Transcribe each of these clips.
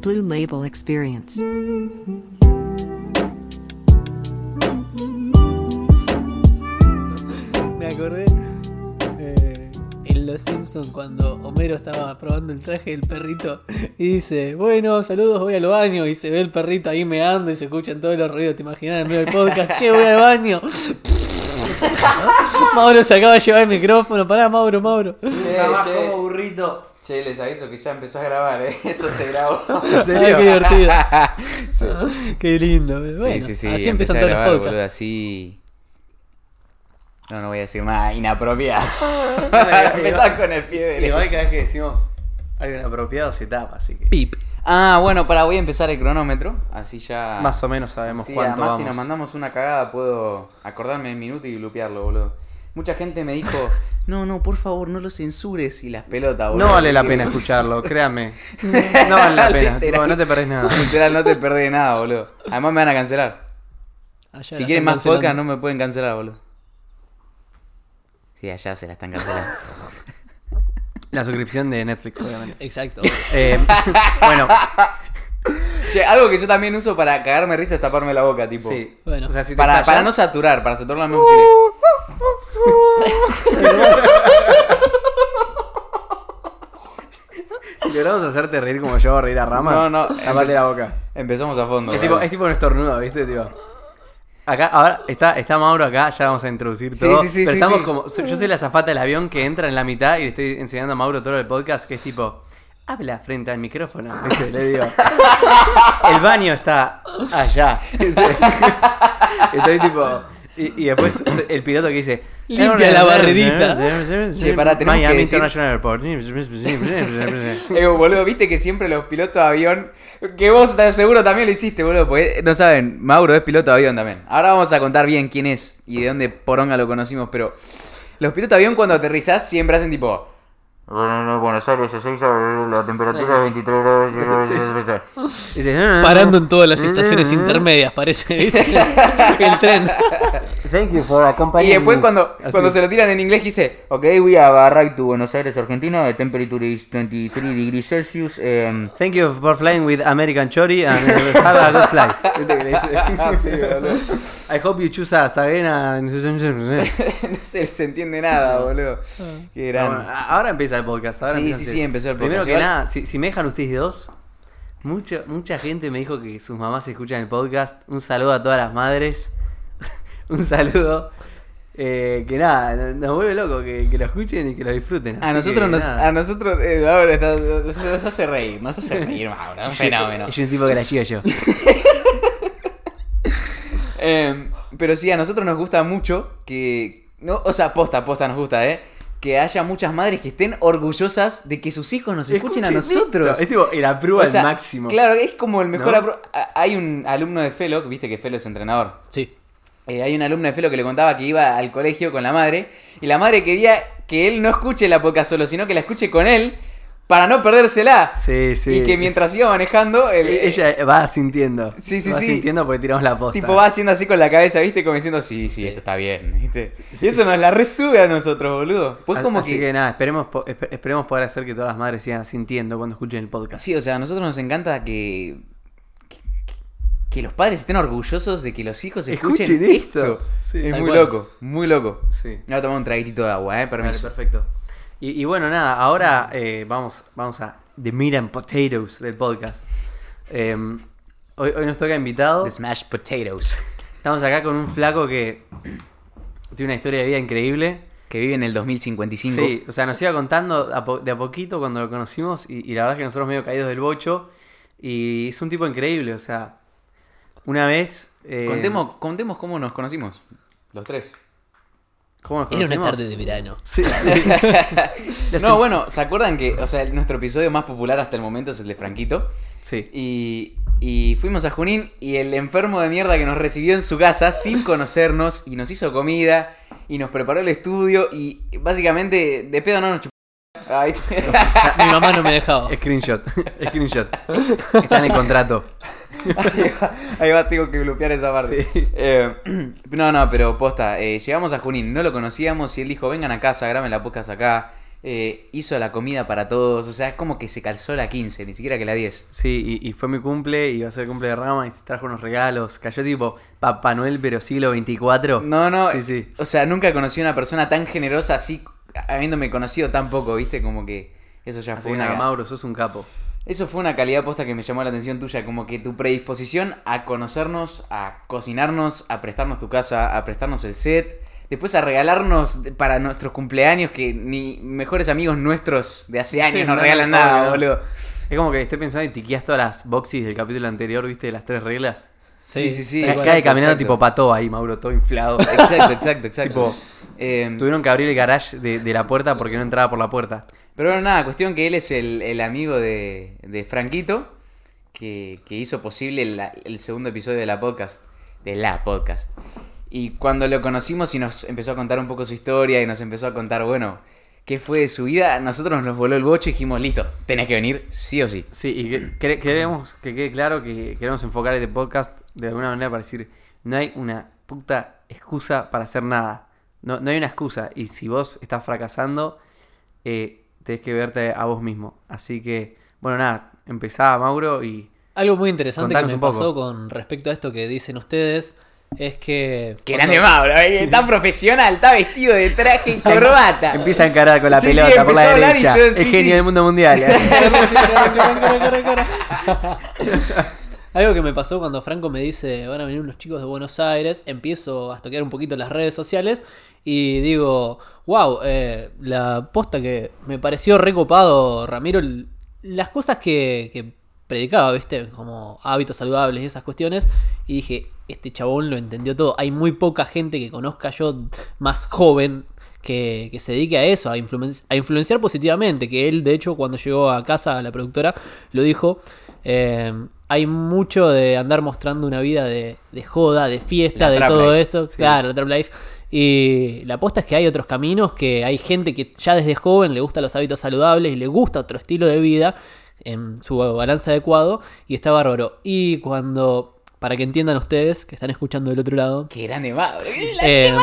Blue Label Experience. Cuando Homero estaba probando el traje del perrito y dice, bueno, saludos, voy al baño y se ve el perrito ahí meando y se escuchan todos los ruidos, te imaginas en medio del podcast, che, voy al baño. Mauro se acaba de llevar el micrófono, pará Mauro, Mauro. Che, Nada más che. como burrito. Che, les aviso que ya empezó a grabar, ¿eh? Eso se grabó. Qué divertido. Sí. Qué lindo. Bueno, sí, sí, sí. así empecé empiezan a todos los podcasts. boludo, así. No, no voy a decir nada inapropiado. Empezar con el pie derecho. Igual cada vez que decimos algo inapropiado se tapa, así que. Pip. Ah, bueno, para, voy a empezar el cronómetro. Así ya. Más o menos sabemos Sí, cuánto además vamos. si nos mandamos una cagada puedo acordarme el minuto y lupearlo, boludo. Mucha gente me dijo, no, no, por favor, no lo censures. Y las pelotas, boludo. No vale la pena escucharlo, créame. No vale la pena. Literal. no te perdés nada. Literal, no te perdés nada, boludo. Además me van a cancelar. Allá Si quieren más podcast, no me pueden cancelar, boludo. Sí, allá se la están cancelando. La suscripción de Netflix, obviamente. Exacto. Eh, bueno, che, algo que yo también uso para cagarme risa es taparme la boca, tipo. sí. Bueno. o sea, si te Para, callas- para no saturar, para saturar la música. si logramos hacerte reír como yo reír a Rama, No, no, tapate la boca. Empezamos a fondo. Es tipo, es tipo un estornudo, ¿viste? Tipo. Acá, ahora está, está Mauro acá, ya vamos a introducir todo. sí, sí, pero sí, estamos sí. como. Yo soy la azafata del avión que entra en la mitad y le estoy enseñando a Mauro todo el podcast, que es tipo. Habla frente al micrófono. ¿viste? Le digo. El baño está allá. Estoy tipo. Y, y después el piloto que dice. Limpia la barridita. Che, pará, tenemos Miami que decir- International Airport. Eh, boludo, viste que siempre los pilotos de avión. Que vos estás seguro también lo hiciste, boludo. Porque no saben, Mauro es piloto de avión también. Ahora vamos a contar bien quién es y de dónde poronga lo conocimos, pero. Los pilotos de avión cuando aterrizás siempre hacen tipo. Bueno, no, Buenos Aires, la temperatura es 23 grados. Dice, Parando en todas las estaciones intermedias, parece, ¿viste? El tren. Thank you for accompanying Y después cuando, Así. cuando se lo tiran en inglés dice, ok, we have arrived to Buenos Aires, Argentina, the temperature is 23 degrees Celsius. em, Thank you for flying with American Chori and uh, have a good flight. ¿Viste que le dice? Sí, boludo. I hope you choose a Sagena. no se, se entiende nada, boludo. Qué Bueno, grande. ahora empieza el podcast. Ahora Sí, sí, el- sí, empezó el Primero podcast. que Igual- nada, si, si me dejan ustedes dos, mucha, mucha gente me dijo que sus mamás escuchan el podcast. Un saludo a todas las madres. Un saludo. Eh, que nada, nos vuelve loco que, que lo escuchen y que lo disfruten. A nosotros, que nos, nada. a nosotros, eh, ahora está- nos, nos hace reír, nos hace reír, Mauro, un fenómeno. Yo soy un tipo que la llevo yo. Eh, pero sí, a nosotros nos gusta mucho que, no, o sea, posta, posta nos gusta, ¿eh? Que haya muchas madres que estén orgullosas de que sus hijos nos escuchen a nosotros. esto. Es tipo el aprueba O sea, al máximo. Claro, es como el mejor ¿No? Hay un alumno de Felo, viste que Felo es entrenador. Sí. Eh, hay un alumno de Felo que le contaba que iba al colegio con la madre y la madre quería que él no escuche la podcast solo, sino que la escuche con él para no perdérsela. Sí, sí. Y que mientras iba manejando, el- Eh, Ella va sintiendo. Sí, sí, va sí. sintiendo porque tiramos la posta. tipo va haciendo así con la cabeza, ¿viste? Como diciendo, sí, sí, esto está bien, ¿viste? Y eso nos la resube a nosotros, boludo. Pues como Así que... que... nada, esperemos, esperemos poder hacer que todas las madres sigan sintiendo cuando escuchen el podcast. Sí, o sea, a nosotros nos encanta que- Que los padres estén orgullosos de que los hijos escuchen, Escuchen esto. esto. Sí, es muy cual. loco, muy loco. Sí. A tomar un traguitito de agua, eh, Vale, permiso. perfecto. Y, y bueno, nada, ahora eh, vamos, vamos a The Meat and Potatoes del podcast. Eh, hoy, hoy nos toca invitado. The smashed potatoes. Estamos acá con un flaco que tiene una historia de vida increíble. Que vive en el 2055. Sí, o sea, nos iba contando de a poquito cuando lo conocimos y, y la verdad es que nosotros medio caídos del bocho y es un tipo increíble, o sea, una vez... eh, Contemos, contemos cómo nos conocimos. Los tres. ¿Cómo nos Era una conocimos? tarde de verano. Sí, No, bueno, ¿se acuerdan que, o sea, nuestro episodio más popular hasta el momento es el de Franquito? Sí. Y, y fuimos a Junín y el enfermo de mierda que nos recibió en su casa sin conocernos y nos hizo comida y nos preparó el estudio y básicamente de pedo no nos chupó. Ahí está. Mi mamá no me dejaba. Screenshot. Screenshot. Está en el contrato. Ahí va, ahí va, tengo que bloquear esa parte. Sí. Eh, no, no, pero posta, eh, llegamos a Junín, no lo conocíamos y él dijo, vengan a casa, graben la podcast acá. Eh, hizo la comida para todos, o sea, es como que se calzó la 15, ni siquiera que la 10. Sí, y, y fue mi cumple, iba a ser el cumple de Rama y se trajo unos regalos. Cayó tipo Papá Noel, pero siglo 24. No, no, Sí, sí. o sea, nunca conocí a una persona tan generosa así, habiéndome conocido tan poco, ¿viste? Como que eso ya Así fue una... Mauro, sos un capo. Eso fue una calidad posta que me llamó la atención tuya, como que tu predisposición a conocernos, a cocinarnos, a prestarnos tu casa, a prestarnos el set, después a regalarnos para nuestros cumpleaños que ni mejores amigos nuestros de hace años Sí, nos no, regalan nada, boludo. Es como que estoy pensando y tiqueas todas las boxes del capítulo anterior, ¿viste? De las tres reglas. Sí, sí, sí. Cae exacto, caminando exacto. tipo pato ahí, Mauro, todo inflado. Exacto, exacto, exacto. Tipo, Eh, Tuvieron que abrir el garage de, de la puerta porque no entraba por la puerta. Pero bueno, nada, cuestión que él es el, el amigo de, de Franquito, que, que hizo posible el segundo episodio de la podcast, de la podcast. Y cuando lo conocimos y nos empezó a contar un poco su historia y nos empezó a contar, bueno, qué fue de su vida, nosotros nos voló el bocho y dijimos, listo, tenés que venir sí o sí. Sí, y que- quere- queremos que quede claro que queremos enfocar este podcast de alguna manera para decir, no hay una puta excusa para hacer nada. No, no hay una excusa. Y si vos estás fracasando, eh, tenés que verte a vos mismo. Así que, bueno, nada, empezá, Mauro, y... Algo muy interesante que me pasó con respecto a esto que dicen ustedes es que. ¡Qué grande Mauro! eh, Está profesional, está vestido de traje y corbata. Empieza a encarar con la Sí, sí, pelota por la derecha. yo- es sí, genio sí. del mundo mundial. ¿eh? Algo que me pasó cuando Franco me dice van a venir unos chicos de Buenos Aires, empiezo a toquear un poquito las redes sociales y digo, wow, la posta que me pareció recopado, Ramiro, las cosas que, que predicaba, viste, como hábitos saludables y esas cuestiones, y dije, este chabón lo entendió todo, hay muy poca gente que conozca yo más joven que, que se dedique a eso, a, a influenciar positivamente, que él de hecho cuando llegó a casa, a la productora, lo dijo, eh, hay mucho de andar mostrando una vida de, de joda, de fiesta, La de todo life, esto, claro, la trap life. Y la aposta es que hay otros caminos, que hay gente que ya desde joven le gustan los hábitos saludables y le gusta otro estilo de vida en su balance adecuado y está bárbaro. Y cuando, para que entiendan ustedes que están escuchando del otro lado, ¡Qué grande Mauro! eh,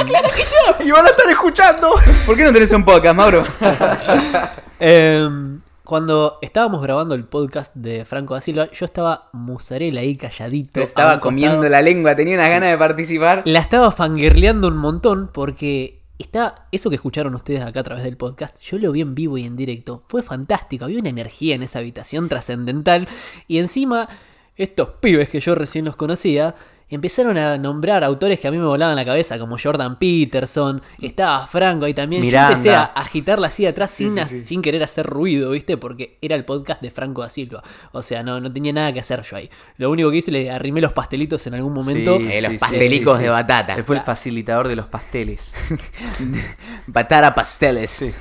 y van a estar escuchando. ¿Por qué no tenés un podcast, Mauro? Em, cuando estábamos grabando el podcast de Franco da Silva, yo estaba mozzarella ahí calladito. Pero estaba comiendo la lengua, tenía unas ganas de participar. La estaba fangirleando un montón porque está eso que escucharon ustedes acá a través del podcast. Yo lo vi en vivo y en directo. Fue fantástico. Había una energía en esa habitación trascendental. Y encima, estos pibes que yo recién los conocía. Empezaron a nombrar autores que a mí me volaban la cabeza, como Jordan Peterson, estaba Franco ahí también. Miranda. Yo empecé a agitarla así atrás Sí, sin, sí, a- sí. sin querer hacer ruido, ¿viste? Porque era el podcast de Franco da Silva. O sea, no, no tenía nada que hacer yo ahí. Lo único que hice, le arrimé los pastelitos en algún momento. Sí, Eh, los sí, pastelicos sí, sí. de batata. Él fue el facilitador de los pasteles. Batata pasteles.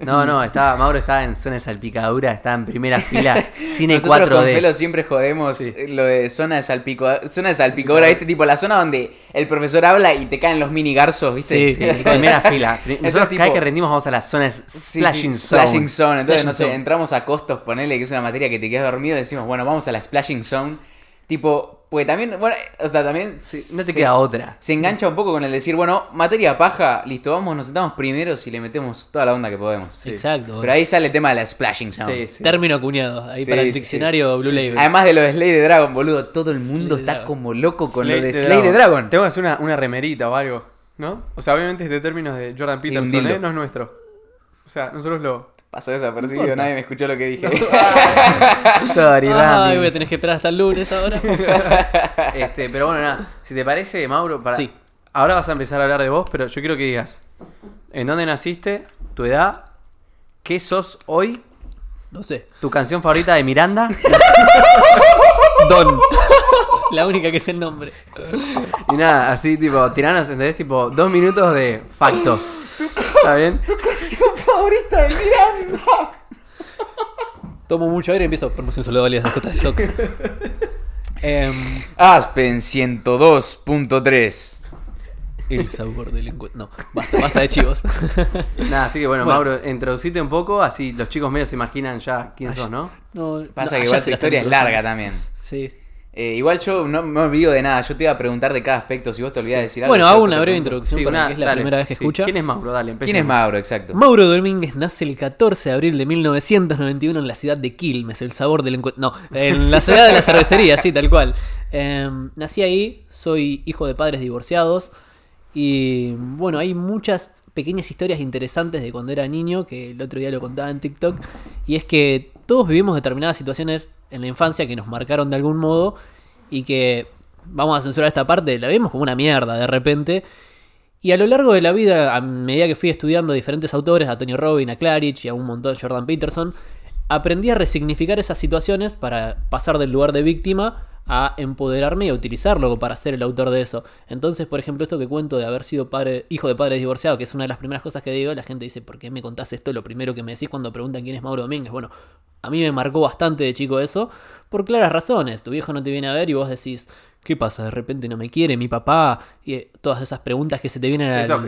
No, no, estaba, Mauro estaba en zona de salpicadura, estaba en primera fila, cine Nosotros con Felo 4D. siempre jodemos Sí. lo de zona de salpicadura, zona de salpicadura, ¿viste? Tipo la zona donde el profesor habla y te caen los mini garzos, ¿viste? Sí, Sí, primera fila. Nosotros cada tipo- vez que rendimos vamos a las zonas Sí, sí, splashing zone. Splashing zone. Entonces, Splashing no sé, zone. entramos a costos, ponele que es una materia que te quedas dormido, decimos, bueno, vamos a la splashing zone. Tipo, pues también, bueno, o sea, también No te se- queda otra. Se engancha un poco con el decir, bueno, materia paja, listo, vamos, nos sentamos primeros y le metemos toda la onda que podemos. Sí. Exacto. Pero ahí sale el tema de la splashing zone. Sí, sí. Término acuñado, ahí Sí, para el diccionario sí. Blue Label. Además de lo de Slay the Dragon, boludo, todo el mundo Slay está Dragon. como loco con Slay lo de Slay the Dragon. Tengo que hacer una, una remerita o algo, ¿no? O sea, obviamente este término es de Jordan Sí, un Peterson. ¿eh? No es nuestro. O sea, nosotros lo... Pasó desapercibido, nadie me escuchó lo que dije. Sorry, Ay, voy a tener que esperar hasta el lunes ahora. Este, pero bueno, nada. Si te parece, Mauro, para... Sí. ahora vas a empezar a hablar de vos, pero yo quiero que digas en dónde naciste, tu edad, qué sos hoy, No sé. tu canción favorita de Miranda. Don. La única que es el nombre. Y nada, así tipo, tiranos, ¿entendés? Tipo, dos minutos de factos. ¿Está bien? canción favorita de Miranda. Tomo mucho aire y empiezo. Promoción solo alias de J Shock. Em, Aspen 102.3. el sabor del encuentro. No, basta, basta de chivos. Nada, así que bueno, Bueno. Mauro, introducite un poco, así los chicos medios se imaginan ya quién sos, ¿no? No, Pasa no, que igual se tu la historia es están larga también. Sí. Eh, igual yo no me olvido de nada. Yo te iba a preguntar de cada aspecto. Si vos te olvidás de decir algo. Bueno, hago una breve pregunto. introducción Sí, para una- que es la dale, primera vez que sí. escucha. ¿Quién es Mauro? Dale, empecemos. ¿Quién es Mauro? Exacto. Mauro Domínguez nace el 14 de abril de 1991 en la ciudad de Quilmes, el sabor del encuentro. No, en la ciudad de la cervecería, sí, tal cual. Eh, nací ahí, soy hijo de padres divorciados y bueno, hay muchas pequeñas historias interesantes de cuando era niño que el otro día lo contaba en TikTok y es que todos vivimos determinadas situaciones en la infancia que nos marcaron de algún modo y que vamos a censurar esta parte, la vimos como una mierda de repente. Y a lo largo de la vida, a medida que fui estudiando diferentes autores, a Tony Robbins, a Claridge y a un montón, Jordan Peterson, aprendí a resignificar esas situaciones para pasar del lugar de víctima a empoderarme y a utilizarlo para ser el autor de eso. Entonces, por ejemplo, esto que cuento de haber sido padre, hijo de padres divorciados, que es una de las primeras cosas que digo, la gente dice, ¿por qué me contás esto? Lo primero que me decís cuando preguntan quién es Mauro Domínguez. Bueno, a mí me marcó bastante de chico eso, por claras razones. Tu viejo no te viene a ver y vos decís, ¿qué pasa? De repente no me quiere mi papá. Y eh, todas esas preguntas que se te vienen Sí, a eso,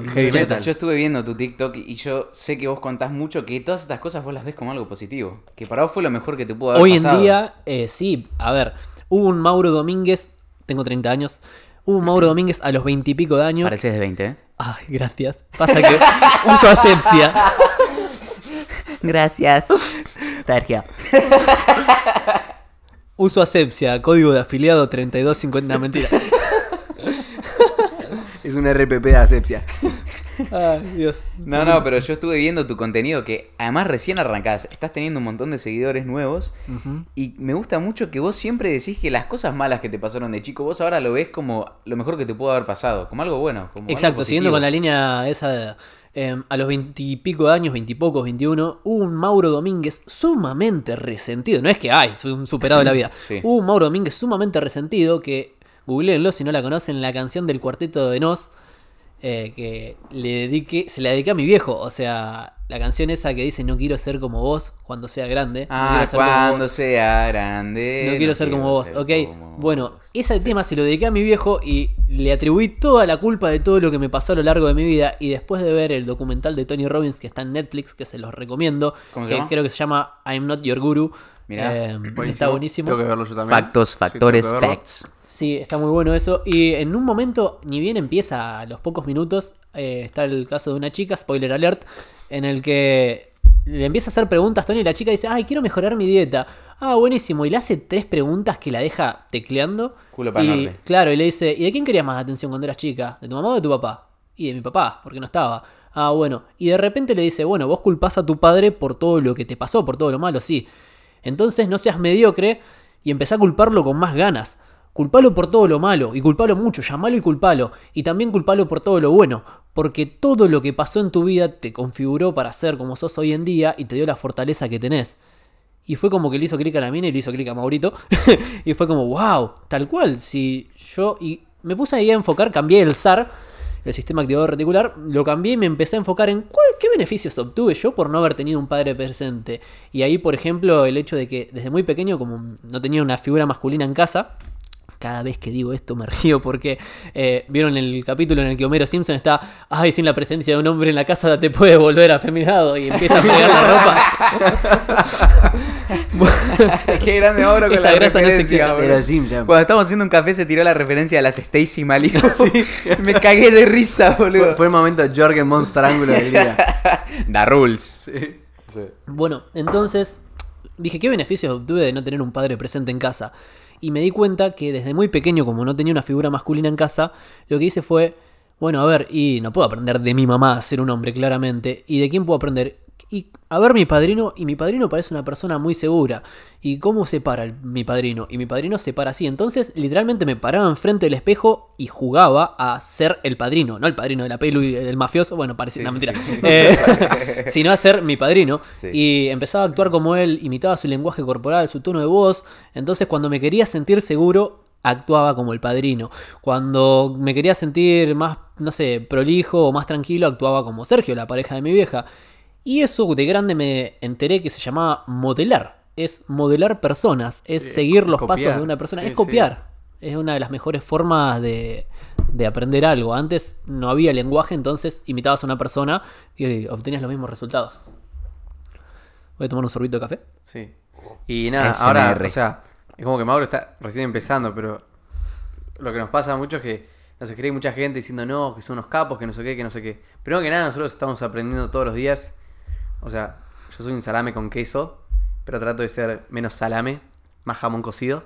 la Yo- estuve viendo tu TikTok y yo sé que vos contás mucho que todas estas cosas vos las ves como algo positivo. Que para vos fue lo mejor que te pudo haber Hoy pasado. en día, eh, sí, a ver, hubo un Mauro Domínguez, tengo 30 años, hubo un Mauro Domínguez a los 20 y pico de años. Pareces de 20, ¿eh? Ay, gracias. Pasa que uso asepsia. Gracias. Sergio. Uso asepsia, código de afiliado 3250. No, mentira. Es un RPP de asepsia. Ay, Dios. No, no, pero yo estuve viendo tu contenido que además recién arrancás. Estás teniendo un montón de seguidores nuevos. Y me gusta mucho que vos siempre decís que las cosas malas que te pasaron de chico, vos ahora lo ves como lo mejor que te pudo haber pasado. Como algo bueno. Como Exacto, algo siguiendo con la línea esa de, eh, a los veintipico de años, veintipocos, veintiuno, hubo un Mauro Domínguez sumamente resentido. No es que, ay, soy un superado de la vida. Sí. Hubo un Mauro Domínguez sumamente resentido que, googleenlo si no la conocen, la canción del cuarteto de Nos, eh, que le dediqué, se la dediqué a mi viejo. O sea, la canción esa que dice no quiero ser como vos cuando sea grande. no Ah, como cuando vos". sea grande. No quiero ser como vos, ¿ok? como Bueno, vos. ese tema se lo dediqué a mi viejo y le atribuí toda la culpa de todo lo que me pasó a lo largo de mi vida. Y después de ver el documental de Tony Robbins que está en Netflix, que se los recomiendo, ¿Cómo se que llama? creo que se llama I'm Not Your Guru. Mirá, eh, está buenísimo. Tengo que verlo yo también. Factos, factores, facts. Sí, está muy bueno eso. Y en un momento, ni bien empieza a los pocos minutos, eh, está el caso de una chica, spoiler alert, en el que le empieza a hacer preguntas Tony y la chica dice, ay, quiero mejorar mi dieta. Ah, buenísimo. Y le hace tres preguntas que la deja tecleando. Culo pa'l y, norte. Claro, y le dice, ¿y de quién querías más atención cuando eras chica? ¿De tu mamá o de tu papá? Y de mi papá, porque no estaba. Ah, bueno. Y de repente le dice, bueno, vos culpás a tu padre por todo lo que te pasó, por todo lo malo, sí. Entonces no seas mediocre y empezá a culparlo con más ganas. Culpalo por todo lo malo y culpalo mucho, llamalo y culpalo. Y también culpalo por todo lo bueno, porque todo lo que pasó en tu vida te configuró para ser como sos hoy en día y te dio la fortaleza que tenés. Y fue como que le hizo clic a la mina y le hizo clic a Maurito. y fue como, wow, tal cual. Si yo. Y me puse ahí a enfocar, cambié el SAR, el sistema activador reticular, lo cambié y me empecé a enfocar en cuál, qué beneficios obtuve yo por no haber tenido un padre presente. Y ahí, por ejemplo, el hecho de que desde muy pequeño, como no tenía una figura masculina en casa, cada vez que digo esto me río porque eh, vieron el capítulo en el que Homero Simpson está, ay, sin la presencia de un hombre en la casa te puede volver afeminado y empieza a pegar la ropa. Qué grande ahora con Esta la no referencia, boludo. Era Jim Jam. Cuando estábamos haciendo un café se tiró la referencia a las Stacy Malibu. Me cagué de risa, boludo. Fue, fue el momento Jorgen Monster Ángulo del día. Da rules. Bueno, entonces dije, ¿qué beneficios obtuve de no tener un padre presente en casa? Y me di cuenta que desde muy pequeño, como no tenía una figura masculina en casa, lo que hice fue, bueno, a ver, y no puedo aprender de mi mamá a ser un hombre, claramente. ¿Y de quién puedo aprender? Y a ver mi padrino, y mi padrino parece una persona muy segura. ¿Y cómo se para el- mi padrino? Y mi padrino se para así. Entonces, literalmente me paraba enfrente del espejo y jugaba a ser el padrino. No el padrino de la pelu y el mafioso, bueno, parece una mentira. Eh, sino a ser mi padrino. Y empezaba a actuar como él, imitaba su lenguaje corporal, su tono de voz. Entonces, cuando me quería sentir seguro, actuaba como el padrino. Cuando me quería sentir más, no sé, prolijo o más tranquilo, actuaba como Sergio, la pareja de mi vieja. Y eso de grande me enteré que se llamaba modelar. Es modelar personas, es Sí, seguir los copiar. pasos de una persona, Sí, es copiar. Es una de las mejores formas de, de aprender algo. Antes no había lenguaje, entonces imitabas a una persona y obtenías los mismos resultados. Voy a tomar un sorbito de café. Sí. Y nada, SMR. ahora, o sea, es como que Mauro está recién empezando, pero lo que nos pasa mucho es que nos escribe mucha gente diciendo no, que son unos capos, que no sé qué, que no sé qué. Primero que nada, nosotros estamos aprendiendo todos los días. O sea, yo soy un salame con queso, pero trato de ser menos salame, más jamón cocido.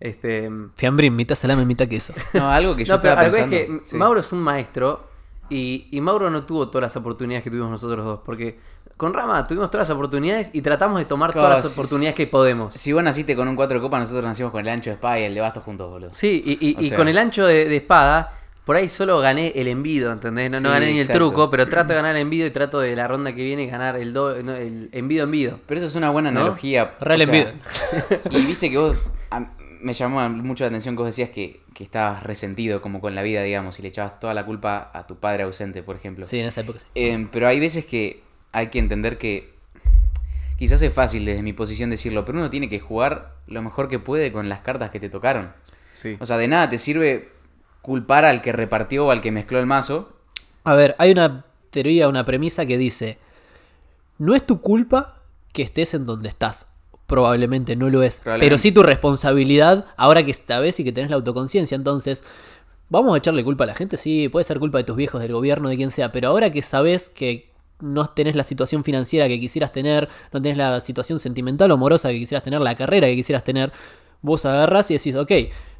Este, Fiambrín, mitad salame, mitad queso. No, algo que yo no, pero estaba es pensando. que sí. Mauro es un maestro y, y Mauro no tuvo todas las oportunidades que tuvimos nosotros dos. Porque con Rama tuvimos todas las oportunidades y tratamos de tomar Claro, todas las oportunidades que podemos. Si vos naciste con un 4 de copa, nosotros nacimos con el ancho de espada y el de bastos juntos, boludo. Sí, y, y- O y sea- con el ancho de, de espada, por ahí solo gané el envido, ¿entendés? No, no gané ni el exacto. truco, pero trato de ganar el envido y trato de la ronda que viene ganar el, do, no, el envido envido. Pero eso es una buena ¿No? analogía. Real o sea. Y viste que vos. a- me llamó mucho la atención que vos decías que, que estabas resentido como con la vida, digamos, y le echabas toda la culpa a tu padre ausente, por ejemplo. Sí, en esa época sí. Eh, pero hay veces que hay que entender que quizás es fácil desde mi posición decirlo, pero uno tiene que jugar lo mejor que puede con las cartas que te tocaron. Sí. O sea, de nada te sirve culpar al que repartió o al que mezcló el mazo. A ver, hay una teoría, una premisa que dice, no es tu culpa que estés en donde estás. Probablemente no lo es. Pero sí tu responsabilidad ahora que sabes y que tenés la autoconciencia. Entonces, vamos a echarle culpa a la gente. Sí, puede ser culpa de tus viejos, del gobierno, de quien sea. Pero ahora que sabes que no tenés la situación financiera que quisieras tener, no tenés la situación sentimental o amorosa que quisieras tener, la carrera que quisieras tener, vos agarrás y decís, ok,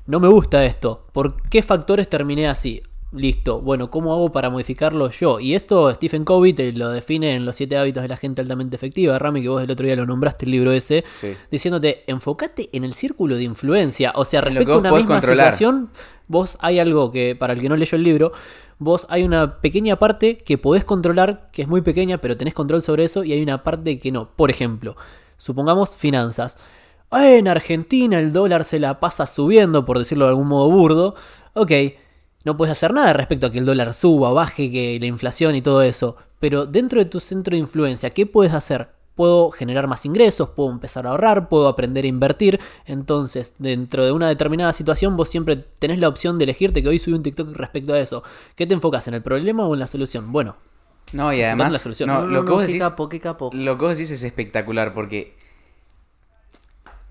no me gusta esto. ¿Por qué factores terminé así? Listo. Bueno, ¿cómo hago para modificarlo yo? Y esto Stephen Covey te lo define en Los siete hábitos de la gente altamente efectiva, Rami, que vos el otro día lo nombraste el libro ese, Sí. diciéndote, enfócate en el círculo de influencia. O sea, respecto a una misma controlar. situación, vos hay algo que, para el que no leyó el libro, vos hay una pequeña parte que podés controlar, que es muy pequeña, pero tenés control sobre eso, y hay una parte que no. Por ejemplo, supongamos finanzas. En Argentina el dólar se la pasa subiendo, por decirlo de algún modo burdo. Ok, no puedes hacer nada respecto a que el dólar suba, baje, que la inflación y todo eso. Pero dentro de tu centro de influencia, ¿qué puedes hacer? Puedo generar más ingresos, puedo empezar a ahorrar, puedo aprender a invertir. Entonces, dentro de una determinada situación, vos siempre tenés la opción de elegirte que hoy subí un TikTok respecto a eso. ¿Qué te enfocas? ¿En el problema o en la solución? Bueno, No, y además. solución. no, No, lo que vos qué decís. capo, qué capo. Lo que vos decís es espectacular porque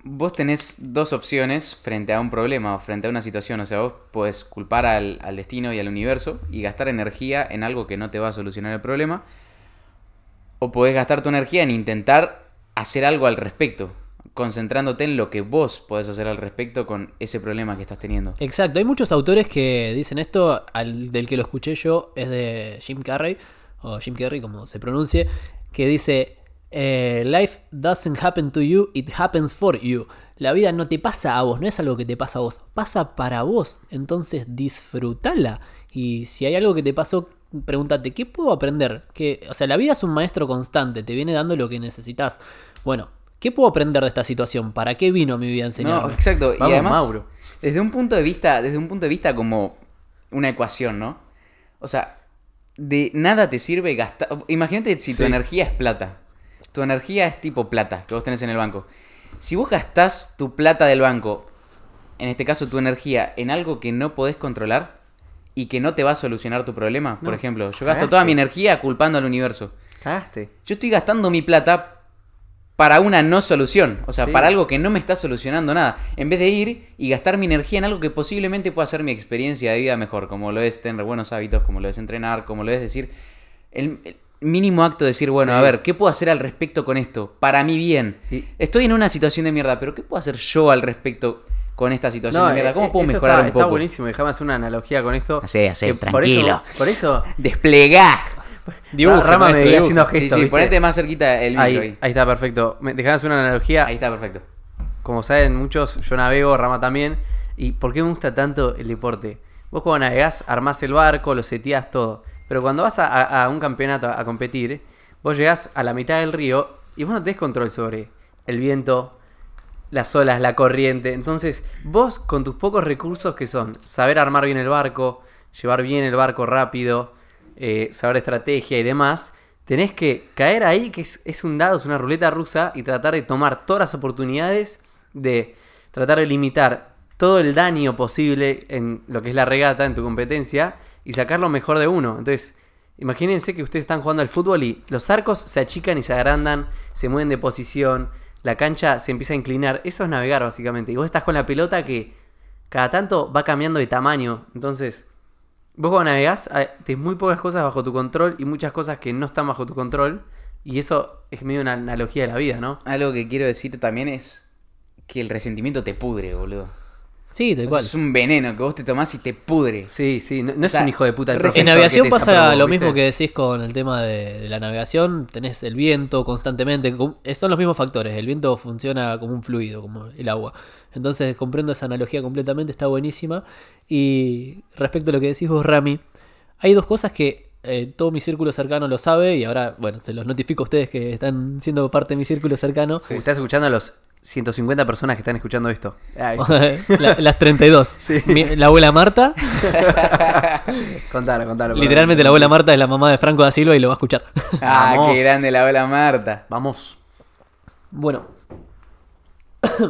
vos tenés dos opciones frente a un problema o frente a una situación. O sea, vos podés culpar al, al destino y al universo y gastar energía en algo que no te va a solucionar el problema. O podés gastar tu energía en intentar hacer algo al respecto, concentrándote en lo que vos podés hacer al respecto con ese problema que estás teniendo. Exacto, hay muchos autores que dicen esto, al, del que lo escuché yo es de Jim Carrey, o Jim Carrey como se pronuncie, que dice, eh, Life doesn't happen to you, it happens for you. La vida no te pasa a vos, no es algo que te pasa a vos, pasa para vos, entonces disfrútala. Y si hay algo que te pasó, pregúntate, ¿qué puedo aprender? Que, o sea, la vida es un maestro constante, te viene dando lo que necesitas. Bueno, ¿qué puedo aprender de esta situación? ¿Para qué vino mi vida a enseñarme? No, exacto. Vamos, y además, Mauro. desde un punto de vista, desde un punto de vista como una ecuación, ¿no? O sea, de nada te sirve gastar. Imagínate si tu Sí. energía es plata. Tu energía es tipo plata que vos tenés en el banco. Si vos gastás tu plata del banco, en este caso tu energía, en algo que no podés controlar y que no te va a solucionar tu problema, por ejemplo, yo gasto cagaste. toda mi energía culpando al universo. Cagaste. Yo estoy gastando mi plata para una no solución, o sea, Sí. para algo que no me está solucionando nada, en vez de ir y gastar mi energía en algo que posiblemente pueda hacer mi experiencia de vida mejor, como lo es tener buenos hábitos, como lo es entrenar, como lo es decir, el, el mínimo acto de decir, bueno, Sí. a ver, ¿qué puedo hacer al respecto con esto? Para mi bien. Estoy en una situación de mierda, pero ¿qué puedo hacer yo al respecto con esta situación de mierda? ¿Cómo eh, puedo mejorar está, un está poco? buenísimo, déjame hacer una analogía con esto. Hacé, que por tranquilo. eso- Por eso, Desplegá. Dibuje, Rama me veía haciendo Sí, gestos. sí, ¿viste? ponete más cerquita el micro ahí, ahí. ahí está, perfecto. Me- Dejame hacer una analogía. Ahí está perfecto. Como saben muchos, yo navego, Rama también. ¿Y por qué me gusta tanto el deporte? Vos cuando navegás, armás el barco, lo seteás todo. Pero cuando vas a, un campeonato a, a competir, vos llegás a la mitad del río y vos no tenés control sobre el viento, las olas, la corriente. Entonces, vos con tus pocos recursos que son saber armar bien el barco, llevar bien el barco rápido, eh, saber estrategia y demás, tenés que caer ahí, que es, es un dado, es una ruleta rusa, y tratar de tomar todas las oportunidades de tratar de limitar todo el daño posible en lo que es la regata, en tu competencia, y sacar lo mejor de uno. Entonces, imagínense que ustedes están jugando al fútbol y los arcos se achican y se agrandan, se mueven de posición, la cancha se empieza a inclinar. Eso es navegar, básicamente. Y vos estás con la pelota que cada tanto va cambiando de tamaño. Entonces, vos cuando navegás, tenés muy pocas cosas bajo tu control y muchas cosas que no están bajo tu control. Y eso es medio una analogía de la vida, ¿no? Algo que quiero decir también es que el resentimiento te pudre, boludo. Sí, tal cual. es un veneno que vos te tomás y te pudre. Sí, sí, no, no O es sea, un hijo de puta el en profesor En que navegación pasa lo ¿viste? mismo que decís con el tema de, de la navegación. Tenés el viento constantemente. eh, Son los mismos factores. El viento funciona como un fluido, como el agua. Entonces comprendo esa analogía completamente. Está buenísima. Y respecto a lo que decís vos, Rami, hay dos cosas que eh, todo mi círculo cercano lo sabe. Y ahora, bueno, se los notifico a ustedes que están siendo parte de mi círculo cercano. Sí, Estás escuchando a los 150 personas que están escuchando esto. Ay, La- las 32. Mi- la abuela Marta. contalo, contalo. Literalmente la abuela Marta es la mamá de Franco da Silva y lo va a escuchar. Ah, Vamos. qué grande la abuela Marta. Vamos. Bueno.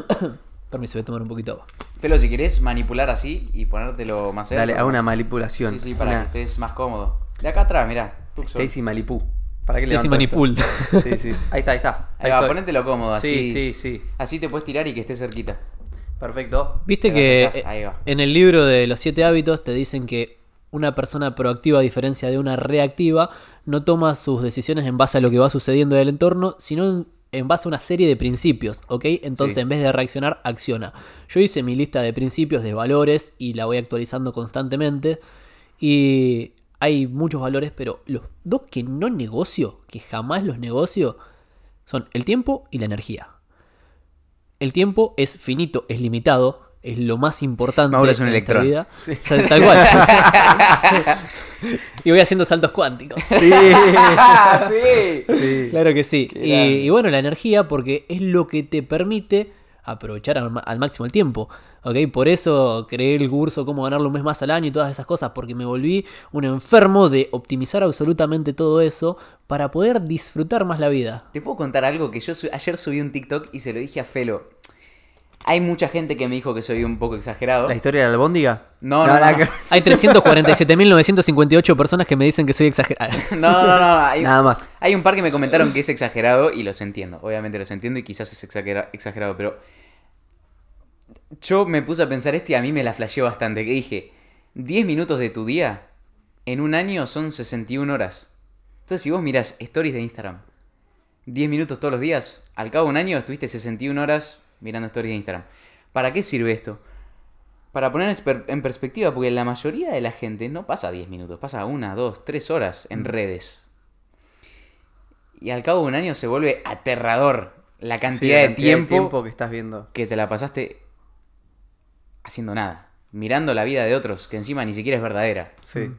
Permiso, voy a tomar un poquito de agua. Felo, si querés manipular así y ponértelo más cerca. Dale, a una manipulación. Sí, sí, para Una que estés más cómodo. De acá atrás, mirá. Tuxo. Stacy Malipú. ¿Para qué Stacy? Manipul. Sí, sí. Ahí está, ahí está. Ahí va, estoy. ponételo cómodo, así. Sí, sí, sí. Así te puedes tirar y que esté cerquita. Perfecto. Viste Te que ahí va. en el libro de los siete hábitos te dicen que una persona proactiva, a diferencia de una reactiva, no toma sus decisiones en base a lo que va sucediendo del entorno, sino en, en base a una serie de principios, ¿ok? Entonces, Sí. en vez de reaccionar, acciona. Yo hice mi lista de principios, de valores, y la voy actualizando constantemente. Y hay muchos valores, pero los dos que no negocio, que jamás los negocio, son el tiempo y la energía. El tiempo es finito, es limitado, es lo más importante Mauro es un en electrón. vida. O sea, Tal cual. y voy haciendo saltos cuánticos. Sí. sí. sí. Claro que sí. Y, bueno, la energía, porque es lo que te permite aprovechar al, ma- al máximo el tiempo. ¿Ok? Por eso creé el curso Cómo ganarlo un mes más al año y todas esas cosas, porque me volví un enfermo de optimizar absolutamente todo eso para poder disfrutar más la vida. ¿Te puedo contar algo? Que yo su- ayer subí un TikTok y se lo dije a Felo. Hay mucha gente que me dijo que soy un poco exagerado. ¿La historia de la albóndiga? No, no, no. que- Hay 347.958 personas que me dicen que soy exagerado. No, no, no. Hay, Nada más. hay un par que me comentaron que es exagerado y los entiendo. Obviamente los entiendo y quizás es exagera- exagerado, pero yo me puse a pensar esto y a mí me la flasheó bastante. Que dije, 10 minutos de tu día en un año son 61 horas. Entonces, si vos mirás stories de Instagram, 10 minutos todos los días, al cabo de un año estuviste 61 horas mirando stories de Instagram. ¿Para qué sirve esto? Para poner en per- en perspectiva, porque la mayoría de la gente no pasa 10 minutos, pasa una, dos, tres horas en redes. Y al cabo de un año se vuelve aterrador la Sí, cantidad, de, cantidad tiempo que estás viendo. que te la pasaste haciendo nada. Mirando la vida de otros, que encima ni siquiera es verdadera. Sí.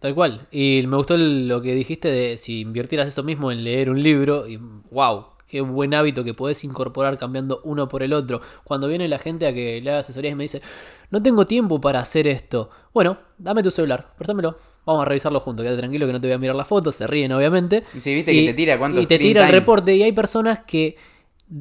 Tal cual. Y me gustó lo que dijiste de si invirtieras eso mismo en leer un libro. Y wow, qué buen hábito que podés incorporar cambiando uno por el otro. Cuando viene la gente a que le haga asesorías y me dice, no tengo tiempo para hacer esto. Bueno, dame tu celular, préstamelo. Vamos a revisarlo juntos, quédate tranquilo que no te voy a mirar las fotos, se ríen obviamente. Sí, viste que te tira cuánto Y te tira el reporte y hay personas que,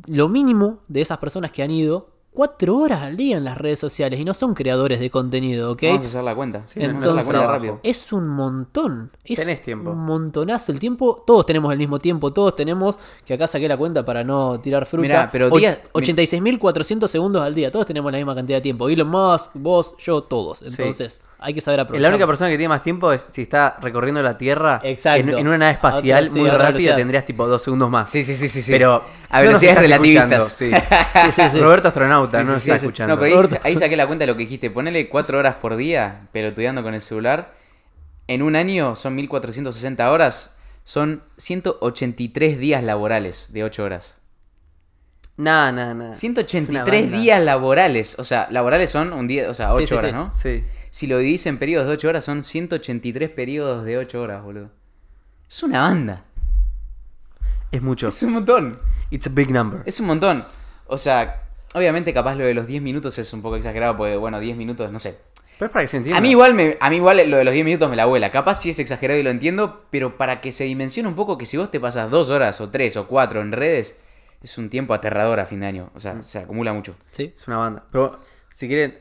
lo mínimo de esas personas que han ido, cuatro horas al día en las redes sociales y no son creadores de contenido, ¿ok? Vamos a hacer la cuenta. Sí, la Entonces, cuenta trabajo. rápido. es un montón. Es Tenés tiempo. Un montonazo. El tiempo, todos tenemos el mismo tiempo. Todos tenemos, que acá saqué la cuenta para no tirar fruta. Mirá, pero och- día- 86.400 segundos al día. Todos tenemos la misma cantidad de tiempo. Elon Musk, vos, yo, todos. Entonces, hay que saber aprovechar. La única persona que tiene más tiempo es si está recorriendo la Tierra Exacto. en, en una nave espacial otra- sí, muy a otra rápido, velocidad. tendrías tipo dos segundos más. Sí, sí, sí, sí, sí. Pero a no nos velocidades estás relativistas. escuchando, sí. Sí, sí, sí. Roberto astronauta, Sí, no sí, nos sí, está sí. escuchando. No, pero ahí, Roberto. ahí saqué la cuenta de lo que dijiste. Ponele cuatro horas por día, pelotudeando con el celular. en un año son 1460 horas, son 183 días laborales de 8 horas. No, no, no. 183 banda. días laborales. O sea, laborales son un día, o sea, 8 Sí, sí, horas, sí. ¿no? Sí. Si lo dividís en periodos de 8 horas, son 183 periodos de 8 horas, boludo. Es una banda. Es mucho. Es un montón. It's a big number. Es un montón. O sea, obviamente capaz lo de los 10 minutos es un poco exagerado, porque bueno, 10 minutos, no sé. Pero es para que se entienda. A mí igual me, a mí igual lo de los 10 minutos me la vuela. Capaz sí es exagerado y lo entiendo, pero para que se dimensione un poco que si vos te pasas 2 horas o 3 o 4 en redes, es un tiempo aterrador a fin de año. O sea, se acumula mucho. Sí. Es una banda. Pero si quieren,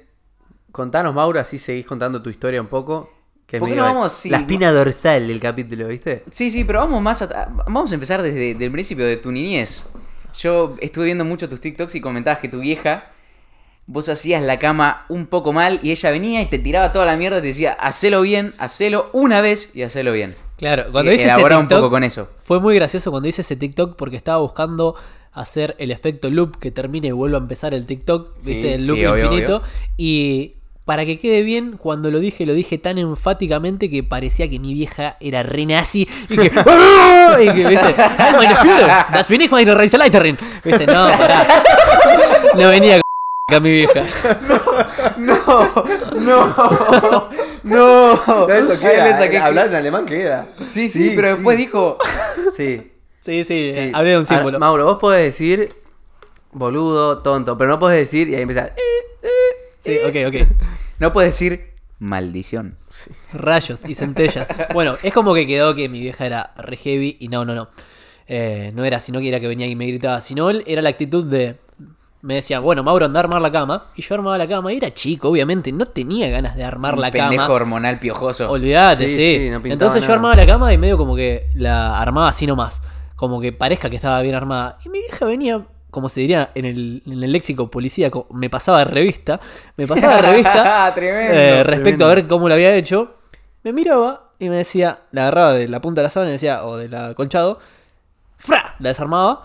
contanos, Mauro, así seguís contando tu historia un poco. Que es ¿Por qué no la- vamos, sí, la espina dorsal del capítulo, ¿viste? Sí, sí, pero vamos más a, vamos a empezar desde el principio de tu niñez. Yo estuve viendo mucho tus TikToks y comentabas que tu vieja, vos hacías la cama un poco mal y ella venía y te tiraba toda la mierda y te decía, hacelo bien, hacelo una vez y hacelo bien. Claro, cuando hice ese elabora un TikTok, poco con eso. fue muy gracioso cuando hice ese TikTok porque estaba buscando hacer el efecto loop que termine y vuelva a empezar el TikTok, Sí, ¿viste? El loop sí, obvio, infinito. obvio. Y para que quede bien, cuando lo dije, lo dije tan enfáticamente que parecía que mi vieja era re nazi y que. ¡Ah! y que, ¿viste? "Ay, meine Führer, das meine Reiseleiterin". ¿Viste? No, pará. No venía con a mi vieja. No, Eso queda, queda. eh, Hablar en alemán queda. Sí, sí, pero después dijo, Sí. Sí, sí, sí. hablé de un Ahora, símbolo. Mauro, vos podés decir boludo, tonto, pero no podés decir y ahí empezar. "Eh". Sí, ok, ok. no puedes decir maldición. Rayos y centellas. Bueno, es como que quedó que mi vieja era re heavy y no, no, no. Eh, no era sino que era que venía y me gritaba, sino él era la actitud de. Me decían, bueno, Mauro, anda a armar la cama. Y yo armaba la cama. Y era chico, obviamente. No tenía ganas de armar Un la pendejo cama. hormonal piojoso. Olvídate, Sí, sí. sí, no Entonces yo armaba la cama y medio como que la armaba así nomás. Como que parezca que estaba bien armada. Y mi vieja venía, como se diría en el, en el léxico policíaco, me pasaba de revista. Me pasaba de revista. Tremendo. eh, respecto tremendo. a ver cómo lo había hecho. Me miraba y me decía, la agarraba de la punta de la sábana y decía, o del acolchado, ¡fra! La desarmaba.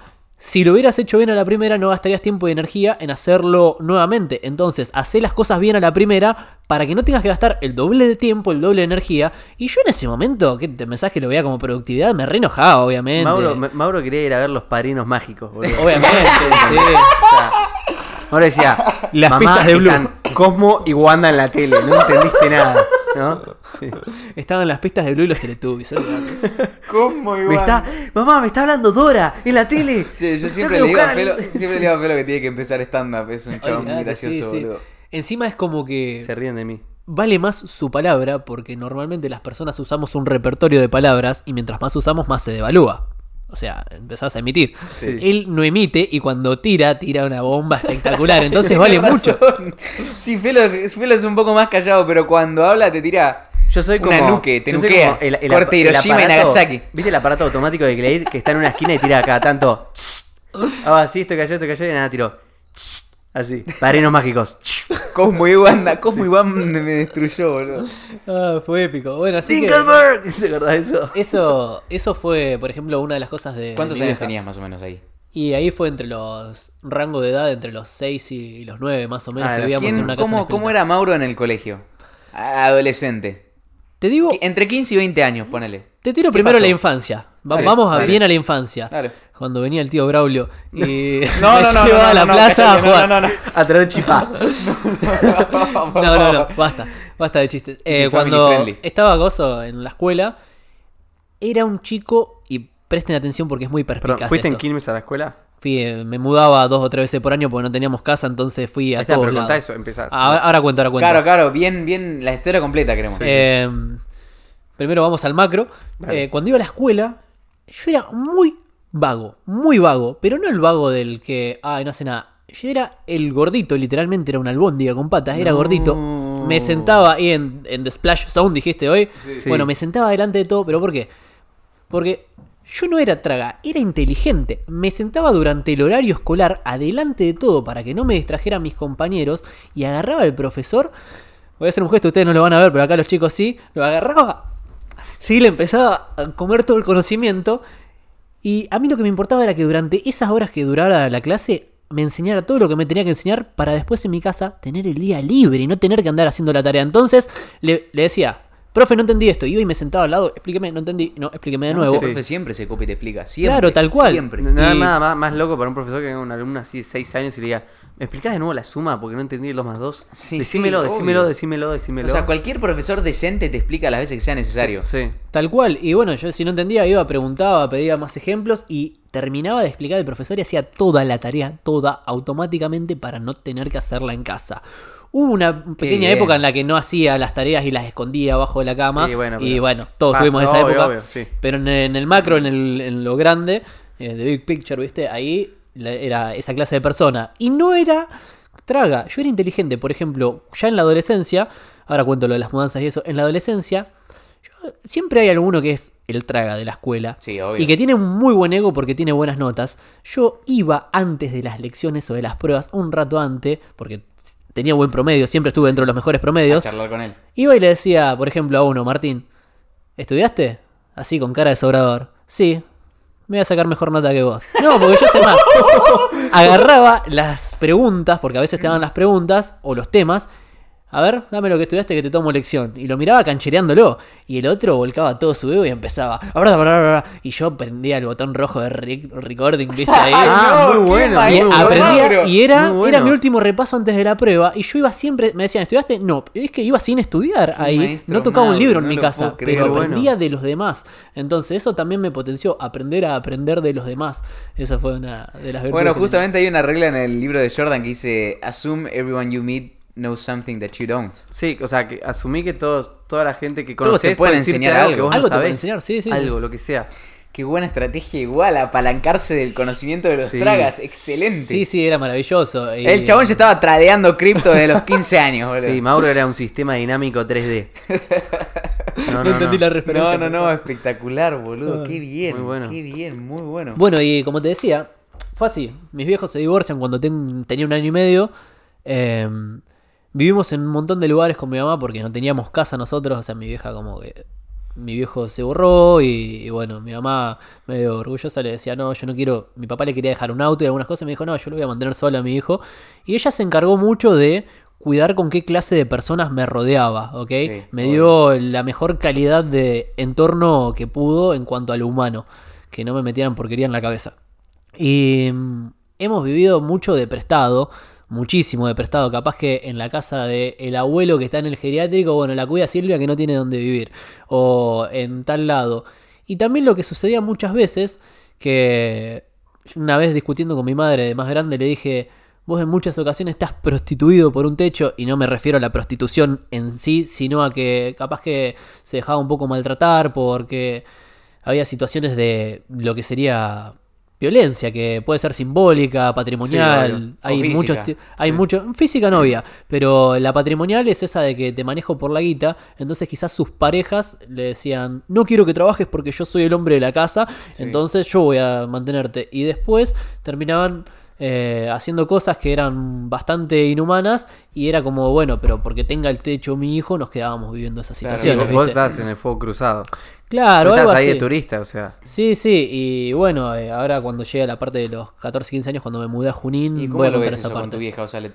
Si lo hubieras hecho bien a la primera, no gastarías tiempo y energía en hacerlo nuevamente. Entonces, hacé las cosas bien a la primera para que no tengas que gastar el doble de tiempo, el doble de energía. Y yo en ese momento, que te pensás que lo veía como productividad, me re enojaba, obviamente. Mauro, Ma- Mauro quería ir a ver los padrinos mágicos, boludo. Obviamente, sí. Mauro decía, Las "Mamá, pistas de Blue". Cosmo y Wanda en la tele, no entendiste nada, ¿no? Sí. Estaban las pistas de Blue y los Teletubbies. olvidate. ¿Cómo Me está, mamá, me está hablando Dora en la tele. Sí, yo siempre le digo a Felo, siempre le digo a Felo que tiene que empezar stand-up. Es un chabón muy gracioso, sí. boludo. Encima es como que Se ríen de mí. vale más su palabra porque normalmente las personas usamos un repertorio de palabras y mientras más usamos más se devalúa. O sea, empezás a emitir. Sí. Él no emite y cuando tira, tira una bomba espectacular. Entonces vale mucho. Sí, Felo, Felo es un poco más callado, pero cuando habla te tira. Yo soy como. Una nuque, te yo soy nuquea. como el, el Corte Hiroshima y Nagasaki. ¿Viste el aparato automático de Glade que está en una esquina y tira cada tanto? Ah, sí, estoy callado, estoy callado y nada, tiro. Así. Padrinos mágicos. Cosmo y Wanda. Cosmo y Wanda me destruyó, boludo. Ah, fue épico. Bueno, así que Tinkelberg. ¿Te acordás de eso? eso, eso fue, por ejemplo, una de las cosas de. ¿Cuántos años tenías más o menos ahí? Y ahí fue entre los rango de edad, entre los 6 y los 9 más o menos, Ah, que los vivíamos ¿Quién- en una casa. en cómo, ¿Cómo Espeleta. era Mauro en el colegio? Adolescente. Te digo, Entre 15 y 20 años, ponele. te tiro ¿Qué primero pasó? la infancia. Va- Sí, vamos a dale. bien a la infancia. Dale. Cuando venía el tío Braulio y No, me no, no, llevaba no, a la no, plaza a jugar. No, no, no. A traer chipá. No, no, no, basta, basta de chistes. Eh, cuando friendly. estaba Gozo en la escuela, era un chico, y presten atención porque es muy perspicaz. Perdón, ¿fuiste en. Quilmes a la escuela? Fui, eh, me mudaba dos o tres veces por año porque no teníamos casa, entonces fui a está, todos pero lados. eso, empezar. Ahora, ahora cuento, ahora cuento. Claro, claro, bien, bien, la historia completa queremos. Eh, primero vamos al macro. Eh, cuando iba a la escuela, yo era muy vago, muy vago, pero no el vago del que, ay, no hace nada. Yo era el gordito, literalmente era una albóndiga con patas, era No. gordito. Me sentaba ahí en, en The Splash Zone, dijiste hoy. Sí. Bueno, me sentaba delante de todo, pero ¿por qué? Porque yo no era traga, era inteligente. Me sentaba durante el horario escolar adelante de todo para que no me distrajeran mis compañeros y agarraba al profesor. Voy a hacer un gesto, ustedes no lo van a ver, pero acá los chicos sí. Lo agarraba. Sí, le empezaba a comer todo el conocimiento. Y a mí lo que me importaba era que durante esas horas que durara la clase me enseñara todo lo que me tenía que enseñar para después en mi casa tener el día libre y no tener que andar haciendo la tarea. Entonces le, decía, profe, no entendí esto. Iba y me sentaba al lado, explíqueme, no entendí, no, explíqueme de No, nuevo. ese profe siempre se copia y te explica. Siempre, Claro, tal cual. Siempre. No hay Y- nada más, más loco para un profesor que venga un alumno así de 6 años y le diga, ¿me explicás de nuevo la suma porque no entendí 2 más 2? Sí, decímelo, sí, decímelo, decímelo, decímelo. O sea, cualquier profesor decente te explica las veces que sea necesario. Sí. Tal cual. Y bueno, yo si no entendía, iba, preguntaba, pedía más ejemplos y terminaba de explicar el profesor y hacía toda la tarea, toda automáticamente para no tener que hacerla en casa. Hubo una pequeña bien. época en la que no hacía las tareas y las escondía abajo de la cama. Sí, bueno, y bueno, todos pasa, tuvimos esa obvio, época. obvio, sí. Pero en, en el macro, en, el, en lo grande, eh, de Big Picture, ¿viste? Ahí era esa clase de persona. Y no era traga, yo era inteligente. Por ejemplo, ya en la adolescencia, ahora cuento lo de las mudanzas y eso, en la adolescencia, yo- siempre hay alguno que es el traga de la escuela. Sí, obvio. Y que tiene un muy buen ego porque tiene buenas notas. Yo iba antes de las lecciones o de las pruebas, un rato antes, porque tenía buen promedio, siempre estuve dentro de los mejores A promedios. charlar con él. Iba y le decía, por ejemplo, a uno, Martín, ¿estudiaste? Así con cara de sobrador. Sí, me voy a sacar mejor nota que vos. No, porque yo sé más. Agarraba las preguntas, porque a veces te daban las preguntas o los temas. A ver, dame lo que estudiaste que te tomo lección. Y lo miraba canchereándolo. Y el otro volcaba todo su ego y empezaba. Y yo prendía el botón rojo de rec- recording, ¿viste? Ahí. Ah, no, muy bueno, Y muy maestro, bueno. aprendía, y era, Muy era mi último repaso antes de la prueba. Y yo iba siempre, me decían, ¿estudiaste? No, es que iba sin estudiar ahí. maestro, no tocaba un libro en no mi casa, creer. pero Bueno. aprendía de los demás. Entonces, eso también me potenció, aprender a aprender de los demás. Esa fue una de las virtudes Bueno, justamente hay una regla en el libro de Jordan que dice: Assume everyone you meet knows something that you don't. Sí, o sea, que asumí que todos, toda la gente que Todos te conoces pueden enseñar algo, algo. que vos Algo no te pueden sabés. enseñar, sí, sí, sí. Algo, lo que sea. Qué buena estrategia igual, apalancarse del conocimiento de los Sí. tragas. Excelente. Sí, sí, era maravilloso. Y- El chabón ya estaba tradeando cripto desde los 15 años, boludo. Sí, Mauro era un sistema dinámico 3D. No, No entendí la referencia. No, no, no, espectacular, boludo. Qué bien. Muy bueno. Qué bien, muy bueno. Bueno, y como te decía, fue así. Mis viejos se divorcian cuando ten- tenía un año y medio. Eh, vivimos en un montón de lugares con mi mamá porque no teníamos casa nosotros. O sea, mi vieja como que... Mi viejo se borró y, y bueno, mi mamá medio orgullosa le decía, no, yo no quiero... Mi papá le quería dejar un auto y algunas cosas. y Me dijo, no, yo lo voy a mantener sola a mi hijo. Y ella se encargó mucho de cuidar con qué clase de personas me rodeaba, ¿ok? Sí, me dio la mejor calidad de entorno que pudo en cuanto a lo humano. Que no me metieran porquería en la cabeza. Y mm, hemos vivido mucho de prestado, muchísimo de prestado. Capaz que en la casa del el abuelo que está en el geriátrico, bueno, la cuida Silvia que no tiene dónde vivir. O en tal lado. Y también lo que sucedía muchas veces, que una vez discutiendo con mi madre de más grande le dije, vos en muchas ocasiones estás prostituido por un techo, y no me refiero a la prostitución en sí, sino a que capaz que se dejaba un poco maltratar porque había situaciones de lo que sería violencia, que puede ser simbólica, patrimonial, hay física, muchos hay mucho física novia, pero la patrimonial es esa de que te manejo por la guita, entonces quizás sus parejas le decían, "No quiero que trabajes porque yo soy el hombre de la casa, entonces yo voy a mantenerte." Y después terminaban eh, haciendo cosas que eran bastante inhumanas y era como, bueno, pero porque tenga el techo mi hijo nos quedábamos viviendo esas Claro, Sí, situaciones. vos estás en el fuego cruzado. Claro, algo estás ahí así. de turista, o sea. Sí, sí, y bueno, eh, ahora cuando llegue a la parte de los 14, 15 años, cuando me mudé a Junín, ¿Y voy cómo a lo ves esa eso con tu vieja? O sea, ¿le,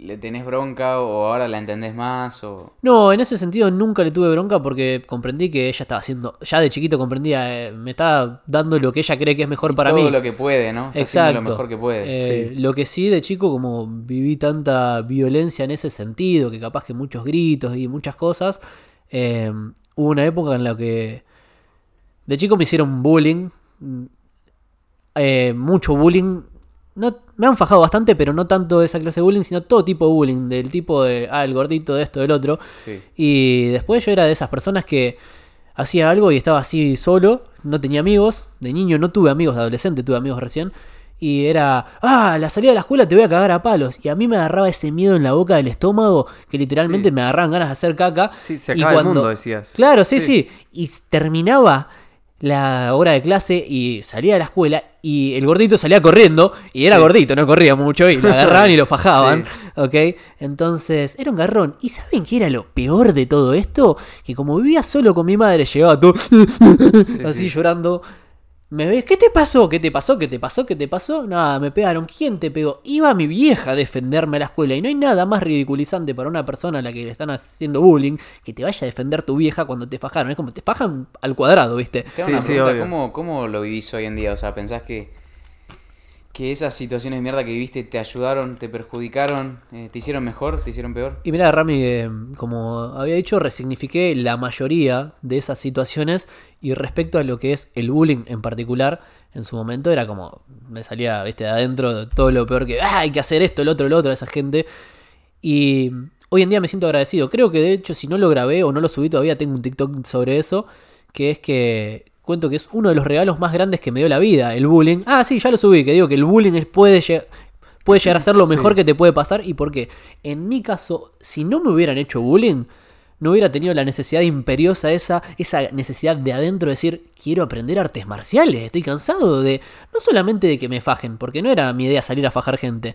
le tenés bronca o ahora la entendés más? O... No, en ese sentido nunca le tuve bronca porque comprendí que ella estaba haciendo, ya de chiquito comprendía, eh, me estaba dando lo que ella cree que es mejor para Todo mí. lo que puede, ¿no? Está Exacto. haciendo lo mejor que puede. Eh, Lo que sí de chico, como viví tanta violencia en ese sentido, que capaz que muchos gritos y muchas cosas, eh, hubo una época en la que de chico me hicieron bullying, eh, mucho bullying. No, me han fajado bastante, pero no tanto de esa clase de bullying, sino todo tipo de bullying, del tipo de, ah, el gordito, de esto, del otro. Sí. Y después yo era de esas personas que hacía algo y estaba así solo, no tenía amigos, de niño no tuve amigos, de adolescente tuve amigos recién. Y era, ah, la salida de la escuela te voy a cagar a palos. Y a mí me agarraba ese miedo en la boca del estómago que literalmente Sí. me agarraban ganas de hacer caca. Sí, se Y acaba el mundo, decías. Claro, sí, Sí. sí, Y terminaba la hora de clase y salía de la escuela y el gordito salía corriendo y era gordito, no corría mucho y lo agarraban y lo fajaban, ¿ok? Entonces era un garrón. ¿Y saben qué era lo peor de todo esto? Que como vivía solo con mi madre, llegaba todo así sí. llorando. Me ves, ¿qué te pasó? ¿Qué te pasó? ¿Qué te pasó? ¿Qué te pasó? Nada, me pegaron. ¿Quién te pegó? Iba mi vieja a defenderme a la escuela. Y no hay nada más ridiculizante para una persona a la que le están haciendo bullying que te vaya a defender tu vieja cuando te fajaron. Es como te fajan al cuadrado, ¿viste? Sí, una sí, pregunta, obvio. ¿cómo, ¿cómo lo vivís hoy en día? O sea, ¿pensás que, que esas situaciones de mierda que viviste te ayudaron, te perjudicaron, eh, te hicieron mejor, te hicieron peor? Y mira, Rami, eh, como había dicho, resignifiqué la mayoría de esas situaciones y respecto a lo que es el bullying en particular, en su momento era como, me salía, viste, de adentro todo lo peor que, ah, hay que hacer esto, el otro, el otro, esa gente. Y hoy en día me siento agradecido. Creo que de hecho si no lo grabé o no lo subí todavía, tengo un TikTok sobre eso, que es que cuento que es uno de los regalos más grandes que me dio la vida, el bullying. Ah, sí, ya lo subí, que digo que el bullying puede llegar... Puede llegar a ser lo mejor que te puede pasar y por qué. En mi caso, si no me hubieran hecho bullying, no hubiera tenido la necesidad imperiosa esa, esa necesidad de adentro de decir, quiero aprender artes marciales, estoy cansado de, no solamente de que me fajen, porque no era mi idea salir a fajar gente,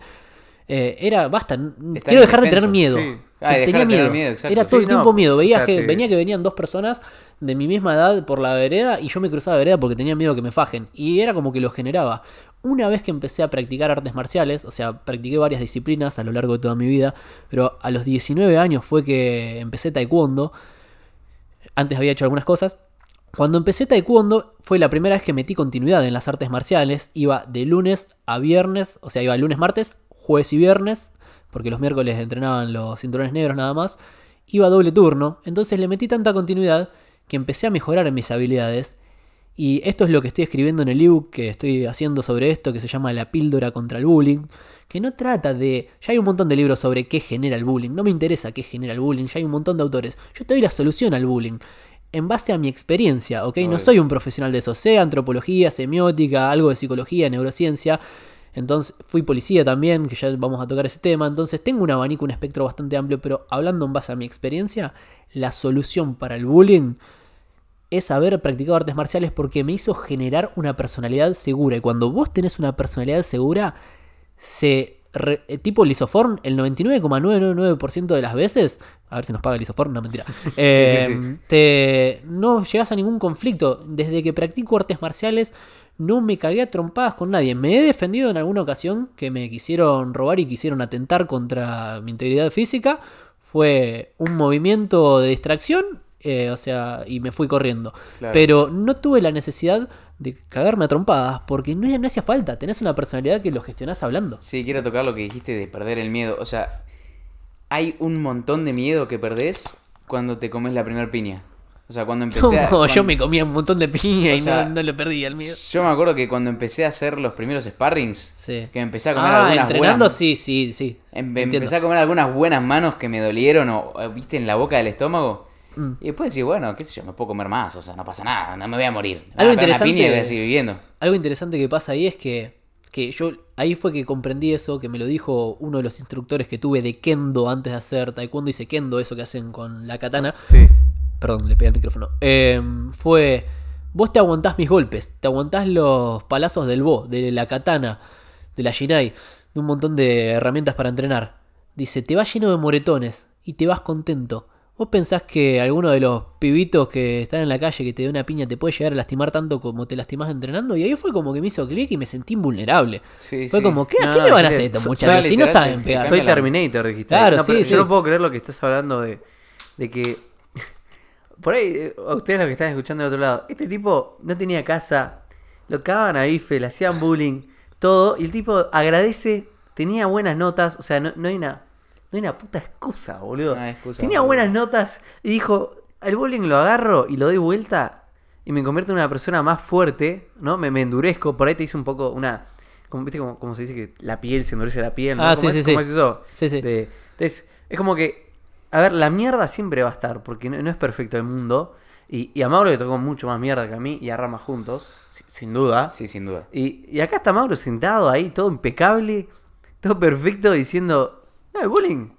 Eh, era, basta, quiero dejar de tener miedo. sí. O sea, Ah, tenía miedo. Era todo Sí, el tiempo miedo. o Veía sea, que, te- venía que venían dos personas de mi misma edad por la vereda y yo me cruzaba vereda porque tenía miedo que me fajen. Y era como que lo generaba. Una vez que empecé a practicar artes marciales, o sea, practiqué varias disciplinas a lo largo de toda mi vida, pero a los 19 años fue que empecé taekwondo. Antes había hecho algunas cosas. Cuando empecé taekwondo fue la primera vez que metí continuidad en las artes marciales. Iba de lunes a viernes, o sea, iba lunes, martes, jueves y viernes, porque los miércoles entrenaban los cinturones negros nada más. Iba doble turno, entonces le metí tanta continuidad que empecé a mejorar mis habilidades. Y esto es lo que estoy escribiendo en el ebook que estoy haciendo sobre esto, que se llama La píldora contra el bullying, que no trata de... Ya hay un montón de libros sobre qué genera el bullying, no me interesa qué genera el bullying, ya hay un montón de autores. Yo te doy la solución al bullying, en base a mi experiencia, ¿ok? No soy un profesional de eso, sé antropología, semiótica, algo de psicología, neurociencia. Entonces, fui policía también, que ya vamos a tocar ese tema. Entonces, tengo un abanico, un espectro bastante amplio, pero hablando en base a mi experiencia, la solución para el bullying es haber practicado artes marciales porque me hizo generar una personalidad segura. Y cuando vos tenés una personalidad segura, se. re- eh, tipo Lisoform, el 99,999% de las veces. A ver si nos paga Lisoform, no mentira. eh, sí. Te, no llegas a ningún conflicto. Desde que practico artes marciales, no me cagué a trompadas con nadie. Me he defendido en alguna ocasión que me quisieron robar y quisieron atentar contra mi integridad física. Fue un movimiento de distracción, eh, o sea, y me fui corriendo. Claro. Pero no tuve la necesidad de cagarme a trompadas porque no, no hacía falta. Tenés una personalidad que lo gestionás hablando. Sí, quiero tocar lo que dijiste de perder el miedo. O sea, hay un montón de miedo que perdés cuando te comes la primera piña. O sea, cuando empecé a... No, cuando- yo me comía un montón de piña O y sea, no, no lo perdí el miedo. Yo me acuerdo que cuando empecé a hacer los primeros sparrings, Sí. que empecé a comer Ah, algunas entrenando, buenas... sí, sí, sí. em- Entiendo. empecé a comer algunas buenas manos que me dolieron o, o, viste, en la boca del estómago. Mm. Y después decís, bueno, qué sé yo, me puedo comer más, o sea, no pasa nada, no me voy a morir. Me Algo voy a pegar una interesante- piña y voy a seguir viviendo. Algo interesante que pasa ahí es que, que yo ahí fue que comprendí eso, que me lo dijo uno de los instructores que tuve de kendo antes de hacer taekwondo, dice kendo, eso que hacen con la katana. Sí. Perdón, le pegué al micrófono. Eh, fue, vos te aguantás mis golpes, te aguantás los palazos del bo, de la katana, de la shinai, de un montón de herramientas para entrenar. Dice, te vas lleno de moretones y te vas contento. ¿Vos pensás que alguno de los pibitos que están en la calle que te dé una piña te puede llegar a lastimar tanto como te lastimás entrenando? Y ahí fue como que me hizo clic y me sentí invulnerable. Sí, fue sí. como, ¿qué, ¿a No, qué no, me van a hacer estos muchachos? Si no saben pegar. Soy Terminator, dijiste. Claro, No, sí, pero sí. Yo no puedo creer lo que estás hablando de, de que. Por ahí, eh, a ustedes los que están escuchando del otro lado, este tipo no tenía casa, lo cagaban a bife, le hacían bullying, todo, y el tipo agradece, tenía buenas notas, o sea, no, no hay una. No hay una puta excusa, boludo. No hay excusa, tenía boludo. buenas notas y dijo: el bullying lo agarro y lo doy vuelta y me convierto en una persona más fuerte, ¿no? Me, me endurezco, por ahí te hice un poco una. Como, ¿Viste como, como se dice que la piel se endurece la piel? ¿no? Ah, ¿Cómo sí, es, sí, cómo sí. es eso? Sí, sí. De- entonces, es como que, a ver, la mierda siempre va a estar, porque no, no es perfecto el mundo. Y, y a Mauro le tocó mucho más mierda que a mí y a Rama juntos, si- sin duda. Sí, sin duda. Y, y acá está Mauro sentado ahí, todo impecable, todo perfecto, diciendo, no, el bullying,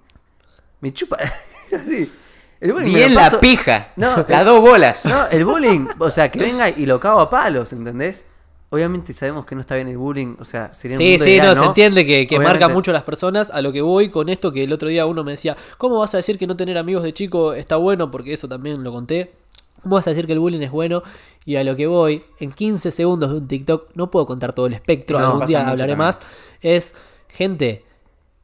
me chupa. Así. El bullying Bien la pija. No, las dos bolas. No, el bullying, o sea, que venga y lo cago a palos, ¿entendés? Obviamente sabemos que no está bien el bullying, o sea, sería un Sí, mundo sí, ideal, no, se entiende que, que marca mucho a las personas. A lo que voy con esto, que el otro día uno me decía, ¿cómo vas a decir que no tener amigos de chico está bueno? Porque eso también lo conté. ¿Cómo vas a decir que el bullying es bueno? Y a lo que voy, en 15 segundos de un TikTok, no puedo contar todo el espectro, No, algún día hablaré más. Es, gente,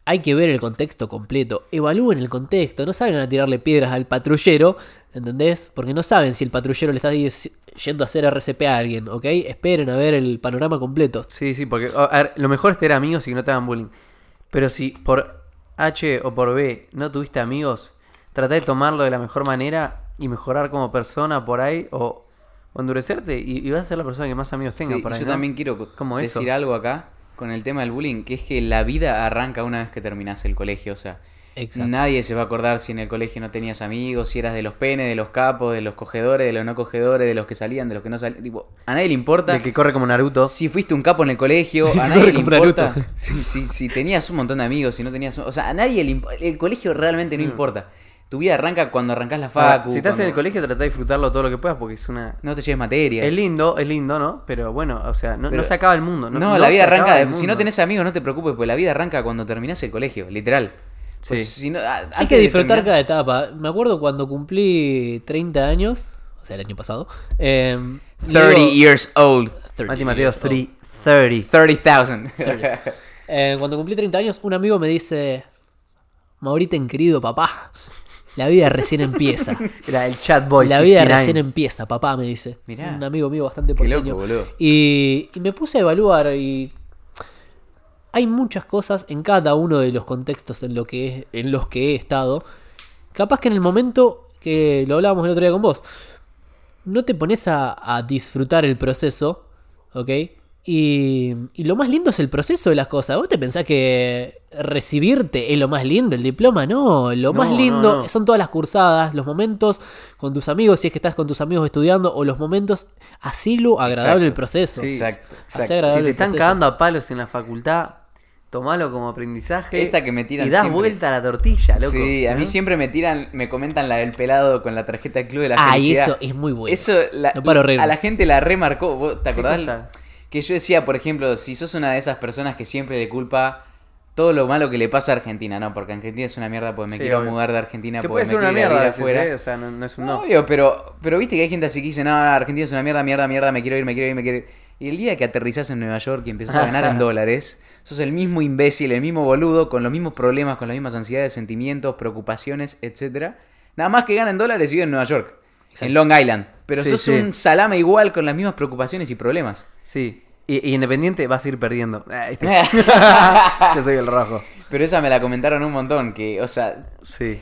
hay que ver el contexto completo. Evalúen el contexto, no salgan a tirarle piedras al patrullero, ¿entendés? Porque no saben si el patrullero le está dic- yendo a hacer RCP a alguien, ¿ok? Esperen a ver el panorama completo. Sí, sí, porque a ver, lo mejor es tener amigos y que no te hagan bullying. Pero si por H o por B no tuviste amigos, trata de tomarlo de la mejor manera y mejorar como persona por ahí o, o endurecerte y, y vas a ser la persona que más amigos tenga Sí, por ahí. yo ¿no? también quiero eso. decir algo acá con el tema del bullying, que es que la vida arranca una vez que terminas el colegio, o sea, Exacto. nadie se va a acordar si en el colegio no tenías amigos, si eras de los penes, de los capos, de los cogedores, de los no cogedores, de los que salían, de los que no salían, tipo, a nadie le importa. De que corre como Naruto. Si fuiste un capo en el colegio, a nadie le importa. Si, si- si tenías un montón de amigos, si no tenías. O sea, a nadie le importa. El colegio realmente no importa. Tu vida arranca cuando arrancas la facu. si estás en el colegio, trata de disfrutarlo todo lo que puedas porque es una... No te lleves materias. Es lindo, es lindo, ¿no? Pero bueno, o sea, no, Pero- no se acaba el mundo. No, No, no la vida arranca. el de- si no tenés amigos, no te preocupes, pues la vida arranca cuando terminás el colegio, literal. Pues Sí. si no- a- Hay que disfrutar cada etapa. Me acuerdo cuando cumplí 30 años, o sea, el año pasado. eh, 30 digo- years old. 30 Mati Mateo, years old. 330. 30,000. Eh, cuando cumplí 30 años, un amigo me dice: Mauriten, querido papá, la vida recién empieza. Era el chat boy. la vida 69. recién empieza, papá, me dice. Mirá. Un amigo mío bastante boludo. Y, y me puse a evaluar y hay muchas cosas en cada uno de los contextos en, lo que es- en los que he estado. Capaz que en el momento que lo hablábamos el otro día con vos, no te pones a, a disfrutar el proceso, ¿ok? Y, y lo más lindo es el proceso de las cosas. ¿Vos te pensás que recibirte es lo más lindo, el diploma? No, lo No, más lindo no. son todas las cursadas, los momentos con tus amigos, si es que estás con tus amigos estudiando, o los momentos asilo agradable Exacto. el proceso. Sí. Exacto, Así exacto. agradable Si te están proceso. cagando a palos en la facultad, tomalo como aprendizaje. Esta que me tiran Y das siempre. vuelta a la tortilla, loco. Sí, a mí ¿no? siempre me tiran, me comentan la del pelado con la tarjeta del club de la Ah, y eso es muy bueno. Eso la- No paro de reírme. a la gente la remarcó. ¿Vos ¿Te ¿Qué acordás? cosa? Que yo decía, por ejemplo, si sos una de esas personas que siempre le culpa todo lo malo que le pasa a Argentina, ¿no? Porque Argentina es una mierda, pues me Sí, quiero obvio. mudar de Argentina, Que porque puede ser una quiero ir a mierda afuera. ¿eh? O sea, no, no es un no. Obvio, pero, pero viste que hay gente así que dice, no, Argentina es una mierda, mierda, mierda, me quiero ir, me quiero ir, me quiero ir. Y el día que aterrizás en Nueva York y empezás a ganar en dólares, sos el mismo imbécil, el mismo boludo, con los mismos problemas, con las mismas ansiedades, sentimientos, preocupaciones, etcétera. Nada más que gana en dólares y vive en Nueva York, en Long Island. Pero Sí, sos sí. un salame igual con las mismas preocupaciones y problemas. Sí. Y, y Independiente vas a ir perdiendo. Yo soy el rojo. Pero esa me la comentaron un montón, que, o sea, Sí.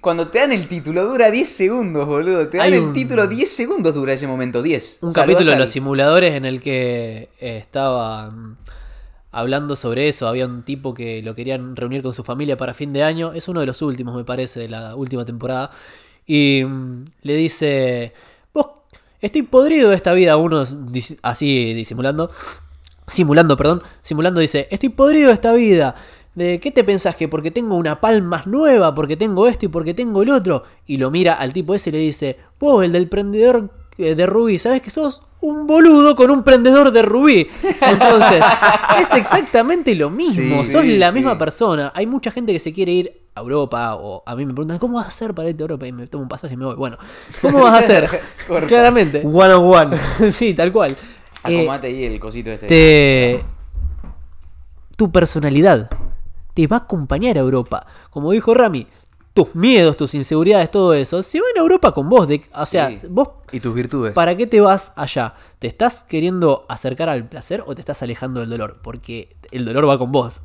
cuando te dan el título dura 10 segundos, boludo. Te dan Hay el un- título 10 segundos dura ese momento, 10. Un O sea, lo capítulo de los simuladores en el que eh, estaba mm, hablando sobre eso. Había un tipo que lo querían reunir con su familia para fin de año. Es uno de los últimos, me parece, de la última temporada. Y mm, le dice: Vos, estoy podrido de esta vida. Uno así disimulando. Simulando, perdón. Simulando dice: Estoy podrido de esta vida. ¿De qué te pensás que porque tengo una palma nueva, porque tengo esto y porque tengo el otro? Y lo mira al tipo ese y le dice: Vos, el del prendedor de rubí, ¿sabes que sos un boludo con un prendedor de rubí? Entonces, es exactamente lo mismo. Sí, sos la sí. misma persona. Hay mucha gente que se quiere ir a Europa o a mí me preguntan: ¿Cómo vas a hacer para irte a Europa? Y me tomo un pasaje y me voy. Bueno, ¿cómo vas a hacer? Claramente. One on one. sí, tal cual. Eh, Acomate ahí el cosito este. te... Tu personalidad te va a acompañar a Europa. Como dijo Rami, tus miedos, tus inseguridades, todo eso, se van a Europa con vos. De... O sea, Sí. vos, Y tus virtudes. ¿para qué te vas allá? ¿Te estás queriendo acercar al placer o te estás alejando del dolor? Porque el dolor va con vos.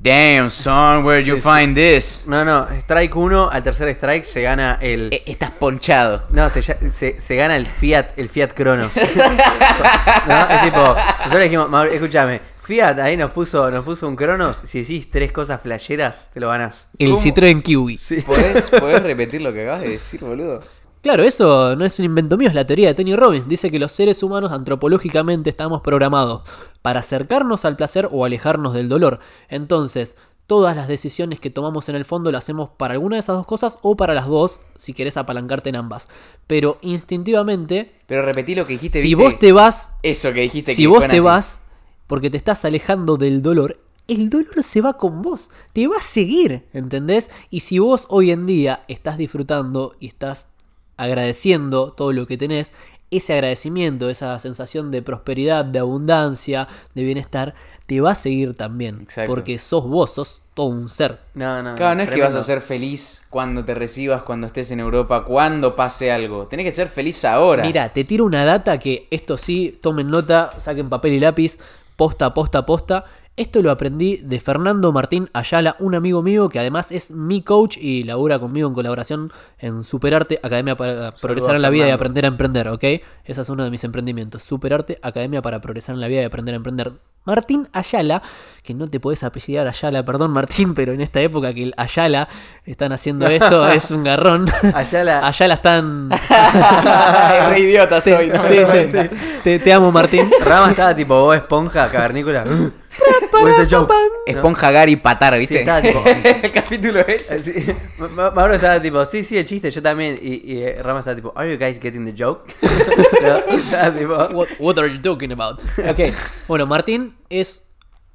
Damn, son, where'd you Sí, sí. find this? No, no, strike 1, al tercer strike se gana el. Eh, Estás ponchado. No, se, se, se gana el Fiat, el Fiat Cronos. no, es tipo, nosotros dijimos, Mauro, escúchame, Fiat ahí nos puso, nos puso un Cronos, si decís tres cosas flasheras, te lo ganás. El ¿Cómo? Citroën Kiwi. ¿Podés, podés repetir lo que acabas de decir, boludo? Claro, eso no es un invento mío, es la teoría de Tony Robbins. Dice que los seres humanos antropológicamente estamos programados para acercarnos al placer o alejarnos del dolor. Entonces, todas las decisiones que tomamos en el fondo las hacemos para alguna de esas dos cosas o para las dos, si querés apalancarte en ambas. Pero instintivamente, Pero repetí lo que dijiste. si ¿viste? vos te vas, Eso que dijiste si que vos te así. vas, porque te estás alejando del dolor, el dolor se va con vos, te va a seguir, ¿entendés? Y si vos hoy en día estás disfrutando y estás agradeciendo todo lo que tenés, ese agradecimiento, esa sensación de prosperidad, de abundancia, de bienestar, te va a seguir también. Exacto. Porque sos vos, sos todo un ser. No, no. Claro, no es que vas a ser feliz cuando te recibas, cuando estés en Europa, cuando pase algo. Tenés que ser feliz ahora. Mira, te tiro una data que esto sí, tomen nota, saquen papel y lápiz, posta, posta, posta. Esto lo aprendí de Fernando Martín Ayala, un amigo mío que además es mi coach y labura conmigo en colaboración en Superarte, Academia para Progresar en la Vida y. Aprender a Emprender, ¿ok? Ese es uno de mis emprendimientos. Superarte, Academia para Progresar en la Vida y Aprender a Emprender. Martín Ayala, que no te puedes apellidar Ayala, perdón Martín, pero en esta época que el Ayala están haciendo esto es un garrón. Allá la. Ayala están... Ay, re idiota Sí, soy, ¿no? sí, sí. Te, te amo, Martín. Rama estaba tipo Bob Esponja, cavernícola. Where's the joke? Esponja Gary Patar, ¿viste? Sí, estaba tipo- el capítulo es. Eh, sí. Ma- Ma- Mauro estaba tipo, sí, sí, el chiste, yo también. Y, y eh, Rama estaba tipo, ¿Are you guys getting the joke? Pero estaba tipo, What, what are you talking about? Ok, bueno, Martín es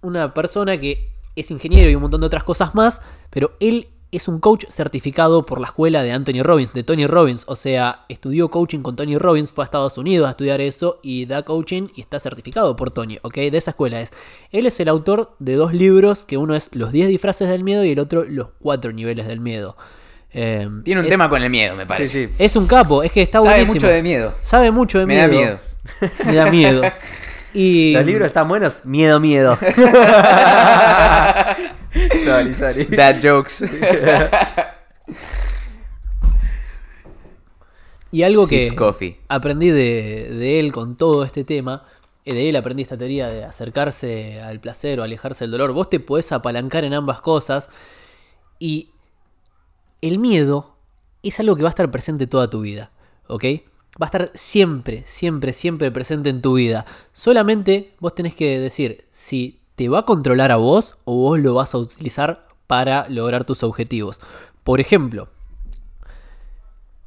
una persona que es ingeniero y un montón de otras cosas más, pero él es un coach certificado por la escuela de Anthony Robbins, de Tony Robbins. O sea, estudió coaching con Tony Robbins, fue a Estados Unidos a estudiar eso y da coaching y está certificado por Tony, ¿ok? De esa escuela es. Él es el autor de dos libros, que uno es Los 10 disfraces del miedo y el otro Los 4 niveles del miedo. Eh, Tiene un es- tema con el miedo, me sí, parece. sí. Es un capo, es que está Sabe buenísimo. mucho de miedo. Sabe mucho de Me miedo. da miedo. Me da miedo. Y Los libros están buenos, miedo, miedo. sorry, sorry. Dad jokes. Y algo que Coffee. aprendí de, de él con todo este tema, eh, de él aprendí esta teoría de acercarse al placer o alejarse del dolor. Vos te podés apalancar en ambas cosas y el miedo es algo que va a estar presente toda tu vida, ¿ok? Va a estar siempre, siempre, siempre presente en tu vida. Solamente vos tenés que decir si te va a controlar a vos o vos lo vas a utilizar para lograr tus objetivos. Por ejemplo,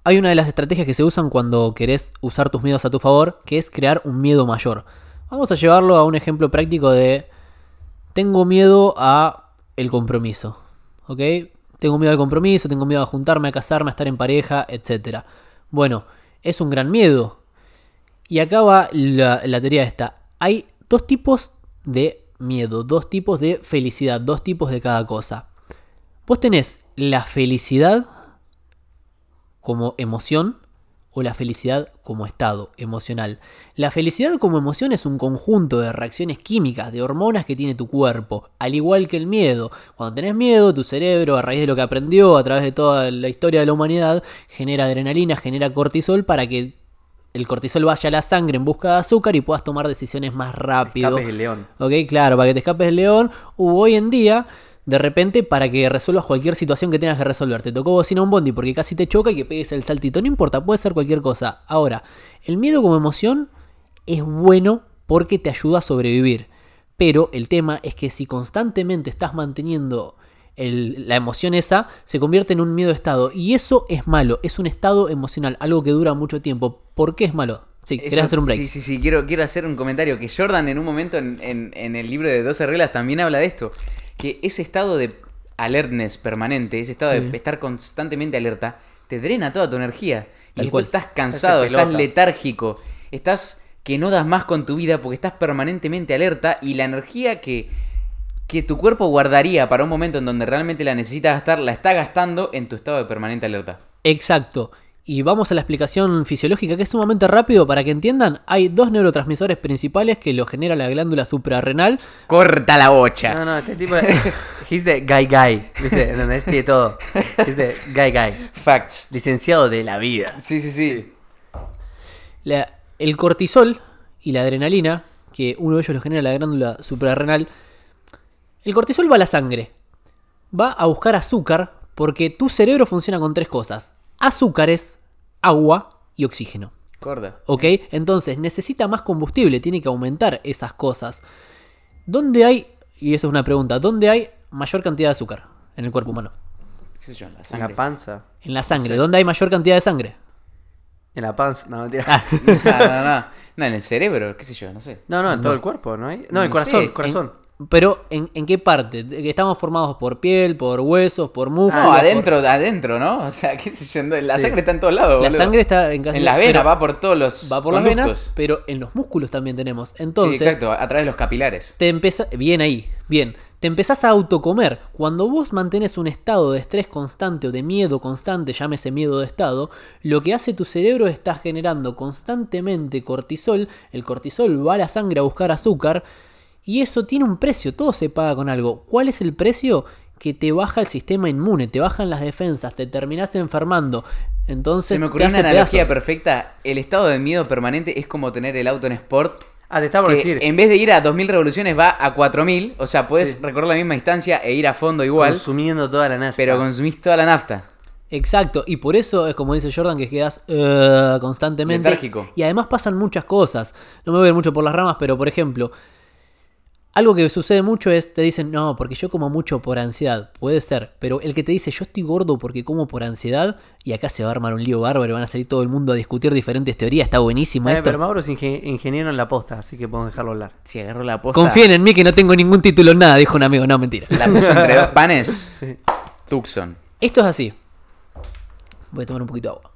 hay una de las estrategias que se usan cuando querés usar tus miedos a tu favor, que es crear un miedo mayor. Vamos a llevarlo a un ejemplo práctico de tengo miedo a el compromiso, ¿ok? Tengo miedo al compromiso, tengo miedo a juntarme, a casarme, a estar en pareja, etc. Bueno, es un gran miedo. Y acá va la, la teoría esta. Hay dos tipos de miedo, dos tipos de felicidad, dos tipos de cada cosa. Vos tenés la felicidad como emoción o la felicidad como estado emocional. La felicidad como emoción es un conjunto de reacciones químicas, de hormonas que tiene tu cuerpo, al igual que el miedo. Cuando tenés miedo, tu cerebro, a raíz de lo que aprendió a través de toda la historia de la humanidad, genera adrenalina, genera cortisol para que el cortisol vaya a la sangre en busca de azúcar y puedas tomar decisiones más rápido. Escapes del león. Ok, claro, para que te escapes del león. Hoy en día, de repente, para que resuelvas cualquier situación que tengas que resolver. Te tocó bocina un bondi porque casi te choca y que pegues el saltito. No importa, puede ser cualquier cosa. Ahora, el miedo como emoción es bueno porque te ayuda a sobrevivir. Pero el tema es que si constantemente estás manteniendo el- la emoción esa, se convierte en un miedo estado. Y eso es malo, es un estado emocional, algo que dura mucho tiempo. ¿Por qué es malo? Sí, querés Eso- hacer un break. Sí, sí, sí, quiero, quiero hacer un comentario. Que Jordan en un momento en, en- en el libro de 12 reglas también habla de esto. Que ese estado de alertness permanente, ese estado Sí. de estar constantemente alerta, te drena toda tu energía. Y Tal después cual. estás cansado, estás letárgico, estás que no das más con tu vida porque estás permanentemente alerta y la energía que, que tu cuerpo guardaría para un momento en donde realmente la necesitas gastar, la está gastando en tu estado de permanente alerta. Exacto. Y vamos a la explicación fisiológica que es sumamente rápido para que entiendan. Hay dos neurotransmisores principales que lo genera la glándula suprarrenal. Corta la bocha. No, no, este tipo. He's the guy guy. ¿Viste? ¿Entendés? Tiene todo. He's the guy guy. Facts. Licenciado de la vida. Sí, sí, sí. La- el cortisol y la adrenalina, que uno de ellos lo genera la glándula suprarrenal. El cortisol va a la sangre. Va a buscar azúcar porque tu cerebro funciona con tres cosas. Azúcares, agua y oxígeno. Corta. ¿Ok? Entonces necesita más combustible, tiene que aumentar esas cosas. ¿Dónde hay, y eso es una pregunta, ¿dónde hay mayor cantidad de azúcar en el cuerpo humano? ¿Qué sé yo? La En la sangre. panza. En la sangre. ¿Dónde hay mayor cantidad de sangre? En la panza. No, mentira. Ah, no, no, no. No, en el cerebro, qué sé yo, no sé. No, no, en todo el cuerpo, ¿no hay? No, el No corazón, sé, corazón. Pero, ¿en, en qué parte? Estamos formados por piel, por huesos, por músculos. No, por- adentro, adentro, ¿no? O sea, qué sé yo, la Sí. sangre está en todos lados, La boludo. sangre está en casi En las venas, va por todos los va por las conductos. venas, pero en los músculos también tenemos. Sí, Entonces, exacto, a través de los capilares. te empieza bien ahí, bien. Te empezás a autocomer. Cuando vos mantenés un estado de estrés constante o de miedo constante, llámese miedo de estado, lo que hace tu cerebro está generando constantemente cortisol. El cortisol va a la sangre a buscar azúcar y eso tiene un precio, todo se paga con algo. ¿Cuál es el precio? Que te baja el sistema inmune, te bajan las defensas, te terminás enfermando. Entonces, Se me ocurrió una analogía pedazos. perfecta. El estado de miedo permanente es como tener el auto en sport. Ah, te estaba por Que decir. en vez de ir a 2000 revoluciones va a 4000. O sea, puedes Sí. recorrer la misma distancia e ir a fondo igual. Consumiendo toda la NASA. pero consumís toda la nafta. Exacto, y por eso es como dice Jordan que quedas eh, constantemente. Letárgico. Y además pasan muchas cosas. No me voy a ir mucho por las ramas, pero por ejemplo, algo que sucede mucho es, te dicen, no, porque yo como mucho por ansiedad. Puede ser, pero el que te dice, yo estoy gordo porque como por ansiedad, y acá se va a armar un lío bárbaro y van a salir todo el mundo a discutir diferentes teorías, está buenísimo Eh, esto. pero Mauro es inge- ingeniero en la posta, así que podemos dejarlo hablar. Si agarró la posta. Confíen en mí que no tengo ningún título en nada, dijo un amigo. No, mentira. La puso entre dos panes. Sí. Tucson. Esto es así. Voy a tomar un poquito de agua.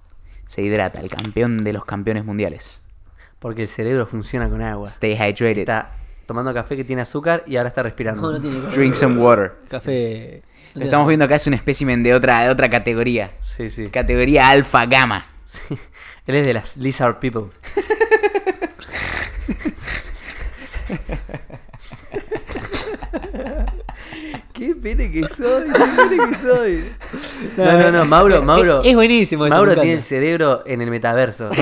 Se hidrata, el campeón de los campeones mundiales. Porque el cerebro funciona con agua. Stay hydrated. Está tomando café que tiene azúcar y ahora está respirando. No, no tiene Drink some water. café. Lo estamos viendo acá, es un espécimen de otra, de otra categoría. Sí, sí. Categoría alfa gamma. Sí. Él es de las Lizard People. Qué pene que soy, qué pene que soy. No, no, no, Mauro, Mauro. Es, es buenísimo. Mauro tiene el cerebro en el metaverso.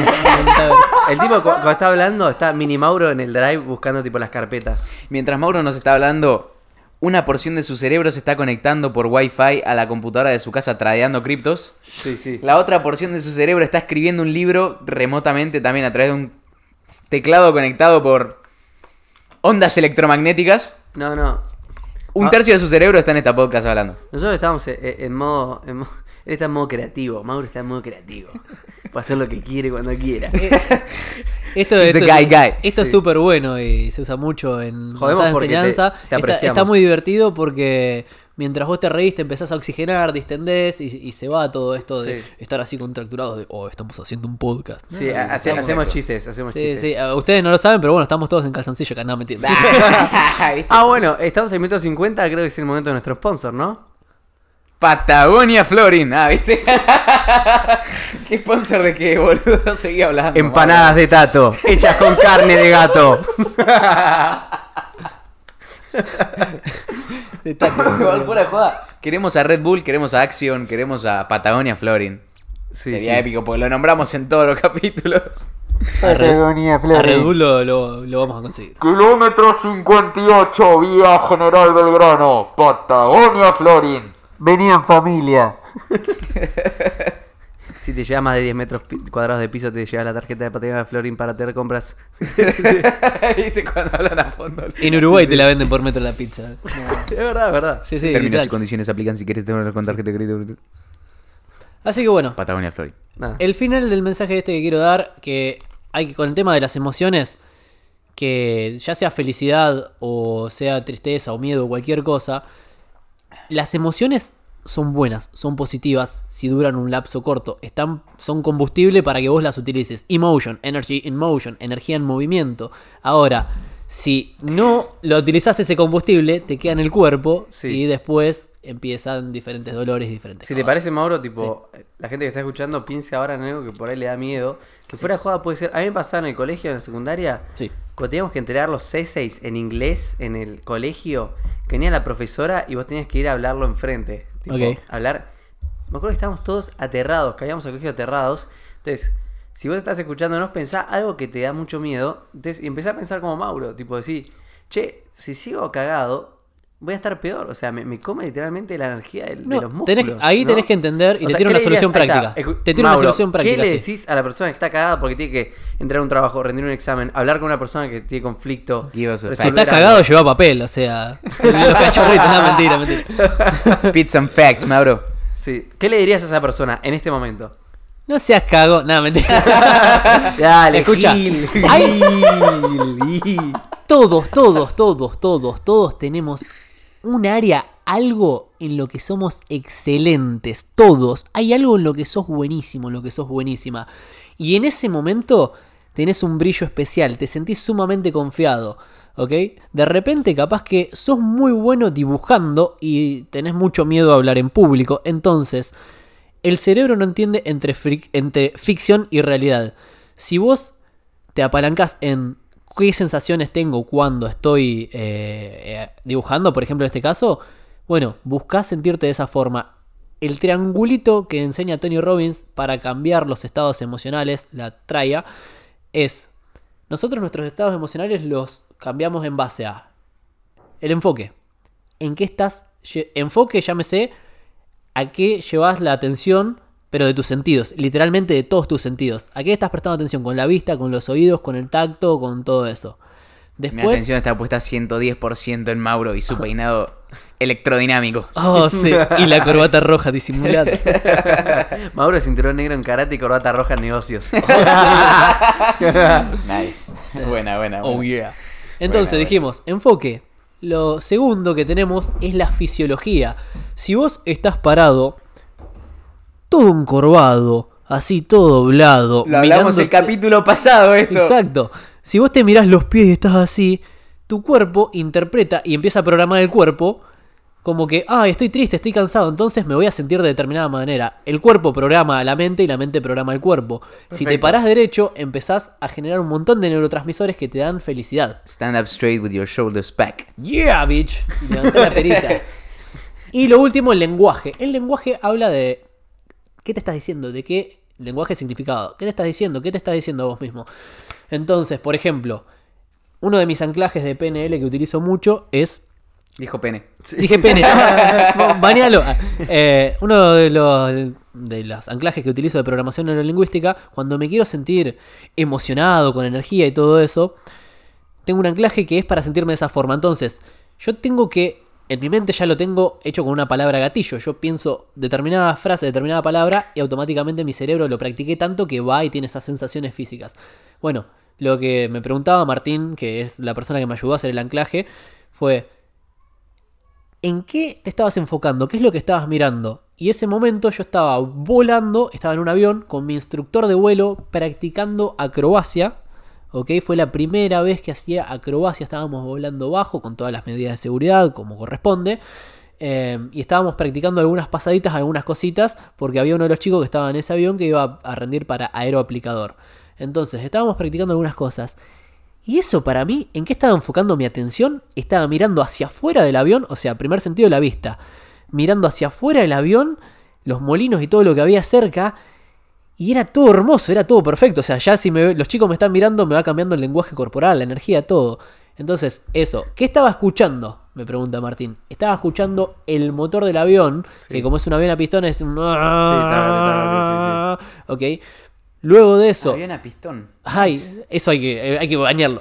El tipo cu- cuando está hablando está mini Mauro en el drive buscando tipo las carpetas. Mientras Mauro nos está hablando, una porción de su cerebro se está conectando por Wi-Fi a la computadora de su casa tradeando criptos. Sí, sí. La otra porción de su cerebro está escribiendo un libro remotamente también a través de un teclado conectado por ondas electromagnéticas. No, no. Un Ah. tercio de su cerebro está en esta podcast hablando. Nosotros estamos en, en modo, en mo- Él está en modo creativo. Mauro está en modo creativo. Puede hacer lo que quiere cuando quiera. Esto, He's esto the es- guy guy. esto es súper bueno y se usa mucho en te- enseñanza. te está, muy divertido porque mientras vos te reís te empezás a oxigenar, distendés y, y se va todo esto de Sí. estar así contracturados de, oh, estamos haciendo un podcast. Sí, No, hace- hacemos chistes, hacemos Sí, chistes. sí, a- ustedes no lo saben, pero bueno, estamos todos en calzoncillo acá, no, mentira. Ah, bueno, estamos en minuto 50, creo que es el momento de nuestro sponsor, ¿no? Patagonia Florin. Ah, ¿viste? ¿Qué sponsor de qué, boludo? Seguí hablando. Empanadas de tato, hechas con carne de gato. Igual fuera de joda. Queremos a Red Bull, queremos a Action, queremos a Patagonia Florin. Sí, Sería sí. épico porque lo nombramos en todos los capítulos. A Red, a Red Bull lo, lo- lo vamos a conseguir. Kilómetro 58, vía General Belgrano, Patagonia Florin. Vení en familia. Si te llevas más de 10 metros cuadrados de piso, te llevas la tarjeta de Patagonia Florin para tener compras. ¿Viste cuando hablan a fondo? En Uruguay te la venden por metro la pizza. Es verdad, es verdad. Sí, sí, Términos y condiciones aplican si quieres tener con tarjeta de crédito. Así que bueno, Patagonia Florin. Nada. El final del mensaje este que quiero dar, que hay que con el tema de las emociones, que ya sea felicidad o sea tristeza o miedo o cualquier cosa, las emociones son buenas, son positivas si duran un lapso corto, están, son combustible para que vos las utilices. Emotion, energy in motion, energía en movimiento. Ahora, si no lo utilizás ese combustible, te queda en el cuerpo Sí. y después empiezan diferentes dolores, diferentes Si te cosas. parece, Mauro, tipo, la gente que está escuchando piense ahora en algo que por ahí le da miedo. Que fuera de joda puede ser. A mí me pasaba en el colegio, en la secundaria, Sí. Cuando teníamos que entregar los C6 en inglés en el colegio, que venía la profesora y vos tenías que ir a hablarlo enfrente. Tipo, hablar. Me acuerdo que estábamos todos aterrados, caíamos al colegio aterrados. Entonces, si vos estás escuchándonos, pensá algo que te da mucho miedo. Entonces, y empezá a pensar como Mauro, tipo decir, che, si sigo cagado, voy a estar peor. O sea, me, me come literalmente la energía de, No, los músculos. tenés- ahí ¿no? tenés que entender y O te sea, tiene ¿qué una solución dirías? Práctica. está. Te tiene una Mauro, solución práctica, ¿Qué le sí. decís a la persona que está cagada porque tiene que entrar a un trabajo, rendir un examen, hablar con una persona que tiene conflicto? Si algo? cagado, lleva papel, o sea. Los cachorritos, no, mentira, mentira. Spit some facts, Mauro. Sí. ¿Qué le dirías a esa persona en este momento? No seas cago, no, mentira. Dale, Escucha, Gil, Gil. todos, todos, todos, todos, todos tenemos un área, algo en lo que somos excelentes. Todos. Hay algo en lo que sos buenísimo, en lo que sos buenísima. Y en ese momento tenés un brillo especial, te sentís sumamente confiado. ¿Ok? De repente, capaz que sos muy bueno dibujando y tenés mucho miedo a hablar en público. Entonces, el cerebro no entiende entre, entre ficción y realidad. Si vos te apalancás en qué sensaciones tengo cuando estoy eh, eh, dibujando, por ejemplo, en este caso, bueno, buscás sentirte de esa forma. El triangulito que enseña Tony Robbins para cambiar los estados emocionales, la traya, es nosotros nuestros estados emocionales los cambiamos en base a el enfoque. ¿En qué estás? Enfoque, llámese, a qué llevas la atención, pero de tus sentidos, literalmente de todos tus sentidos. ¿A qué estás prestando atención? Con la vista, con los oídos, con el tacto, con todo eso. Mi Después. atención está puesta 110% en Mauro y su peinado electrodinámico. Oh, sí. Y la corbata roja disimulada. Mauro cinturón negro en karate y corbata roja en negocios. Nice. Buena, buena. Oh, buena. yeah. Entonces Buena, dijimos, enfoque. Lo segundo que tenemos es la fisiología. Si vos estás parado, todo encorvado, así todo doblado. Lo hablamos mirando- el capítulo pasado esto. Exacto. Si vos te mirás los pies y estás así, tu cuerpo interpreta y empieza a programar el cuerpo como que, ah, estoy triste, estoy cansado, entonces me voy a sentir de determinada manera. El cuerpo programa a la mente y la mente programa el cuerpo. Si te parás derecho, empezás a generar un montón de neurotransmisores que te dan felicidad. Stand up straight with your shoulders back. Yeah, bitch. Y levantá la perita. Y lo último, el lenguaje. El lenguaje habla de qué te estás diciendo, de qué lenguaje significado. ¿Qué te estás diciendo? ¿Qué te estás diciendo a vos mismo? Entonces, por ejemplo, uno de mis anclajes de PNL que utilizo mucho es Dijo pene. Dije pene. Banealo. Eh, uno de los, de los anclajes que utilizo de programación neurolingüística, cuando me quiero sentir emocionado, con energía y todo eso, tengo un anclaje que es para sentirme de esa forma. Entonces, yo tengo que. En mi mente ya lo tengo hecho con una palabra gatillo. Yo pienso determinada frase, determinada palabra y automáticamente mi cerebro lo practiqué tanto que va y tiene esas sensaciones físicas. Bueno, lo que me preguntaba Martín, que es la persona que me ayudó a hacer el anclaje, fue en qué te estabas enfocando, qué es lo que estabas mirando. Y ese momento yo estaba volando, estaba en un avión con mi instructor de vuelo practicando acrobacia. ¿Ok? Fue la primera vez que hacía acrobacia, estábamos volando bajo con todas las medidas de seguridad como corresponde. eh, y estábamos practicando algunas pasaditas, algunas cositas, porque había uno de los chicos que estaba en ese avión que iba a rendir para aeroaplicador. Entonces, estábamos practicando algunas cosas. Y eso para mí, ¿en qué estaba enfocando mi atención? Estaba mirando hacia afuera del avión, o sea, primer sentido de la vista. Mirando hacia afuera del avión, los molinos y todo lo que había cerca. Y era todo hermoso, era todo perfecto. O sea, ya si me, ve- los chicos me están mirando, me va cambiando el lenguaje corporal, la energía, todo. Entonces, eso. ¿Qué estaba escuchando? Me pregunta Martín. Estaba escuchando el motor del avión, que como es un avión a pistón es un... taca, Ok. Luego de eso... Avión a pistón. Ay, eso hay que, eh, hay que bañarlo.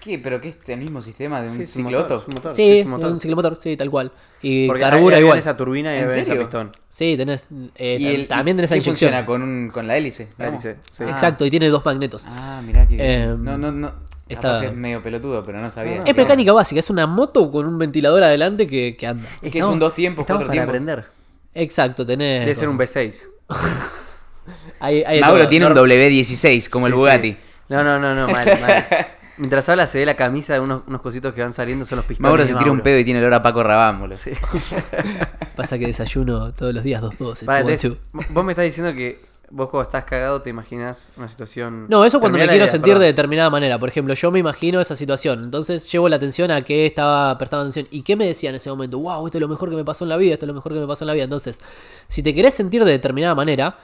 ¿Qué? ¿Pero qué es el mismo sistema de un Sí, cicloauto? motor, es un motor, Sí, es un motor. un ciclomotor, sí, tal cual. Y Porque carbura igual. aviones a turbina y ¿En serio? pistón. Sí, tenés. eh, ¿Y el- también tenés la inyección. funciona con, un, con la hélice? La digamos? hélice, sí. Ah. Exacto, y tiene dos magnetos. Ah, mirá que. Eh, no, no, no. está- es medio pelotudo, pero no sabía. es mecánica básica, es una moto con un ventilador adelante que, que anda. Es que es un dos tiempos, cuatro para tiempos. aprender. Exacto, tenés. Debe ser un cosas. V6. Hay- hay de Mauro todo. tiene un No- W16, como el Bugatti. No, no, no, no, mal, mal. Mientras habla se ve la camisa de unos, unos cositos que van saliendo, son los pistones. Mauro se tira un pedo y tiene olor a Paco Rabán, boludo. Pasa que desayuno todos los días dos dos. Vale, two, entonces, two. vos me estás diciendo que vos cuando estás cagado te imaginas una situación... No, eso cuando me quiero idea, sentir perdón. de determinada manera. Por ejemplo, yo me imagino esa situación. Entonces llevo la atención a qué estaba prestando atención. ¿Y qué me decía en ese momento? Wow, esto es lo mejor que me pasó en la vida, esto es lo mejor que me pasó en la vida. Entonces, si te querés sentir de determinada manera,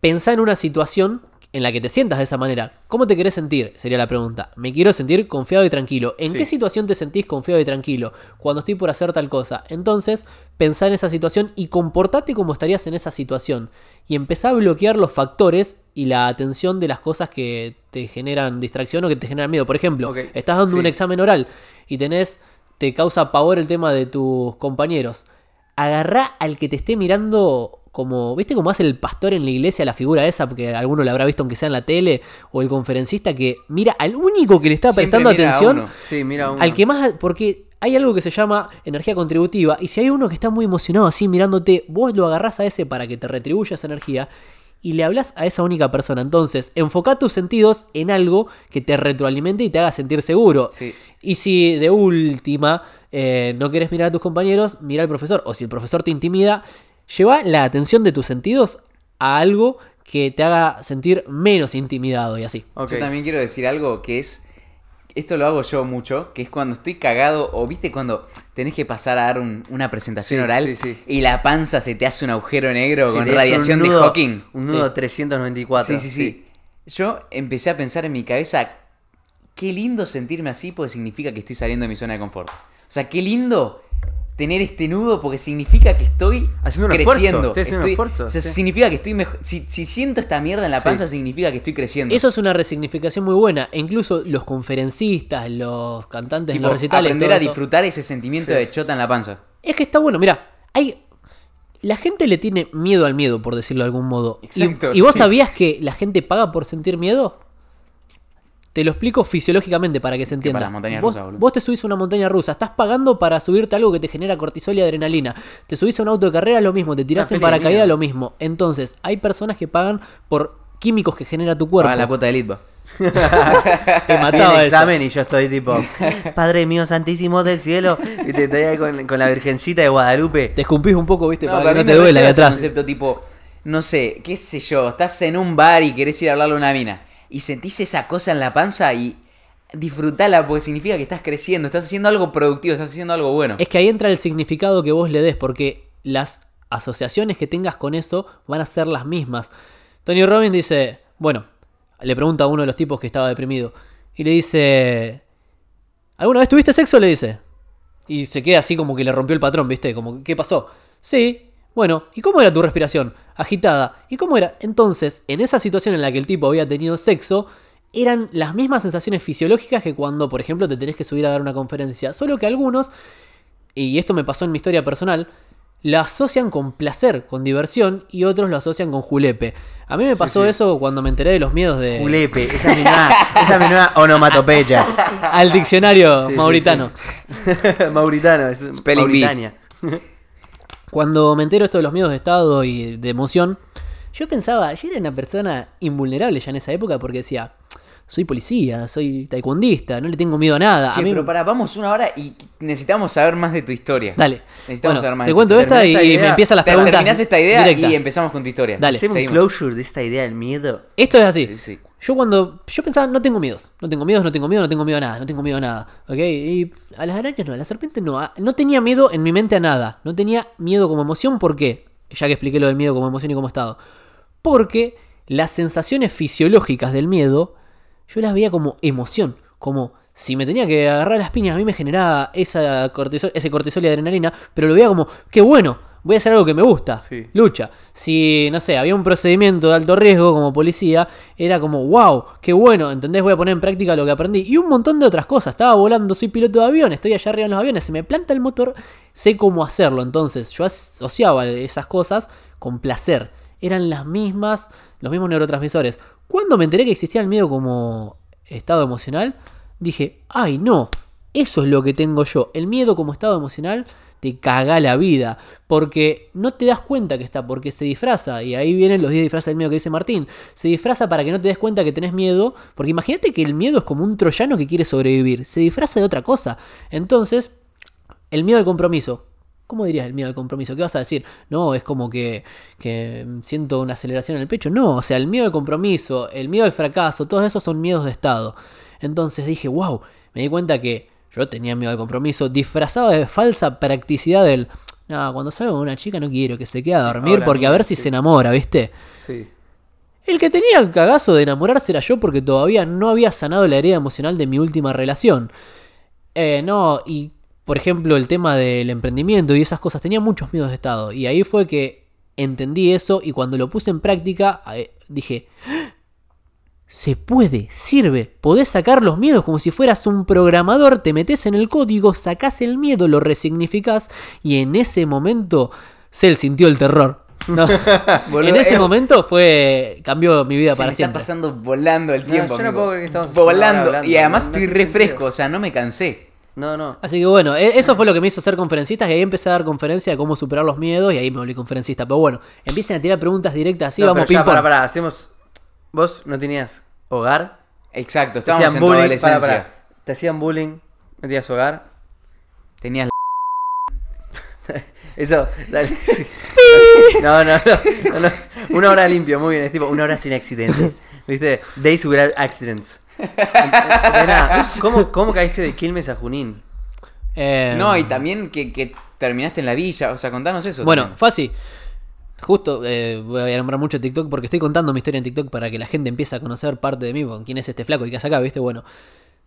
pensá en una situación en la que te sientas de esa manera. ¿Cómo te querés sentir? Sería la pregunta. Me quiero sentir confiado y tranquilo. ¿En Sí. qué situación te sentís confiado y tranquilo? Cuando estoy por hacer tal cosa. Entonces, pensá en esa situación y comportate como estarías en esa situación. Y empezá a bloquear los factores y la atención de las cosas que te generan distracción o que te generan miedo. Por ejemplo, estás dando sí. un examen oral y tenés, te causa pavor el tema de tus compañeros. Agarrá al que te esté mirando como, ¿viste cómo hace el pastor en la iglesia la figura esa? Porque alguno la habrá visto aunque sea en la tele, o el conferencista que mira al único que le está Siempre prestando mira a atención, uno. Sí, mira uno. al que más, porque hay algo que se llama energía contributiva, y si hay uno que está muy emocionado así mirándote, vos lo agarrás a ese para que te retribuya esa energía. Y le hablas a esa única persona. Entonces, enfoca tus sentidos en algo que te retroalimente y te haga sentir seguro. Sí. Y si de última eh, no quieres mirar a tus compañeros, mira al profesor. O si el profesor te intimida, lleva la atención de tus sentidos a algo que te haga sentir menos intimidado y así. Yo también quiero decir algo que es. Esto lo hago yo mucho, que es cuando estoy cagado, o viste cuando tenés que pasar a dar un- una presentación Sí, oral sí, sí. y la panza se te hace un agujero negro Sí, con radiación de Hawking. Un nudo Sí. 394. Sí, sí, sí. Yo empecé a pensar en mi cabeza, qué lindo sentirme así porque significa que estoy saliendo de mi zona de confort. O sea, qué lindo tener este nudo porque significa que estoy Haciendo un esfuerzo, creciendo. estoy haciendo un esfuerzo, O sea, sí. significa que estoy mejor. Si, si siento esta mierda en la Sí. panza, significa que estoy creciendo. Eso es una resignificación muy buena. E incluso los conferencistas, los cantantes en Tipo, los recitales. aprender todo a eso. disfrutar ese sentimiento Sí. de chota en la panza. Es que está bueno, mira, hay. La gente le tiene miedo al miedo, por decirlo de algún modo. Y- Exacto, ¿Y, vos sí. sabías que la gente paga por sentir miedo? Te lo explico fisiológicamente para que se entienda. para las montañas vos, rusas, boludo. vos te subís a una montaña rusa, estás pagando para subirte a algo que te genera cortisol y adrenalina. Te subís a un auto de carrera, lo mismo. Te tirás Una en de paracaídas, lo mismo. Entonces, hay personas que pagan por químicos que genera tu cuerpo. Pagan la cuota de Litva. Te mataba el eso. examen y yo estoy tipo, Padre mío santísimo del cielo. Y te ahí con, con la virgencita de Guadalupe. Te escumpís un poco, viste, No, para que no te duela ese atrás. concepto tipo, no sé, qué sé yo, estás en un bar y querés ir a hablarle a una mina y sentís esa cosa en la panza y disfrutala porque significa que estás creciendo, estás haciendo algo productivo, estás haciendo algo bueno. Es que ahí entra el significado que vos le des, porque las asociaciones que tengas con eso van a ser las mismas. Tony Robbins dice, bueno, le pregunta a uno de los tipos que estaba deprimido, y le dice, ¿alguna vez tuviste sexo? Le dice. Y se queda así como que le rompió el patrón, ¿viste? Como, ¿qué pasó? Sí. Bueno, ¿y cómo era tu respiración? Agitada. ¿Y cómo era? Entonces, en esa situación en la que el tipo había tenido sexo, eran las mismas sensaciones fisiológicas que cuando, por ejemplo, te tenés que subir a dar una conferencia. Solo que algunos y esto me pasó en mi historia personal, la asocian con placer, con diversión, y otros lo asocian con julepe. A mí me pasó sí. eso cuando me enteré de los miedos de... Julepe, esa es mi nueva, esa es mi nueva onomatopeya. Al diccionario Sí, sí, mauritano. Mauritano, es Spelling bee. Mauritania. Cuando me entero esto de los miedos de estado y de emoción, yo pensaba, yo era una persona invulnerable ya en esa época porque decía, soy policía, soy taekwondista, no le tengo miedo a nada. Che, a mí pero para, vamos una hora y necesitamos saber más de tu historia. Dale. Necesitamos Bueno, saber más te de tu cuento historia. esta y, Termina esta y me idea. empiezan las Te- preguntas. Terminás esta idea y empezamos con tu historia. Dale. Hacemos un closure de esta idea del miedo. Esto es así. Sí, sí. Yo cuando. Yo pensaba, no tengo miedos. No tengo miedos, no tengo miedo, no tengo miedo a nada. No tengo miedo a nada. ¿Ok? Y a las arañas no, a las serpientes no. a- No tenía miedo en mi mente a nada. No tenía miedo como emoción. ¿Por qué? Ya que expliqué lo del miedo como emoción y como estado. Porque las sensaciones fisiológicas del miedo, yo las veía como emoción. Como si me tenía que agarrar las piñas, a mí me generaba esa cortisol, ese cortisol y adrenalina. Pero lo veía como, qué bueno. Voy a hacer algo que me gusta. Sí. Lucha. Si, no sé, había un procedimiento de alto riesgo como policía, era como, wow, qué bueno, ¿entendés? Voy a poner en práctica lo que aprendí. Y un montón de otras cosas. Estaba volando, soy piloto de avión, estoy allá arriba en los aviones, se me planta el motor, sé cómo hacerlo. Entonces, yo asociaba esas cosas con placer. Eran las mismas, los mismos neurotransmisores. Cuando me enteré que existía el miedo como estado emocional, dije, ay no, eso es lo que tengo yo. El miedo como estado emocional te caga la vida. Porque no te das cuenta que está, porque se disfraza. Y ahí vienen los 10 disfraces del miedo que dice Martín. Se disfraza para que no te des cuenta que tenés miedo. Porque imagínate que el miedo es como un troyano que quiere sobrevivir. Se disfraza de otra cosa. Entonces, el miedo al compromiso. ¿Cómo dirías el miedo al compromiso? ¿Qué vas a decir? No, es como que, que siento una aceleración en el pecho. No, o sea, el miedo al compromiso, el miedo al fracaso, todos esos son miedos de estado. Entonces dije, wow, me di cuenta que yo tenía miedo al compromiso, disfrazado de falsa practicidad del... No, cuando salgo con una chica no quiero que se quede a dormir porque a ver si sí. se enamora, ¿viste? Sí. El que tenía el cagazo de enamorarse era yo porque todavía no había sanado la herida emocional de mi última relación. Eh, no, y por ejemplo el tema del emprendimiento y esas cosas, tenía muchos miedos de estado. Y ahí fue que entendí eso y cuando lo puse en práctica eh, dije, "¡Ah! se puede, sirve, podés sacar los miedos como si fueras un programador, te metes en el código, sacás el miedo, lo resignificás y en ese momento Cell sintió el terror. No. Boludo, en ese eh, momento fue. cambió mi vida Se para me está siempre. pasando volando el No, tiempo. yo no puedo creer que estamos volando. hablando, y además estoy tiene re fresco, sentido. o sea, no me cansé. No, no. Así que bueno, e- eso fue lo que me hizo ser conferencista y ahí empecé a dar conferencia de cómo superar los miedos y ahí me volví conferencista. Pero bueno, empiecen a tirar preguntas directas así, No, vamos ping pará, pará, hacemos. Vos no tenías hogar. Exacto, estábamos en tu bullying. adolescencia. pará, pará. Te hacían bullying. No tenías hogar. Tenías Eso, dale. sí. No, no, no, no, no. Una hora limpio, muy bien. Es tipo una hora sin accidentes. ¿Viste? Days without accidents. ¿cómo, ¿Cómo caíste de Quilmes a Junín? Eh, No, y también que, que terminaste en la villa, o sea, contanos eso. Bueno, también. fue así. Justo, eh, voy a nombrar mucho TikTok porque estoy contando mi historia en TikTok para que la gente empiece a conocer parte de mí, con quién es este flaco y qué hace acá, ¿viste? Bueno,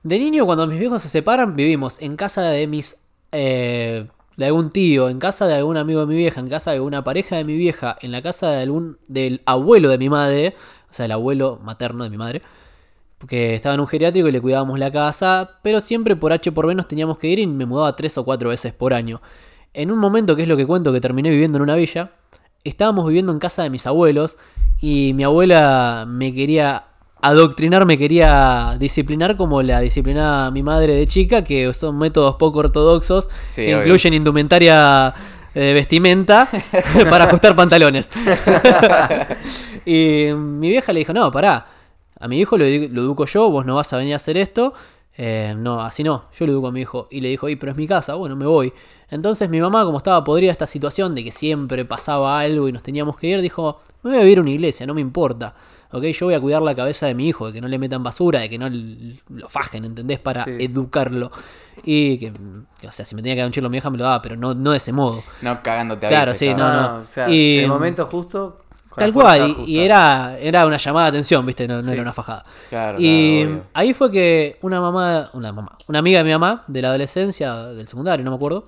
de niño cuando mis viejos se separan vivimos en casa de mis... eh, de algún tío, en casa de algún amigo de mi vieja, en casa de una pareja de mi vieja, en la casa de algún del abuelo de mi madre, o sea, el abuelo materno de mi madre, porque estaba en un geriátrico y le cuidábamos la casa, pero siempre por H por B nos teníamos que ir y me mudaba tres o cuatro veces por año. En un momento, que es lo que cuento, que terminé viviendo en una villa, estábamos viviendo en casa de mis abuelos y mi abuela me quería adoctrinar, me quería disciplinar como la disciplinaba mi madre de chica, que son métodos poco ortodoxos Sí, que obvio. incluyen indumentaria de vestimenta para ajustar pantalones. y mi vieja le dijo, no, pará, a mi hijo lo, edu- lo educo yo, vos no vas a venir a hacer esto. Eh, no, así no, yo lo educo a mi hijo. Y le dijo, y pero es mi casa, bueno, me voy. Entonces mi mamá, como estaba podrida esta situación de que siempre pasaba algo y nos teníamos que ir, dijo, me voy a vivir a una iglesia, no me importa. Ok, yo voy a cuidar la cabeza de mi hijo, de que no le metan basura, de que no lo fajen, ¿entendés? Para Sí. educarlo. Y que, o sea, si me tenía que dar un chilo mi vieja me lo daba, pero no, no de ese modo. No cagándote a Claro, bife, sí, cabrón. no, no. O sea, Y- en el momento justo. Tal cual, y, y era, era una llamada de atención, ¿viste? No, no Sí. era una fajada. Claro, y claro, ahí fue que una mamá, una mamá, una amiga de mi mamá, de la adolescencia, del secundario, no me acuerdo,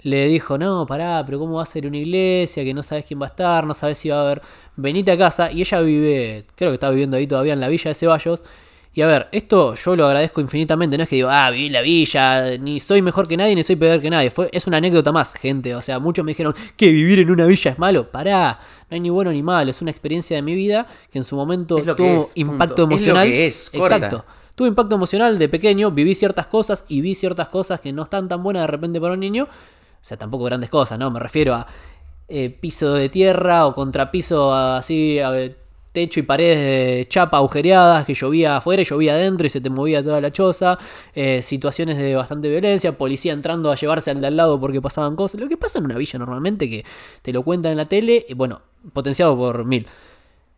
le dijo, no, pará, pero ¿cómo va a ser una iglesia? Que no sabes quién va a estar, no sabes si va a haber, venite a casa. Y ella vive, creo que está viviendo ahí todavía en la villa de Ceballos. Y a ver, esto yo lo agradezco infinitamente, no es que digo, ah, viví en la villa, ni soy mejor que nadie, ni soy peor que nadie. Fue, es una anécdota más, gente. O sea, muchos me dijeron que vivir en una villa es malo. Pará, no hay ni bueno ni malo, es una experiencia de mi vida que en su momento tuvo es, punto. impacto Es lo emocional. que es, corta. Exacto. Tuve impacto emocional de pequeño, viví ciertas cosas y vi ciertas cosas que no están tan buenas de repente para un niño. O sea, tampoco grandes cosas, ¿no? Me refiero a eh, piso de tierra o contrapiso así, a techo y paredes de chapa agujereadas, que llovía afuera y llovía adentro y se te movía toda la choza. eh, situaciones de bastante violencia, policía entrando a llevarse al de al lado porque pasaban cosas. Lo que pasa en una villa normalmente, que te lo cuentan en la tele, y bueno, potenciado por mil.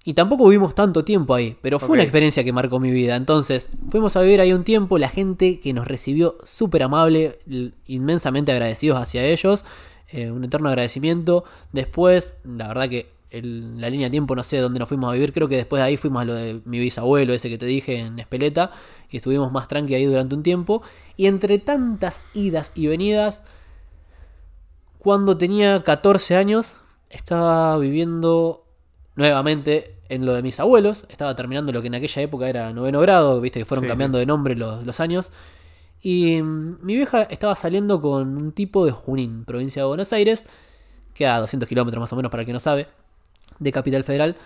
Y tampoco vivimos tanto tiempo ahí, pero fue una Ok. experiencia que marcó mi vida. Entonces, fuimos a vivir ahí un tiempo, la gente que nos recibió súper amable, inmensamente agradecidos hacia ellos, eh, un eterno agradecimiento. Después, la verdad que el- la línea de tiempo no sé dónde nos fuimos a vivir, creo que después de ahí fuimos a lo de mi bisabuelo, ese que te dije en Espeleta, y estuvimos más tranqui ahí durante un tiempo. Y entre tantas idas y venidas, cuando tenía 14 años, estaba viviendo nuevamente en lo de mis abuelos. Estaba terminando lo que en aquella época era noveno grado, viste que fueron Sí, cambiando de nombre los, los años. Y mm, mi vieja estaba saliendo con un tipo de Junín, provincia de Buenos Aires, que a 200 kilómetros más o menos para el que no sabe, de Capital Federal.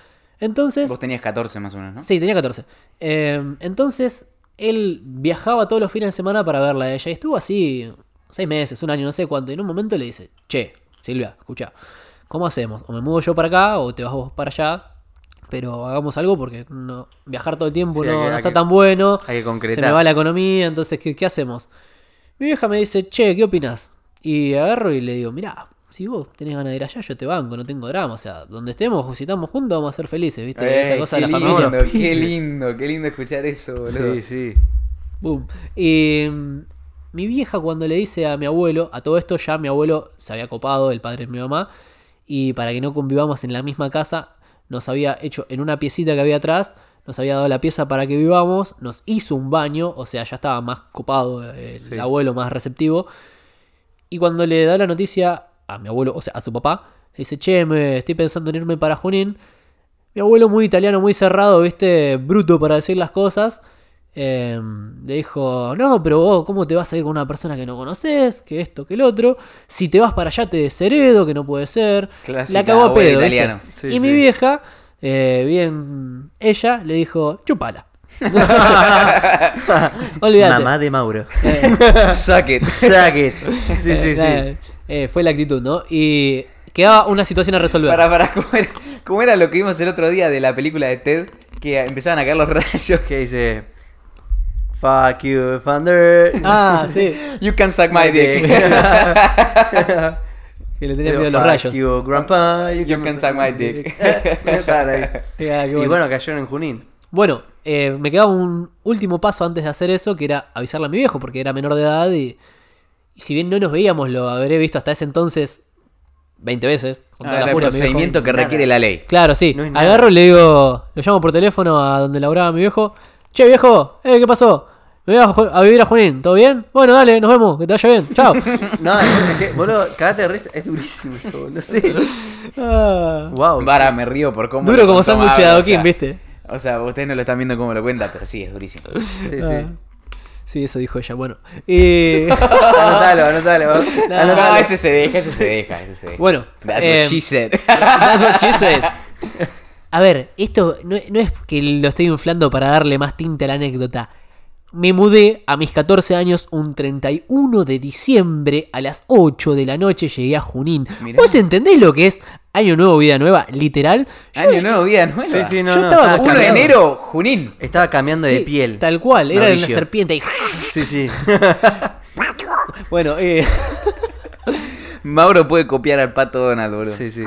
Entonces, Vos tenías 14 más o menos, ¿no? Sí, tenía 14. Eh, entonces, él viajaba todos los fines de semana para verla a ella. Y estuvo así seis meses, un año, no sé cuánto. Y en un momento le dice, che, Silvia, escucha, ¿cómo hacemos? O me mudo yo para acá o te vas vos para allá. Pero hagamos algo porque no, viajar todo el tiempo Sí, no, que- está que- tan bueno. Hay que Se concretar. me va la economía, entonces, ¿qué, qué hacemos? Mi vieja me dice, che, ¿qué opinas? Y agarro y le digo, mirá, si vos tenés ganas de ir allá, yo te banco, no tengo drama. O sea, donde estemos, si estamos juntos, vamos a ser felices, ¿viste? Eh, Esa cosa de la lindo, familia. qué lindo, qué lindo escuchar eso, boludo. Sí, sí. Boom. Y mm, mi vieja cuando le dice a mi abuelo, a todo esto ya mi abuelo se había copado, el padre de mi mamá, y para que no convivamos en la misma casa, nos había hecho en una piecita que había atrás, nos había dado la pieza para que vivamos, nos hizo un baño, o sea, ya estaba más copado el Sí. abuelo, más receptivo. Y cuando le da la noticia a mi abuelo, o sea, a su papá, le dice, che, me estoy pensando en irme para Junín. Mi abuelo muy italiano, muy cerrado, viste, bruto para decir las cosas. eh, le dijo, no, pero vos, ¿cómo te vas a ir con una persona que no conoces? Que esto, que el otro. Si te vas para allá te desheredo, que no puede ser. Clásica la cagó a pedo. ¿viste? italiano. Sí, y sí. mi vieja, eh, bien ella, le dijo, chupala. Olvídate. Mamá de Mauro. Eh, Suck it. Suck it. Sí, sí, sí. Eh, fue la actitud, ¿no? Y quedaba una situación a resolver. Para, para, ¿cómo era, cómo era lo que vimos el otro día de la película de Ted? Que empezaban a caer los rayos. Que dice. Fuck you, Thunder. Ah, sí. You can suck my dick. Que le tenía miedo a los fuck rayos. you, grandpa. You, You can suck my dick. Y bueno. cayeron en Junín. Bueno, eh, me quedaba un último paso antes de hacer eso, que era avisarle a mi viejo, porque era menor de edad y si bien no nos veíamos, lo habré visto hasta ese entonces 20 veces. Con toda Ah, la el furia, procedimiento que nada. requiere la ley. Claro, sí. No. Agarro y le digo, lo llamo por teléfono a donde laburaba mi viejo. Che, viejo, eh, ¿qué pasó? Me voy a, vivir a Junín, ¿todo bien? Bueno, dale, nos vemos, que te vaya bien. Chao. No, es que, boludo, cagate de risa. Es durísimo eso, boludo. Sí. Ah, Wow. Para, me río por cómo. duro como sándwich de adoquín, o sea, ¿viste? O sea, ustedes no lo están viendo cómo lo cuenta, pero sí, es durísimo. Sí, sí. Ah. Sí, eso dijo ella. Bueno. Y... Anotalo, anotalo. No, anotalo. No, ese se deja, ese se deja, ese se deja. Bueno, That's eh, what she said. That's what she said. A ver, esto no, no es que lo estoy inflando para darle más tinte a la anécdota. Me mudé a mis 14 años un 31 de diciembre a las 8 de la noche llegué a Junín. Mirá. ¿Vos entendés lo que es Año Nuevo, Vida Nueva? Literal. Yo- Año nuevo, vida nueva. Sí, sí, no, Yo no. estaba estaba 1 de enero, Junín. Estaba cambiando de piel. Tal cual, era una serpiente. y- Sí, sí. Bueno, eh, Mauro puede copiar al pato Donald, boludo. Sí, sí.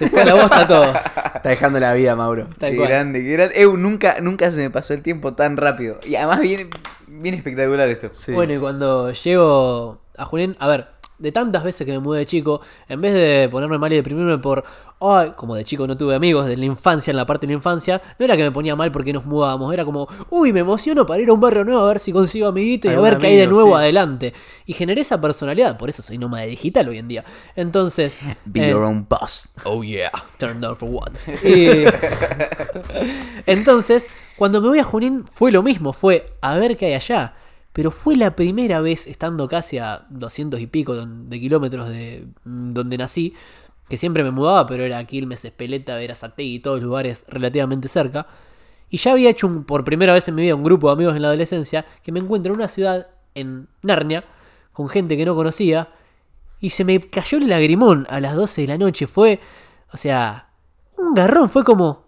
Se fue a la bosta todo. Está dejando la vida, Mauro. Tal qué cual. grande, qué grande. Eu, nunca, nunca se me pasó el tiempo tan rápido. Y además viene bien espectacular esto. Sí. Bueno, y cuando llego a Junín, a ver, de tantas veces que me mudé de chico, en vez de ponerme mal y deprimirme por, ay, como de chico no tuve amigos de la infancia, en la parte de la infancia, no era que me ponía mal porque nos mudábamos, era como, uy, me emociono para ir a un barrio nuevo a ver si consigo amiguito y a ver qué hay de nuevo sí. adelante. Y generé esa personalidad, por eso soy nómada digital hoy en día. Entonces, Be eh, your own boss. Oh yeah, turned down for what? Y- Entonces, cuando me voy a Junín fue lo mismo, fue a ver qué hay allá. Pero fue la primera vez, estando casi a 200 y pico de kilómetros de mm, donde nací, que siempre me mudaba, pero era Quilmes, Espeleta, Verazategui, todos lugares relativamente cerca. Y ya había hecho un- por primera vez en mi vida un grupo de amigos en la adolescencia que me encuentro en una ciudad, en Narnia, con gente que no conocía. Y se me cayó el lagrimón a las 12 de la noche. Fue, o sea, un garrón. Fue como,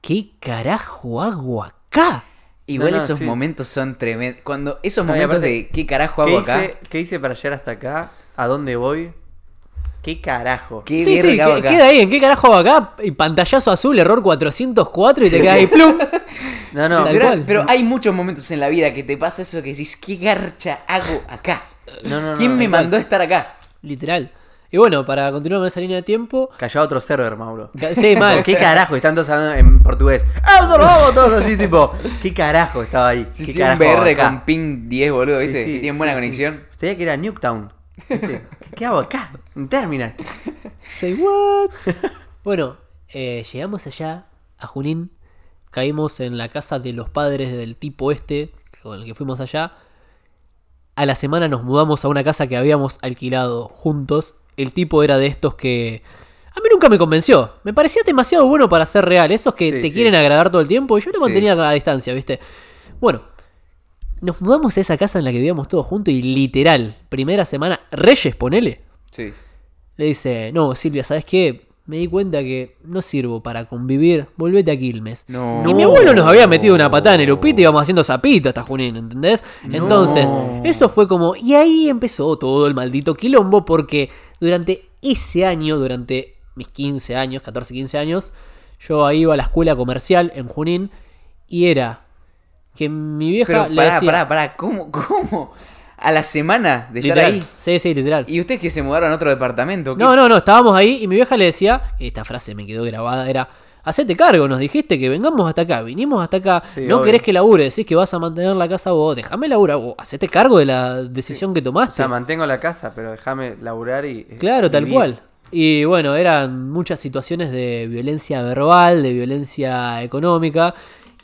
¿qué carajo hago acá? Igual No, no, esos sí. momentos son tremendos. Cuando esos No, momentos aparte, de qué carajo ¿Qué hago acá. ¿Qué hice para llegar hasta acá? ¿A dónde voy? ¿Qué carajo? ¿Qué sí, sí, verga hago que- acá? queda ahí. ¿En qué carajo hago acá? Y pantallazo azul, error 404 y te queda ahí, plum. No, no. Pero, pero hay muchos momentos en la vida que te pasa eso que decís, ¿qué garcha hago acá? No, no, no, ¿Quién me mandó a estar acá? Literal. Y bueno, para continuar con esa línea de tiempo. Cayó a otro server, Mauro. Sí, mal. ¿Qué carajo? Están todos hablando en portugués. ¡Ah, eso lo vamos todos así, tipo! ¿Qué carajo estaba ahí? Sí, ¿Qué sí, un carajo hago VR acá? con ping 10, boludo, ¿viste? sí, tienen buena sí. conexión. Tenía que ir a Nuketown. ¿Viste? ¿Qué, qué hago acá? En Terminal. Say what? bueno, eh, llegamos allá a Junín. Caímos en la casa de los padres del tipo este con el que fuimos allá. A la semana nos mudamos a una casa que habíamos alquilado juntos. El tipo era de estos que a mí nunca me convenció. Me parecía demasiado bueno para ser real. Esos que Sí, te sí. quieren agradar todo el tiempo. Y yo lo mantenía a distancia, ¿viste? Bueno, nos mudamos a esa casa en la que vivíamos todos juntos y literal, primera semana, Reyes, ponele. Sí. Le dice, no, Silvia, ¿sabes qué? Me di cuenta que no sirvo para convivir, volvete a Quilmes. No. Y mi abuelo nos había metido una patada en el upito y íbamos haciendo zapito hasta Junín, ¿entendés? Entonces, eso fue como... Y ahí empezó todo el maldito quilombo porque durante ese año, durante mis 15 años, 14, 15 años, yo ahí iba a la escuela comercial en Junín y era que mi vieja Pero le pará, decía... pará, pará, ¿cómo, cómo? A la semana de estar literal. ahí. Sí, sí, literal. ¿Y ustedes que se mudaron a otro departamento? ¿qué? No, no, no, estábamos ahí y mi vieja le decía, esta frase me quedó grabada, era, hacete cargo, nos dijiste que vengamos hasta acá, vinimos hasta acá, Sí, no obvio. querés que labure, decís que vas a mantener la casa vos, déjame laburar, vos, hacete cargo de la decisión que O tomaste. sea, mantengo la casa, pero déjame laburar y. eh, Claro, tal cual. Y bueno, eran muchas situaciones de violencia verbal, de violencia económica.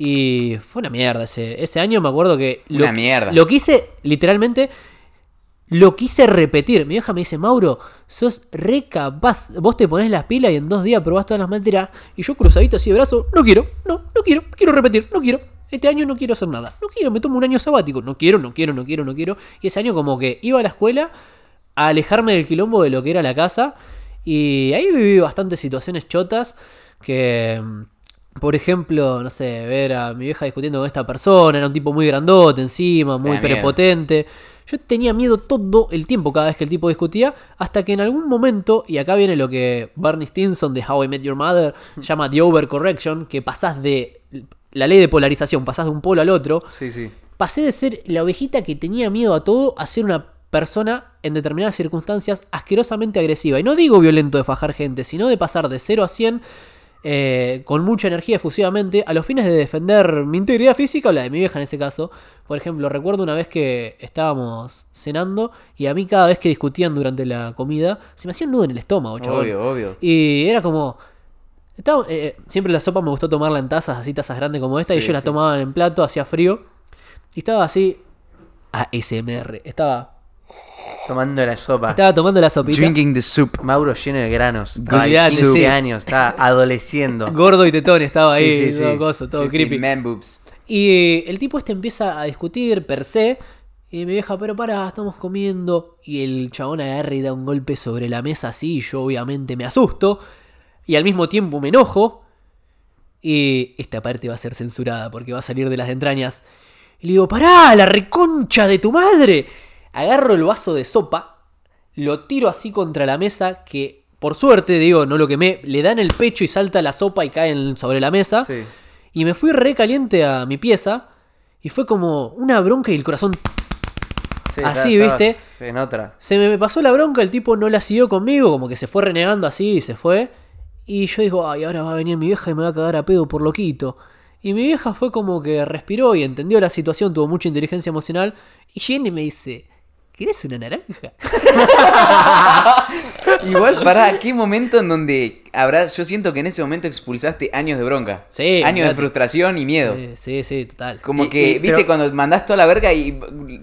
Y fue una mierda ese, ese año. Me acuerdo que. Lo, Una mierda. Lo quise, literalmente. Lo quise repetir. Mi vieja me dice, Mauro, sos re capaz. Vos te pones las pilas y en dos días probás todas las materias. Y yo cruzadito así de brazo, no quiero, no, no quiero, quiero repetir, no quiero. Este año no quiero hacer nada. No quiero, me tomo un año sabático. No quiero, no quiero, no quiero, no quiero. Y ese año como que iba a la escuela a alejarme del quilombo de lo que era la casa. Y ahí viví bastantes situaciones chotas que... Por ejemplo, no sé, ver a mi vieja discutiendo con esta persona, era un tipo muy grandote encima, muy miedo. prepotente. Yo tenía miedo todo el tiempo cada vez que el tipo discutía, hasta que en algún momento, y acá viene lo que Barney Stinson de How I Met Your Mother llama The Overcorrection, que pasás de la ley de polarización, pasás de un polo al otro, Sí, sí. pasé de ser la ovejita que tenía miedo a todo a ser una persona en determinadas circunstancias asquerosamente agresiva. Y no digo violento de fajar gente, sino de pasar de 0 a 100 eh, con mucha energía efusivamente a los fines de defender mi integridad física o la de mi vieja en ese caso. Por ejemplo, recuerdo una vez que estábamos cenando y a mí cada vez que discutían durante la comida se me hacía un nudo en el estómago, chabón. Obvio, obvio. Y era como. estaba- eh, siempre la sopa me gustó tomarla en tazas, así tazas grandes como esta, y Sí, yo la tomaba en plato, hacía frío. Y estaba así. ASMR. Estaba, Tomando la sopa. estaba tomando la sopita. Drinking the soup. Mauro lleno de granos. Estaba Olvidate, 15 sí. años, estaba adoleciendo. Gordo y tetón estaba ahí, Sí, sí, todo, sí. coso, todo Sí, sí, creepy. man boobs. Y el tipo este empieza a discutir per se. Y me deja, pero para, estamos comiendo. Y el chabón agarra y da un golpe sobre la mesa así. Y yo obviamente me asusto. Y al mismo tiempo me enojo. Y esta parte va a ser censurada porque va a salir de las entrañas. Y le digo, pará, la reconcha de tu madre. Agarro el vaso de sopa. Lo tiro así contra la mesa. Que por suerte, digo, no lo quemé. Le dan el pecho y salta la sopa y cae en- sobre la mesa. Sí. Y me fui re caliente a mi pieza. Y fue como una bronca y el corazón. Sí, Así, ¿viste? En otra. Se me pasó la bronca, el tipo no la siguió conmigo, como que se fue renegando así y se fue. Y yo digo, ay, ahora va a venir mi vieja y me va a cagar a pedo por loquito. Y mi vieja fue como que respiró y entendió la situación, tuvo mucha inteligencia emocional. Y viene y me dice, ¿querés una naranja? Igual, pará, ¿qué momento en donde habrá. Yo siento que en ese momento expulsaste años de bronca. Sí, Años de frustración y miedo. Sí, sí, sí, total. Como Y- que, y- viste, pero- cuando mandás toda la verga y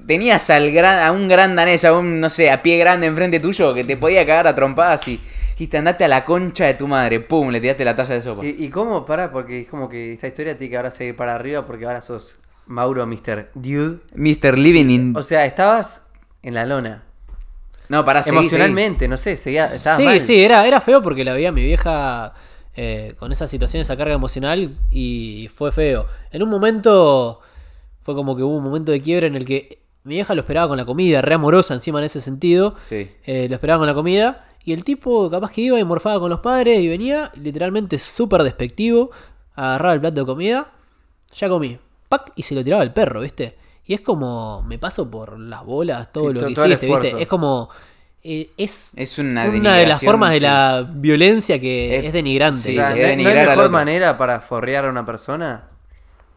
tenías al gran, a un gran danés, a un, no sé, a pie grande enfrente tuyo que te podía cagar a trompadas y dijiste, andate a la concha de tu madre, pum, le tiraste la taza de sopa. ¿Y, y cómo? Para, porque es como que esta historia tiene que ahora seguir para arriba porque ahora sos Mauro Mr. Dude. Mr. Living in... O sea, estabas en la lona. No, pará, seguí, Emocionalmente, no sé, seguía, sí, mal. sí, era, era feo porque la veía a mi vieja eh, con esa situación, esa carga emocional y fue feo. En un momento fue como que hubo un momento de quiebre en el que mi vieja lo esperaba con la comida, re amorosa encima en ese sentido. Sí. Eh, lo esperaba con la comida y el tipo capaz que iba y morfaba con los padres y venía literalmente súper despectivo, agarraba el plato de comida, ya comí, ¡pac! y se lo tiraba al perro, ¿viste? Y es como, me paso por las bolas todo Sí, lo que todo hiciste, ¿viste? Es como... eh, es Es una una de las formas de la violencia que Es- es, denigrante. sí, O sea, es ¿no, no denigrar hay mejor manera para forrear a una persona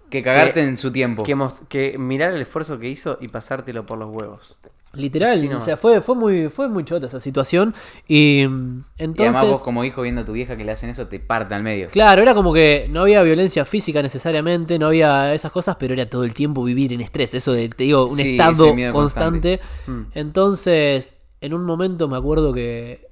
Que cagarte Que- en su tiempo. que, que mirar el esfuerzo que hizo y pasártelo por los huevos. Literal, Sí, o sea, fue, fue muy, fue muy chota esa situación. Y mm, y entonces. además vos como hijo viendo a tu vieja que le hacen eso, te parte al medio. Claro, era como que no había violencia física necesariamente, no había esas cosas, pero era todo el tiempo vivir en estrés. Eso de, te digo, un Sí, estado constante. Mm. Entonces, en un momento me acuerdo que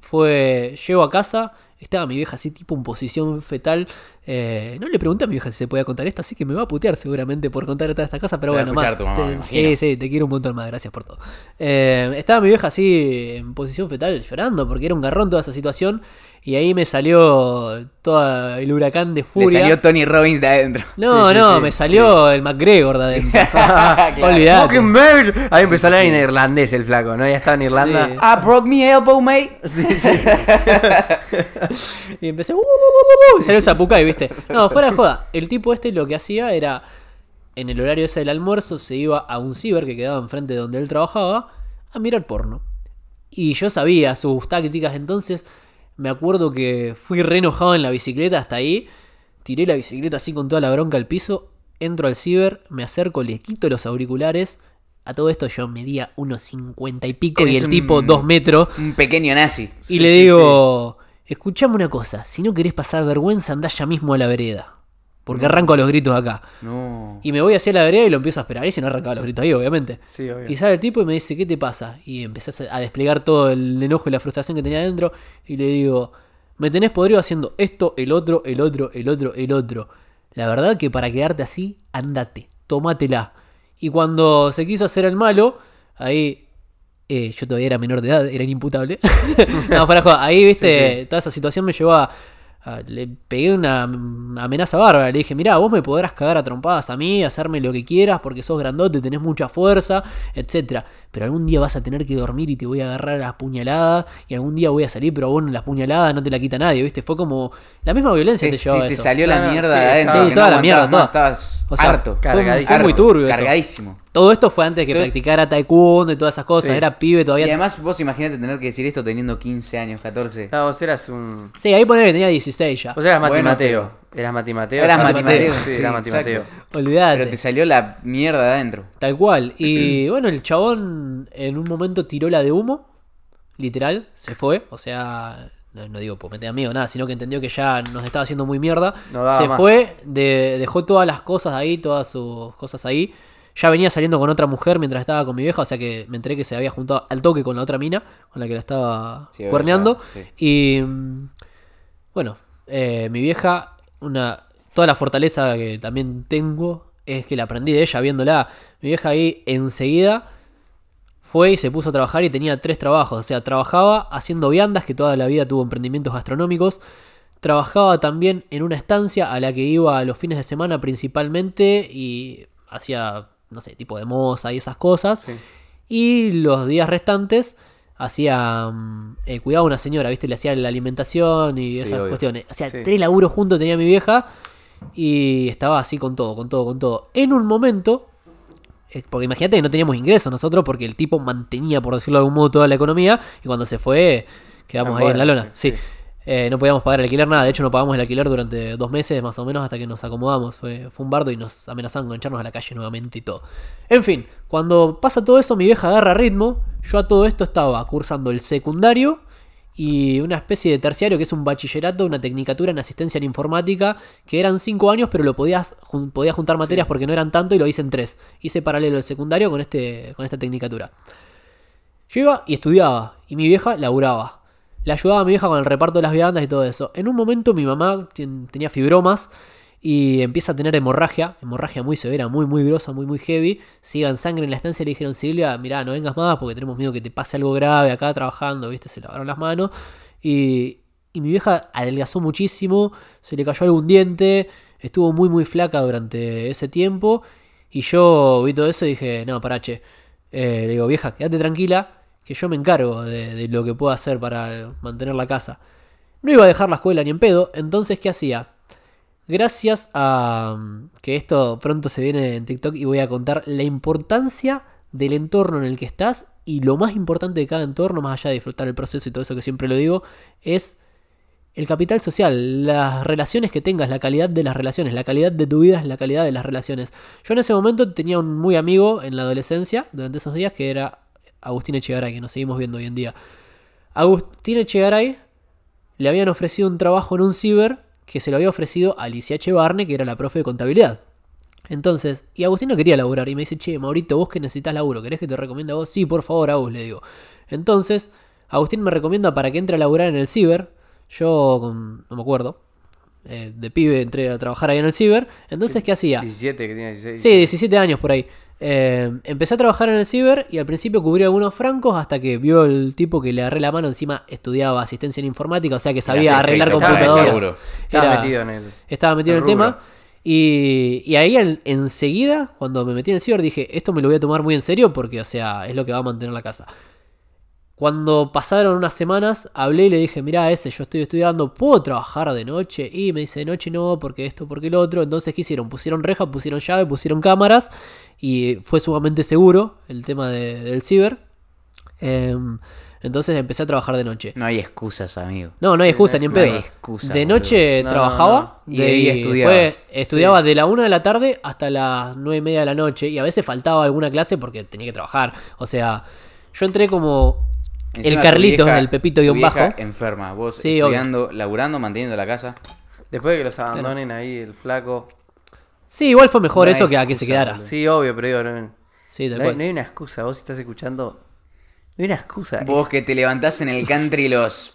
fue. Llego a casa, estaba mi vieja así, tipo en posición fetal. Eh, no le pregunté a mi vieja si se podía contar esto, así que me va a putear seguramente por contar toda esta casa, pero a bueno, ma, tu mamá, te- sí, sí, te quiero un montón más, gracias por todo. Eh, estaba mi vieja así en posición fetal llorando porque era un garrón toda esa situación. Y ahí me salió todo el huracán de furia. salió Tony Robbins de adentro. No, Sí, sí, no, sí, me salió el McGregor de adentro. Claro. Olvidate. Fucking bird. Ahí empezó a hablar sí, en sí. irlandés el flaco, ¿no? Ya estaba en Irlanda. Sí. I broke me elbow, mate. Y empecé. "Uh, uh, uh, uh", uh", y salió Zapucay, ¿viste? No, fuera de joda. El tipo este lo que hacía era. En el horario ese del almuerzo se iba a un ciber que quedaba enfrente de donde él trabajaba a mirar porno. Y yo sabía sus tácticas, entonces me acuerdo que fui re enojado en la bicicleta hasta ahí. Tiré la bicicleta así con toda la bronca al piso. Entro al ciber, me acerco, le quito los auriculares. A todo esto yo medía unos 50 y pico y el un- tipo dos metros. Un pequeño nazi. Y le digo, escuchame una cosa, si no querés pasar vergüenza, andá ya mismo a la vereda. Porque arranco a los gritos acá. No. Y me voy hacia la vereda y lo empiezo a esperar. Y si no arrancaba los gritos ahí, obviamente. Sí, obvio. Y sale el tipo y me dice, ¿qué te pasa? Y empecé a desplegar todo el enojo y la frustración que tenía adentro. Y le digo, me tenés podrido haciendo esto, el otro, el otro, el otro, el otro. La verdad que para quedarte así, andate, tómatela. Y cuando se quiso hacer el malo, ahí eh, yo todavía era menor de edad, era inimputable. no, para joder, ahí, viste, toda esa situación me llevó a- Le pegué una amenaza bárbara. Le dije, mirá, vos me podrás cagar a trompadas a mí, hacerme lo que quieras porque sos grandote, tenés mucha fuerza, etcétera Pero algún día vas a tener que dormir y te voy a agarrar a las puñaladas. Y algún día voy a salir, pero bueno, las puñaladas no te la quita nadie, viste. Fue como. La misma violencia Te, te llevaba te eso. salió la mierda sí, de adentro. sí, que toda no la mierda, más, Estabas O sea, harto. fue, Cargadísimo. fue muy turbio eso. Todo esto fue antes de que practicara taekwondo y todas esas cosas. Sí. Era pibe Y todavía. además vos imagínate tener que decir esto teniendo 15 años, 14. No, vos eras un. Sí, ahí ponele que tenía 16 ya. Vos eras Mati Bueno, Mateo. Eras Mati Mateo. Eras Mati Mateo, Sí, sí, eras Mati exacto. Mateo. Olvidate. Pero te salió la mierda de adentro. Tal cual. Y bueno, el chabón en un momento tiró la de humo. Literal, se fue. O sea, no, no digo por meter amigo, nada, sino que entendió que ya nos estaba haciendo muy mierda. No daba se más. fue, de- dejó todas las cosas ahí, todas sus cosas ahí. Ya venía saliendo con otra mujer mientras estaba con mi vieja, o sea que me enteré que se había juntado al toque con la otra mina, con la que la estaba Sí, cuerneando. sí. Y mm, bueno, eh, mi vieja, una toda la fortaleza que también tengo es que la aprendí de ella viéndola. Mi vieja ahí enseguida fue y se puso a trabajar y tenía tres trabajos. O sea, trabajaba haciendo viandas, que toda la vida tuvo emprendimientos gastronómicos. Trabajaba también en una estancia a la que iba los fines de semana principalmente y hacía, no sé, tipo de moza y esas cosas. Sí. Y los días restantes hacía, mm, eh, cuidaba a una señora, ¿viste? Le hacía la alimentación y esas cuestiones. O sea, Sí. tres laburos juntos tenía mi vieja y estaba así con todo, con todo, con todo. En un momento, eh, porque imagínate que no teníamos ingresos nosotros porque el tipo mantenía, por decirlo de algún modo, toda la economía y cuando se fue quedamos ahí en la lona. Sí. Eh, no podíamos pagar el alquiler, nada. De hecho, no pagamos el alquiler durante dos meses más o menos hasta que nos acomodamos. Fue, fue un bardo y nos amenazaban con echarnos a la calle nuevamente y todo. En fin, cuando pasa todo eso, mi vieja agarra ritmo. Yo a todo esto estaba cursando el secundario y una especie de terciario que es un bachillerato, una tecnicatura en asistencia en informática, que eran cinco años, pero lo podías, jun- podías juntar materias porque no eran tanto y lo hice en tres. Hice paralelo el secundario con, este, con esta tecnicatura. Yo iba y estudiaba, y mi vieja laburaba. Le ayudaba a mi vieja con el reparto de las viandas y todo eso. En un momento mi mamá tenía fibromas y empieza a tener hemorragia, hemorragia muy severa, muy, muy grosa, muy, muy heavy. Se iban sangre en la estancia y le dijeron, Silvia, mirá, no vengas más porque tenemos miedo que te pase algo grave acá trabajando, ¿viste? Se lavaron las manos. Y, y mi vieja adelgazó muchísimo, se le cayó algún diente, estuvo muy, muy flaca durante ese tiempo. Y yo vi todo eso y dije, no, parache. le digo, vieja, quédate tranquila, que yo me encargo de, lo que puedo hacer para mantener la casa. No iba a dejar la escuela ni en pedo, entonces, ¿qué hacía? Gracias a mm, que esto pronto se viene en TikTok y voy a contar la importancia del entorno en el que estás y lo más importante de cada entorno, más allá de disfrutar el proceso y todo eso que siempre lo digo, es el capital social, las relaciones que tengas, la calidad de las relaciones, la calidad de tu vida es la calidad de las relaciones. Yo en ese momento tenía un muy amigo en la adolescencia, durante esos días, que era Agustín Echegaray, que nos seguimos viendo hoy en día. Agustín Echegaray le habían ofrecido un trabajo en un ciber que se lo había ofrecido a Alicia Echevarne, que era la profe de contabilidad. Entonces, y Agustín no quería laburar y me dice, che, Maurito, vos que necesitas laburo, ¿querés que te recomiende a vos? Sí, por favor, Agus, le digo. Entonces, Agustín me recomienda para que entre a laburar en el ciber. Yo, no me acuerdo, eh, de pibe entré a trabajar ahí en el ciber. Entonces, ¿qué hacía? 17, que tiene 16. Sí, 17 años por ahí. Eh, empecé a trabajar en el ciber y al principio cubría algunos francos hasta que vio el tipo que le agarré la mano. Encima estudiaba asistencia en informática, o sea que sabía Era arreglar computadoras. Estaba Era- metido en el. estaba metido en el el rubro. tema. Y, y ahí en- enseguida, cuando me metí en el ciber, dije, esto me lo voy a tomar muy en serio porque, o sea, es lo que va a mantener la casa. Cuando pasaron unas semanas, hablé y le dije, mira, ese, yo estoy estudiando, ¿puedo trabajar de noche? Y me dice, de noche no, porque esto, porque el otro. Entonces, ¿qué hicieron? Pusieron reja, pusieron llave, pusieron cámaras y fue sumamente seguro el tema de- del ciber. Em, entonces empecé a trabajar de noche. No hay excusas, amigo. No, no hay excusa, ni en no hay pedo. excusa, de noche No, trabajaba no, no. Y de- ahí estudiabas. después estudiaba de la 1 de la tarde hasta las 9 y media de la noche. Y a veces faltaba alguna clase porque tenía que trabajar. O sea, yo entré como Encima el Carlitos, vieja- el Pepito guion bajo. enferma. Vos Sí, estudiando, laburando, manteniendo la casa. Después de que los abandonen ahí, el flaco. Sí, igual fue mejor No eso que a que se quedara. Sí, obvio, pero digo, no, Sí, tal no hay, cual. no hay una excusa. Vos si estás escuchando, no hay una excusa. Vos Es- que te levantás en el country los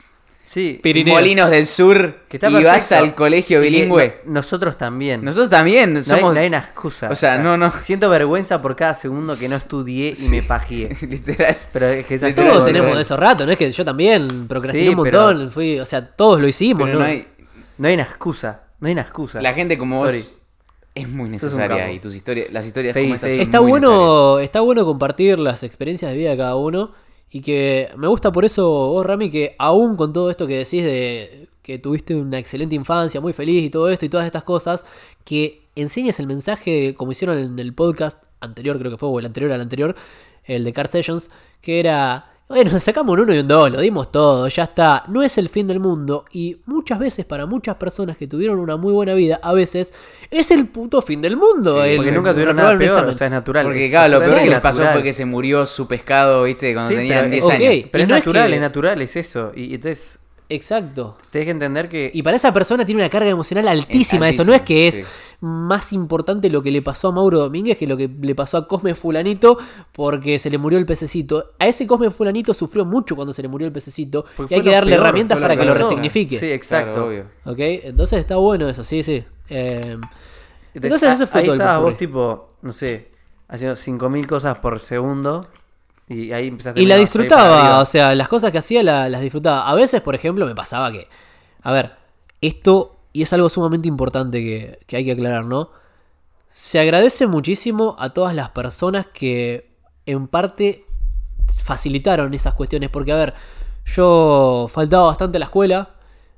sí, Pirineos. molinos del sur que está y vas al colegio bilingüe. no- nosotros también. Nosotros también No hay- somos no hay, una excusa. O sea, no, no. Siento vergüenza por cada segundo que no estudié y me pajeé. literal. Pero es que Literal, Todos tenemos bueno. esos ratos, no es que yo también procrastiné Sí, un pero- montón, fui, o sea, todos lo hicimos, Pero ¿no? no hay No hay una excusa. No hay una excusa. la gente como vos es muy necesaria y tus historias, las historias Sí, como estas son Está muy necesarias. bueno, está bueno compartir las experiencias de vida de cada uno y que me gusta por eso vos, Rami, que aún con todo esto que decís de que tuviste una excelente infancia, muy feliz y todo esto y todas estas cosas, que enseñes el mensaje como hicieron en el podcast anterior, creo que fue, o el anterior al anterior, el de Car Sessions, que era, bueno, sacamos un uno y un dos, lo dimos todo, ya está, no es el fin del mundo y muchas veces para muchas personas que tuvieron una muy buena vida, a veces es el puto fin del mundo. Sí, el- Porque nunca tuvieron nada peor, examen. o sea, es natural. Porque es claro, lo peor que les pasó fue que se murió su pescado, viste, cuando Sí, tenían pero- 10 ok. años. Pero Y es no es natural, que- es natural, es eso. Y, y entonces, Exacto. tenés que entender que. Y para esa persona tiene una carga emocional altísima. Eso no es que es más importante lo que le pasó a Mauro Domínguez que lo que le pasó a Cosme Fulanito porque se le murió el pececito. A ese Cosme Fulanito sufrió mucho cuando se le murió el pececito porque y hay que darle peor, herramientas para que lo resignifique. Sí, exacto. Claro, obvio. ¿Ok? Entonces está bueno eso, sí, sí. Eh, Entonces, entonces eso fue ahí todo el estabas vos, tipo, no sé, haciendo 5000 cosas por segundo. Y ahí empezaste Y la disfrutaba, o sea, las cosas que hacía la- las disfrutaba. A veces, por ejemplo, me pasaba que, a ver, esto, y es algo sumamente importante que, que hay que aclarar, ¿no? Se agradece muchísimo a todas las personas que en parte facilitaron esas cuestiones, porque, a ver, yo faltaba bastante a la escuela,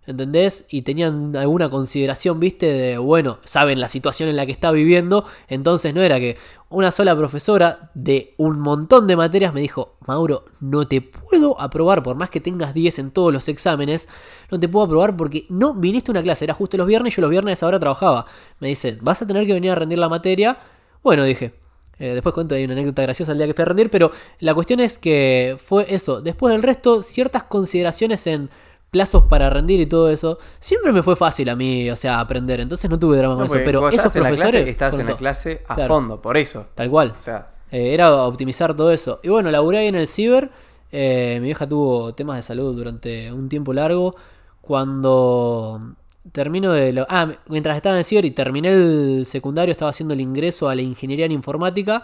¿entendés? Y tenían alguna consideración, viste, de, bueno, saben la situación en la que está viviendo, entonces no era que una sola profesora de un montón de materias me dijo, Mauro, no te puedo aprobar, por más que tengas 10 en todos los exámenes, no te puedo aprobar porque no viniste a una clase, era justo los viernes, yo los viernes a esa hora trabajaba. Me dice, vas a tener que venir a rendir la materia. Bueno, dije, eh, después cuento ahí una anécdota graciosa el día que fui a rendir, pero la cuestión es que fue eso. Después del resto, ciertas consideraciones en plazos para rendir y todo eso, siempre me fue fácil a mí, o sea, aprender. Entonces no tuve drama No, con eso. Pero esos estás en la profesores. clase, estás en la clase a Claro. fondo, por eso. Tal cual. O sea, Eh, era optimizar todo eso. Y bueno, laburé ahí en el ciber. Eh, mi vieja tuvo temas de salud durante un tiempo largo. Cuando termino de... Lo... Ah, mientras estaba en el ciber y terminé el secundario, estaba haciendo el ingreso a la ingeniería en informática.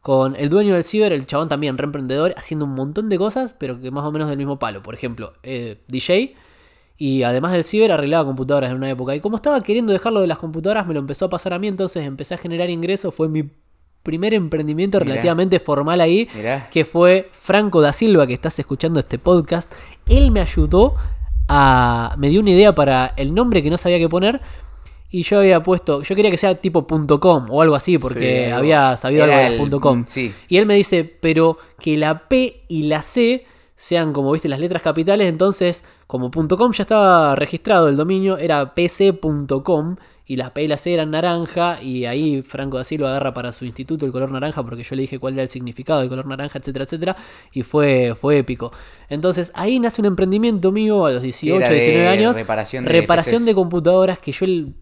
Con el dueño del ciber, el chabón también reemprendedor, haciendo un montón de cosas, pero que más o menos del mismo palo. Por ejemplo, eh, DJ. Y además del ciber arreglaba computadoras en una época. Y como estaba queriendo dejarlo de las computadoras, me lo empezó a pasar a mí. Entonces empecé a generar ingresos. Fue mi primer emprendimiento Mirá. relativamente formal ahí. Mirá. Que fue Franco da Silva, que estás escuchando este podcast. Él me ayudó a... Me dio una idea para el nombre que no sabía qué poner. Y yo había puesto, yo quería que sea tipo .com o algo así, porque Sí, había sabido algo de las .com. sí. Y él me dice, pero que la P y la C sean como viste las letras capitales, entonces como .com ya estaba registrado el dominio, era pc.com y las P y la C eran naranja y ahí Franco da Silva agarra para su instituto el color naranja porque yo le dije cuál era el significado del color naranja, etcétera, etcétera, y fue, fue épico. Entonces ahí nace un emprendimiento mío a los 18, era de 19 años, reparación de reparación PCs. de computadoras que yo el,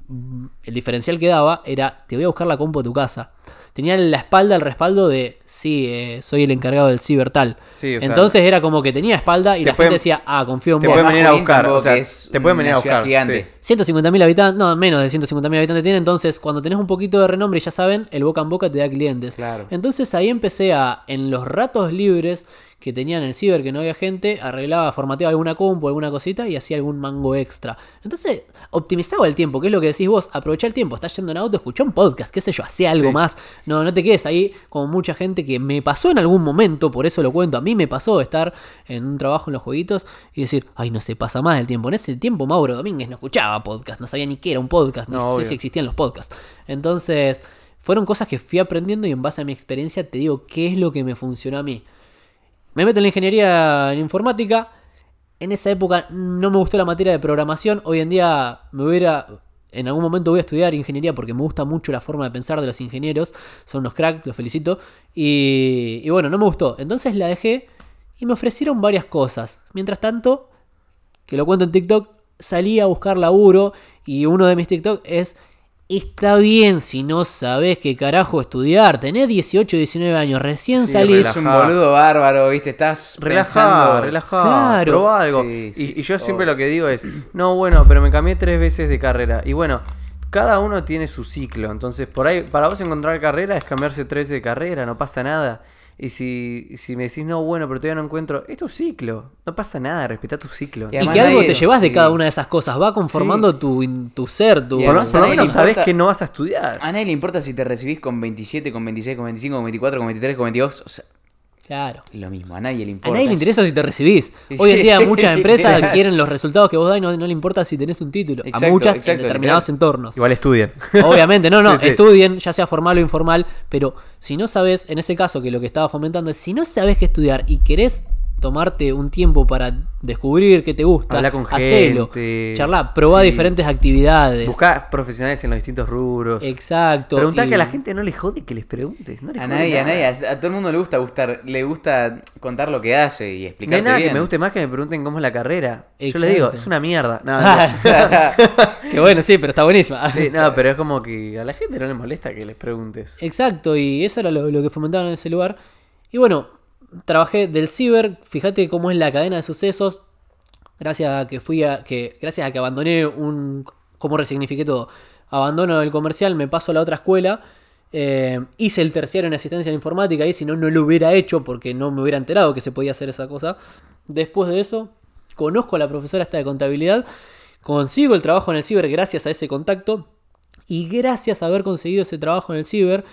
el diferencial que daba era te voy a buscar la compu a tu casa. Tenía en la espalda el respaldo de sí, eh, soy el encargado del ciber tal. Sí, o sea, Entonces era como que tenía espalda y te la pueden- gente decía, ah, confío en te vos. pueden venir a buscar, o sea, es te pueden venir a una ciudad buscar, gigante. sí. 150.000 habitantes, no, menos de 150.000 habitantes tiene, entonces cuando tenés un poquito de renombre, ya saben, el boca en boca te da clientes. Claro. Entonces ahí empecé a, en los ratos libres que tenía en el ciber, que no había gente, arreglaba, formateaba alguna compu, alguna cosita y hacía algún mango extra. Entonces optimizaba el tiempo, que es lo que decís vos, aprovecha el tiempo, estás yendo en auto, escuchá un podcast, qué sé yo, hacé algo Sí. más. No, no te quedes ahí como mucha gente que me pasó en algún momento, por eso lo cuento, a mí me pasó estar en un trabajo en los jueguitos y decir, ay, no se pasa más el tiempo. En ese tiempo Mauro Domínguez no escuchaba podcast, no sabía ni qué era un podcast, no, No, sé obvio. si existían los podcasts. Entonces, fueron cosas que fui aprendiendo y en base a mi experiencia te digo qué es lo que me funcionó a mí. Me meto en la ingeniería en informática. En esa época no me gustó la materia de programación. Hoy en día me hubiera. En algún momento voy a estudiar ingeniería porque me gusta mucho la forma de pensar de los ingenieros. Son unos cracks, los felicito. Y, y bueno, no me gustó. Entonces la dejé y me ofrecieron varias cosas. Mientras tanto, que lo cuento en TikTok, salí a buscar laburo y uno de mis TikTok es, está bien si no sabes qué carajo estudiar, tenés 18, 19 años, recién Sí, salís. Sos un boludo bárbaro, ¿viste? Estás Relajá, pensando- relajá, Claro. probá algo. Sí, y, sí, y yo siempre obvio. lo que digo es, no, bueno, pero me cambié tres veces de carrera. Y bueno, cada uno tiene su ciclo. Entonces, por ahí, para vos encontrar carrera es cambiarse tres de carrera, no pasa nada. Y si, si me decís, no, bueno, pero todavía no encuentro, es tu ciclo, no pasa nada, respetá tu ciclo. Y Y que algo te llevas de sí. cada una de esas cosas, va conformando tu, in- tu ser, tu... Por, lo- menos le sabés importa- que no vas a estudiar. A nadie le importa si te recibís con 27, con 26, con 25, con 24, con 23, con 22. O sea, Claro. lo mismo, a nadie le A importa. nadie le Es- interesa si te recibís. Hoy en día muchas empresas Claro. quieren los resultados que vos das y no, no le importa si tenés un título. a Exacto, muchas en determinados entornos. Igual estudien. Obviamente, no, no, Sí, sí. estudien, ya sea formal o informal, pero si no sabes, en ese caso que lo que estaba fomentando es, si no sabes qué estudiar y querés tomarte un tiempo para descubrir qué te gusta, Habla con hacelo, gente, charla, probá sí. diferentes actividades. Buscá profesionales en los distintos rubros. Exacto. Preguntá y- que a la gente no le jode que les preguntes. No les A nadie, a nadie, a, a todo el mundo le gusta gustar, le gusta contar lo que hace y No nada bien. que me guste más que me pregunten cómo es la carrera. Yo les Exacto. digo, es una mierda. No, no. que bueno, sí, pero está buenísima. Sí, no, pero es como que a la gente no le molesta que les preguntes. Exacto, y eso era lo, lo que fomentaban en ese lugar. Y bueno, trabajé del ciber, fíjate cómo es la cadena de sucesos. Gracias a que fui a. que. Gracias a que abandoné un. cómo resignifiqué todo. Abandono el comercial, me paso a la otra escuela. eh, hice el terciario en asistencia en informática y si no, no lo hubiera hecho porque no me hubiera enterado que se podía hacer esa cosa. Después de eso, conozco a la profesora esta de contabilidad. Consigo el trabajo en el ciber gracias a ese contacto. Y gracias a haber conseguido ese trabajo en el ciber,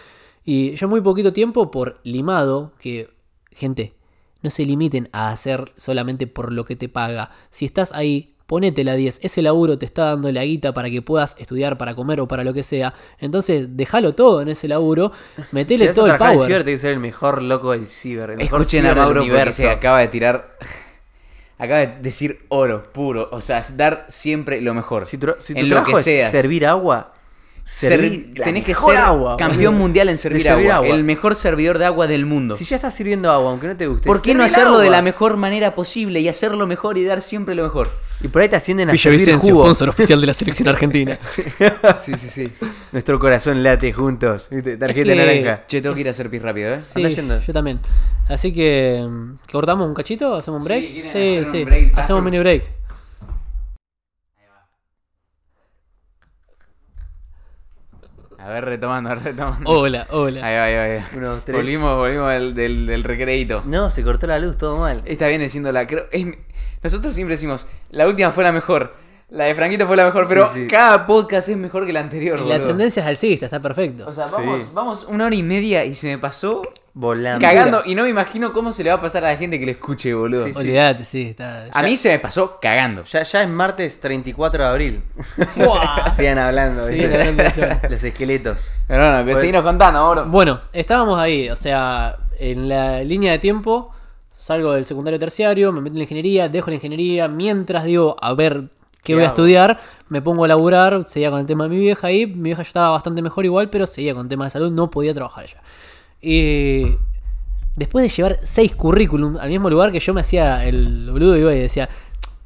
y yo muy poquito tiempo por limado, que gente, no se limiten a hacer solamente por lo que te paga. Si estás ahí, ponete la 10. Ese laburo te está dando la guita para que puedas estudiar, para comer o para lo que sea. Entonces, déjalo todo en ese laburo, metele Si todo el power. ciber, tenés que ser el mejor loco del ciber. El mejor Escuchen ciber a del Mauro porque se acaba de tirar. Acaba de decir oro puro. O sea, es dar siempre lo mejor. Si tu, si tu en lo que trabajo es seas. servir agua, Ser- servir la tenés que ser agua, campeón boludo. mundial en De servir, servir agua, agua. El mejor servidor de agua del mundo. Si ya estás sirviendo agua, aunque no te guste, ¿Por qué no hacerlo de agua. la mejor manera posible y hacerlo mejor y dar siempre lo mejor? Y por ahí te ascienden a Villa servir Vicencio, jugo. sponsor oficial de la selección argentina. Sí, sí, sí. Nuestro corazón late juntos. Tarjeta Es que- naranja. Che, tengo que ir a hacer pis rápido, ¿eh? Sí, yendo. yo también. Así que, mm, ¿cortamos un cachito? ¿Hacemos un break? Sí, ¿quieren Sí, hacer un sí. break? Ah, Hacemos un pero- mini break. A ver, retomando, a ver, retomando. Hola, hola. Ahí va, ahí va, ahí va. Uno, tres. Volvimos, volvimos del, del, del recreíto. No, se cortó la luz, todo mal. Esta viene siendo la. creo- es nosotros siempre decimos, la última fue la mejor. La de Franquito fue la mejor, Sí, pero sí. cada podcast es mejor que la anterior, Y la boludo. tendencia es alcista, está perfecto. O sea, Sí. vamos, vamos una hora y media y se me pasó Volando. cagando. Y no me imagino cómo se le va a pasar a la gente que le escuche, boludo. Sí, sí. Olvídate, sí, está. A mí se me pasó cagando. Ya, ya es martes 34 de abril. Sigan hablando. Los esqueletos. Pero bueno, que Bueno. seguimos contando, boludo. Bueno, estábamos ahí, o sea, en la línea de tiempo, salgo del secundario terciario, me meto en la ingeniería, dejo la ingeniería, mientras digo, a ver qué, ¿Qué voy a hago? estudiar, me pongo a laburar, seguía con el tema de mi vieja ahí, mi vieja ya estaba bastante mejor igual, pero seguía con el tema de salud, no podía trabajar ella. Y después de llevar seis currículum al mismo lugar que yo me hacía el boludo iba y decía,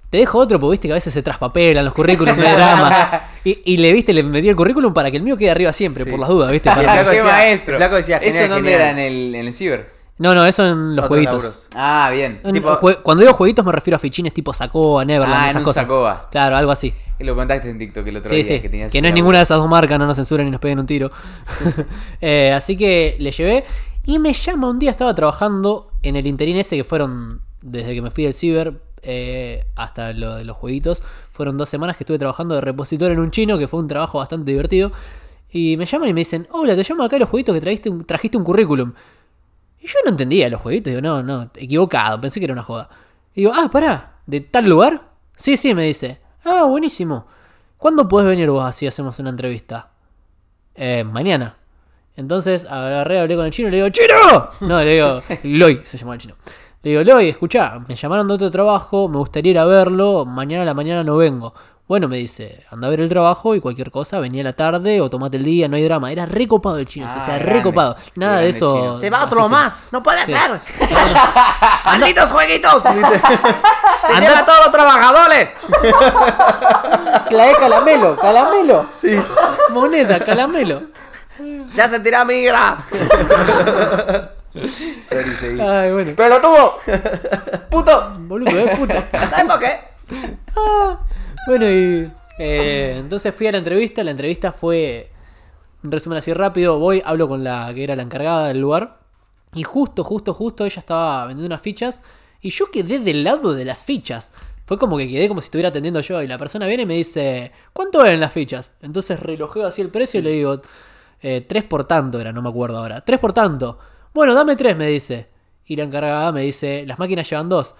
te dejo otro porque viste que a veces se traspapelan los currículums de drama. Y, y le viste, le metí el currículum para que el mío quede arriba siempre, Sí. por las dudas, viste. El Para- flaco ¡Qué decía- maestro! el flaco decía, ¿Eso dónde genial. era? ¿En el, en el ciber? No, no, eso en los Otros jueguitos. laburos. Ah, bien. En- Tipo, jue- Cuando digo jueguitos me refiero a fichines tipo Sacoa, Neverland, Ah, en esas un cosas. Sacoa. Claro, algo así. Que lo contaste en TikTok el otro Sí, día. sí. Que, tenías Que no es ninguna de esas dos marcas, no nos censuran y nos peguen un tiro. Eh, así que le llevé. Y me llama un día, estaba trabajando en el interín ese que fueron desde que me fui del ciber eh, hasta lo de los jueguitos. Fueron dos semanas que estuve trabajando de repositor en un chino, que fue un trabajo bastante divertido. Y me llaman y me dicen, hola, te llamo acá a los jueguitos que trajiste un, trajiste un currículum. Y yo no entendía los jueguitos, digo, no, no, equivocado, pensé que era una joda. Y digo, ah, pará, ¿de tal lugar? Sí, sí, me dice. Ah, buenísimo. ¿Cuándo podés venir vos así hacemos una entrevista? Eh, mañana. Entonces agarré, hablé con el chino y le digo, ¡Chino! No, le digo, Loy se llama el chino. Le digo, Loy, escuchá, me llamaron de otro trabajo, me gustaría ir a verlo, mañana a la mañana no vengo. Bueno, me dice, anda a ver el trabajo y cualquier cosa, venía a la tarde o tomate el día, no hay drama. Era recopado el chino, Ah, o sea, grande. recopado. Nada Grande de eso. chino. Se va otro se- más. No puede Sí. ser. ¡Malditos jueguitos! ¡Se lleva a todos los trabajadores! Trae calamelo, calamelo. Sí. Moneda, calamelo. ¡Ya se tira migra! Sorry, seguí. Ay, bueno. ¡Pelotudo! ¡Puto! Boludo, eh, puta. ¿Sabes por qué? Bueno, y eh, entonces fui a la entrevista. La entrevista fue un resumen así rápido. Voy, hablo con la que era la encargada del lugar. Y justo, justo, justo ella estaba vendiendo unas fichas. Y yo quedé del lado de las fichas. Fue como que quedé como si estuviera atendiendo yo. Y la persona viene y me dice, ¿cuánto eran las fichas? Entonces relojeo así el precio y le digo, eh, tres por tanto era, no me acuerdo ahora. Tres por tanto. Bueno, dame tres, me dice. Y la encargada me dice, las máquinas llevan dos.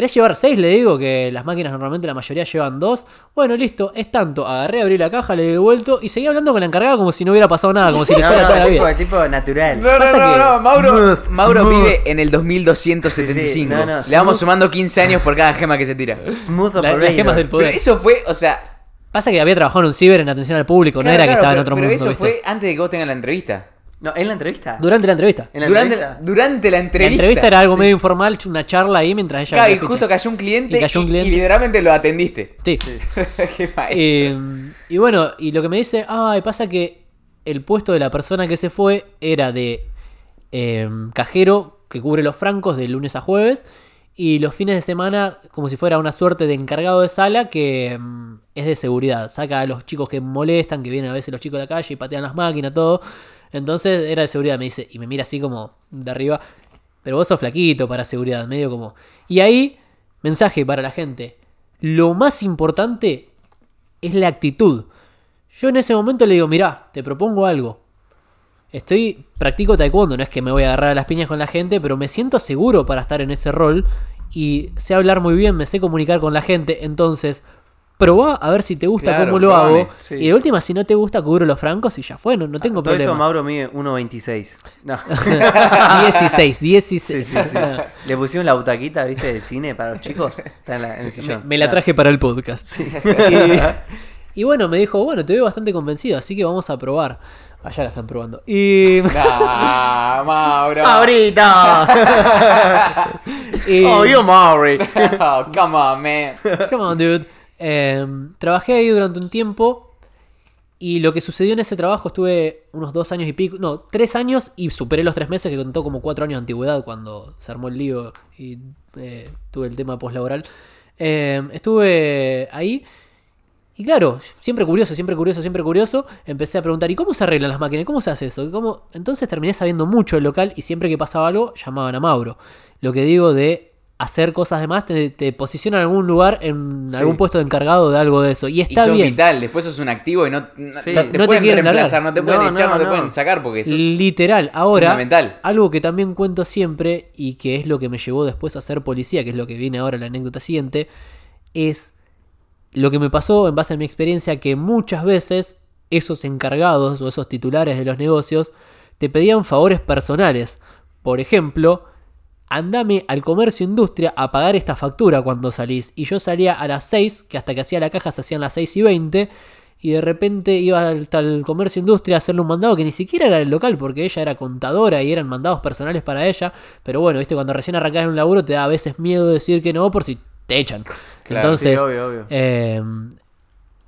¿Querés llevar seis? Le digo que las máquinas normalmente la mayoría llevan dos. Bueno, listo, es tanto. Agarré, abrí la caja, le di el vuelto y seguí hablando con la encargada como si no hubiera pasado nada, como si le No, hiciera no, toda la tipo, vida. tipo natural. No, no, Pasa no, que- no, Mauro, Smooth, Mauro smooth. vive en el 2275. Sí, sí, no, no, Le vamos sumando 15 años por cada gema que se tira. Smooth La- las gemas del Pero poder. eso fue, o sea. Pasa que había trabajado en un ciber en atención al público, no claro, era que estaba en pero- otro Pero mundo. eso ¿viste? fue antes de que vos tengas la entrevista. No, en la entrevista. Durante la entrevista. En la durante, entrevista. durante la La entrevista. era algo medio informal, una charla ahí mientras ella. Claro, y justo cayó un cliente Y cayó un cliente. y literalmente lo atendiste. Sí. Qué maestro. Eh, y bueno, y lo que me dice, ay, pasa que el puesto de la persona que se fue era de eh, cajero que cubre los francos de lunes a jueves y los fines de semana como si fuera una suerte de encargado de sala que mm, es de seguridad. Saca a los chicos que molestan, que vienen a veces los chicos de la calle y patean las máquinas, todo. Entonces era de seguridad, me dice, y me mira así como de arriba. Pero vos sos flaquito para seguridad, medio como... Y ahí, mensaje para la gente. Lo más importante es la actitud. Yo en ese momento le digo, mirá, te propongo algo. Estoy, practico taekwondo, no es que me voy a agarrar a las piñas con la gente, pero me siento seguro para estar en ese rol y sé hablar muy bien, me sé comunicar con la gente, entonces probá a ver si te gusta Claro, cómo lo hago. sí. Y de última, si no te gusta, cubro los francos y ya fue, no, no tengo Todo esto problema. Mauro mide 1.26. No. 16, 16. Sí, sí, sí. Le pusieron la butaquita, ¿viste? Del cine para los chicos. Está en, la- en el Me, sillón. me la traje para el podcast. Y, y bueno, me dijo, bueno, te veo bastante convencido, así que vamos a probar. Allá la están probando. Y. Nah, Mauro. ¡Ahorita! y- ¡Oh, you Mauri! Oh, come on, man. Come on, dude. Eh, trabajé ahí durante un tiempo. Y lo que sucedió en ese trabajo estuve unos dos años y pico. No, tres años y superé los tres meses que contó como cuatro años de antigüedad cuando se armó el lío y eh, tuve el tema postlaboral. Eh, estuve ahí. Y claro, siempre curioso, siempre curioso, siempre curioso. Empecé a preguntar, ¿y cómo se arreglan las máquinas? ¿Cómo se hace eso? ¿Cómo? Entonces terminé sabiendo mucho del local y siempre que pasaba algo llamaban a Mauro. Lo que digo de hacer cosas de más, te, te posicionan en algún lugar, en Sí. algún puesto de encargado de algo de eso. Y Y está sos bien. vital, después sos un activo y no, no- Sí. no No te, te pueden quieren reemplazar, no te pueden No, echar, no, te pueden sacar porque sos Literal. Ahora, fundamental. algo que también cuento siempre y que es lo que me llevó después a ser policía, que es lo que viene ahora la anécdota siguiente, es lo que me pasó en base a mi experiencia que muchas veces esos encargados o esos titulares de los negocios te pedían favores personales. Por ejemplo, andame al comercio industria a pagar esta factura cuando salís. Y yo salía a las 6, que hasta que hacía la caja se hacían las 6 y 20. Y de repente iba al tal comercio industria a hacerle un mandado que ni siquiera era del local, porque ella era contadora y eran mandados personales para ella. Pero bueno, viste, cuando recién arrancás en un laburo te da a veces miedo decir que no por si te echan. Claro, Entonces, sí, obvio, obvio. eh,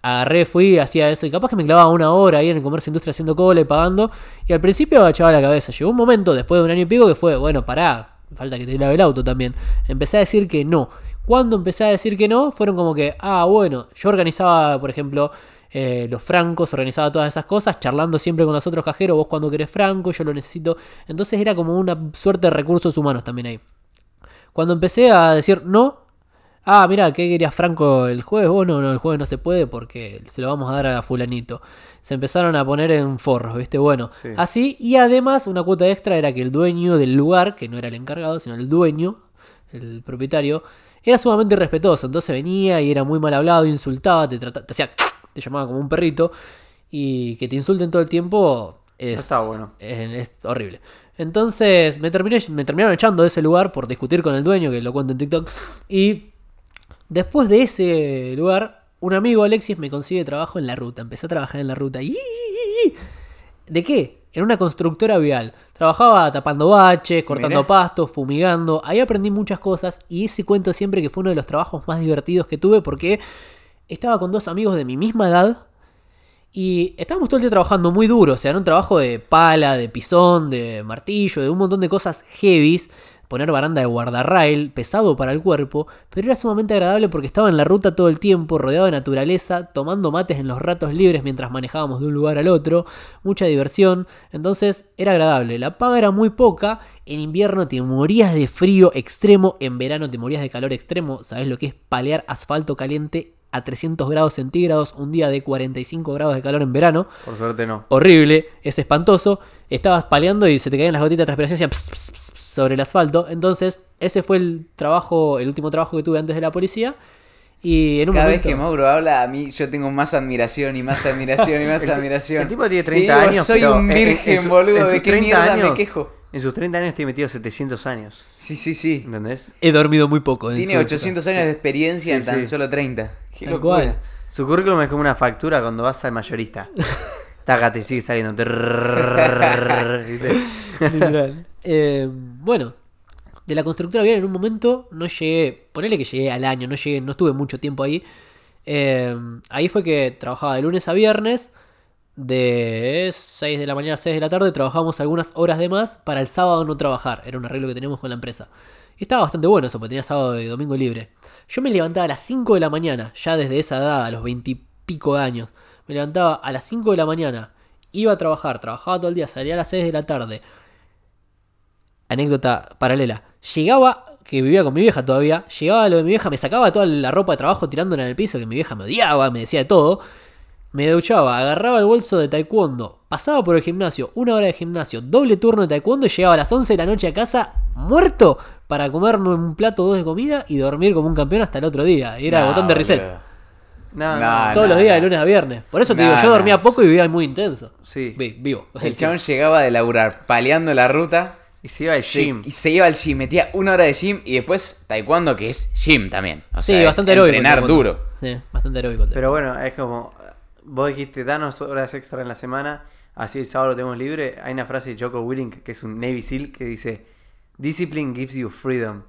agarré, fui, hacía eso y capaz que me clavaba una hora ahí en el comercio industria haciendo cola y pagando. Y al principio agachaba la cabeza. Llegó un momento, después de un año y pico, que fue, bueno, pará, falta que te lave el auto también. Empecé a decir que no. Cuando empecé a decir que no, fueron como que, ah, bueno, yo organizaba, por ejemplo, eh, los francos, organizaba todas esas cosas, charlando siempre con los otros cajeros, vos cuando querés franco, yo lo necesito. Entonces era como una suerte de recursos humanos también ahí. Cuando empecé a decir no, ah, mira, ¿qué querías Franco el jueves? Vos no, no, el jueves no se puede porque se lo vamos a dar a fulanito. Se empezaron a poner en forros, ¿viste? Bueno, Sí. así. Y además una cuota extra era que el dueño del lugar, que no era el encargado, sino el dueño, el propietario, era sumamente respetuoso. Entonces venía y era muy mal hablado, insultaba, te, trataba, te hacía, te llamaba como un perrito. Y que te insulten todo el tiempo es, No está bueno. es, es horrible. Entonces me, terminé, me terminaron echando de ese lugar por discutir con el dueño, que lo cuento en TikTok. Y Después de ese lugar, un amigo Alexis me consigue trabajo en la ruta. Empecé a trabajar en la ruta. ¿De qué? En una constructora vial. Trabajaba tapando baches, cortando pastos, fumigando. Ahí aprendí muchas cosas y ese cuento siempre que fue uno de los trabajos más divertidos que tuve porque estaba con dos amigos de mi misma edad y estábamos todo el día trabajando muy duro. O sea, era un trabajo de pala, de pisón, de martillo, de un montón de cosas heavies poner baranda de guardarrail, pesado para el cuerpo, pero era sumamente agradable porque estaba en la ruta todo el tiempo, rodeado de naturaleza, tomando mates en los ratos libres mientras manejábamos de un lugar al otro, mucha diversión, entonces era agradable. La paga era muy poca, en invierno te morías de frío extremo, en verano te morías de calor extremo, ¿sabes lo que es palear asfalto caliente a 300 grados centígrados, un día de 45 grados de calor en verano. Por suerte no. Horrible, es espantoso. Estabas paleando y se te caían las gotitas de transpiración hacia sobre el asfalto. Entonces, ese fue el trabajo, el último trabajo que tuve antes de la policía. Y en un Cada momento... vez que Mauro habla, a mí yo tengo más admiración y más admiración y más admiración. El tipo tiene 30 años. Soy un virgen, boludo, de qué mierda años, me quejo. En sus 30 años estoy metido 700 años. Sí, sí, sí. ¿Entendés? He dormido muy poco. Tiene 800 años de experiencia en tan solo 30. Qué Tal cual. Su currículum es como una factura cuando vas al mayorista. Taca, te sigue saliendo. Literal. Eh, bueno, de la constructora vial en un momento no llegué, ponele que llegué al año, no llegué, no estuve mucho tiempo ahí. Eh, ahí fue que trabajaba de lunes a viernes de 6 de la mañana a 6 de la tarde, trabajábamos algunas horas de más para el sábado no trabajar, era un arreglo que teníamos con la empresa. Y estaba bastante bueno eso, porque tenía sábado y domingo libre. Yo me levantaba a las 5 de la mañana, ya desde esa edad, a los 20 y pico de años. Me levantaba a las 5 de la mañana, iba a trabajar, trabajaba todo el día, salía a las 6 de la tarde. Anécdota paralela. Llegaba, que vivía con mi vieja todavía, llegaba lo de mi vieja, me sacaba toda la ropa de trabajo tirándola en el piso, que mi vieja me odiaba, me decía de todo. Me duchaba, agarraba el bolso de taekwondo, pasaba por el gimnasio, una hora de gimnasio, doble turno de taekwondo y llegaba a las 11 de la noche a casa muerto para comerme un plato o dos de comida y dormir como un campeón hasta el otro día. Y era No, botón de reset. No, no. No, Todos los días de lunes a viernes. Por eso te digo, yo dormía poco y vivía muy intenso. Sí. Vi- vivo. El chabón llegaba de laburar paleando la ruta. Y se iba al se- gym. Y se iba al gym, metía una hora de gym y después taekwondo, que es gym también. O Sí, sea, bastante heroico. Entrenar duro. Sí, bastante heroico. Pero bueno, es como. Vos dijiste, danos horas extra en la semana. Así el sábado lo tenemos libre. Hay una frase de Joko Willink, que es un Navy SEAL, que dice: Discipline gives you freedom.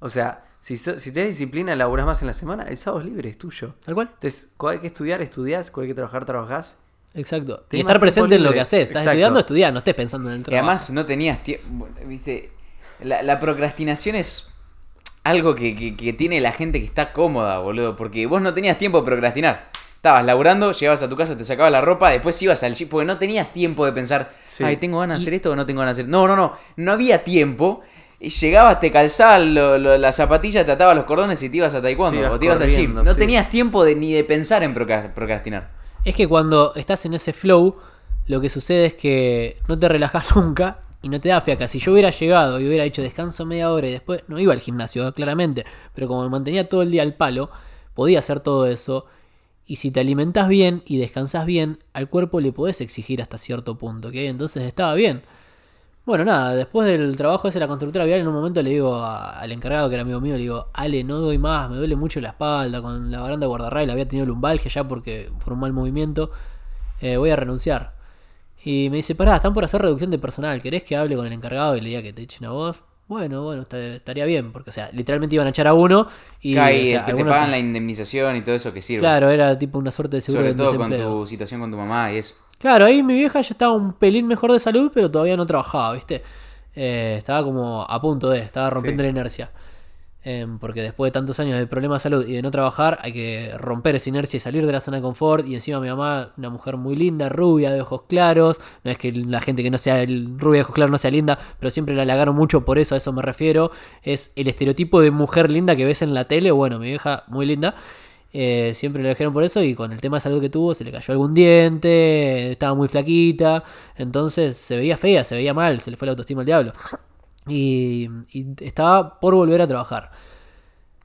O sea, si, so- si tenés disciplina, laburás más en la semana, el sábado es libre, es tuyo. Tal cual. Entonces, cuando hay que estudiar, estudias. Cuando hay que trabajar, trabajás. Exacto. Y estar presente en lo que haces. Estás Exacto. estudiando, estudiar, no estés pensando en el Y trabajo. además no tenías tiempo. Viste, la, la procrastinación es algo que, que- que tiene la gente que está cómoda, boludo. Porque vos no tenías tiempo de procrastinar. Estabas laburando, llegabas a tu casa, te sacabas la ropa, después ibas al gym, porque no tenías tiempo de pensar, Sí. ay, tengo ganas de hacer esto o no tengo ganas de hacer. No, no, no, no había tiempo. Y llegabas, te calzabas lo- lo- las zapatillas, te atabas los cordones y te ibas a taekwondo Sí, o te ibas al gym. No sí. tenías tiempo de, ni de pensar en procra- procrastinar. Es que cuando estás en ese flow, lo que sucede es que no te relajas nunca y no te da fiaca. Si yo hubiera llegado y hubiera hecho descanso media hora y después no iba al gimnasio, claramente, pero como me mantenía todo el día al palo, podía hacer todo eso. Y si te alimentas bien y descansas bien, al cuerpo le podés exigir hasta cierto punto, ¿ok? Entonces estaba bien. Bueno, nada, después del trabajo ese de la constructora vial, en un momento le digo al encargado, que era amigo mío, le digo, Ale, no doy más, me duele mucho la espalda, con la baranda guardarrail había tenido lumbalgia ya porque por un mal movimiento, eh, voy a renunciar. Y me dice, pará, están por hacer reducción de personal, ¿querés que hable con el encargado y le diga que te echen a vos? Bueno, bueno, estaría bien, porque, o sea, literalmente iban a echar a uno y... Claro, y o sea, que te pagan la indemnización y todo eso que sirve. Claro, era tipo una suerte de seguro Sobre de todo con tu situación con tu mamá y eso. Claro, ahí mi vieja ya estaba un pelín mejor de salud, pero todavía no trabajaba, ¿viste? Eh, estaba como a punto de, estaba rompiendo Sí. la inercia. Em, porque después de tantos años de problemas de salud y de no trabajar, hay que romper esa inercia y salir de la zona de confort. Y encima mi mamá, una mujer muy linda, rubia, de ojos claros. No es que la gente que no sea el rubia de ojos claros no sea linda, pero siempre la halagaron mucho, por eso a eso me refiero. Es el estereotipo de mujer linda que ves en la tele. Bueno, mi vieja muy linda. Eh, siempre la elegieron por eso y con el tema de salud que tuvo se le cayó algún diente, estaba muy flaquita, entonces se veía fea, se veía mal, se le fue la autoestima al diablo. Y, y estaba por volver a trabajar.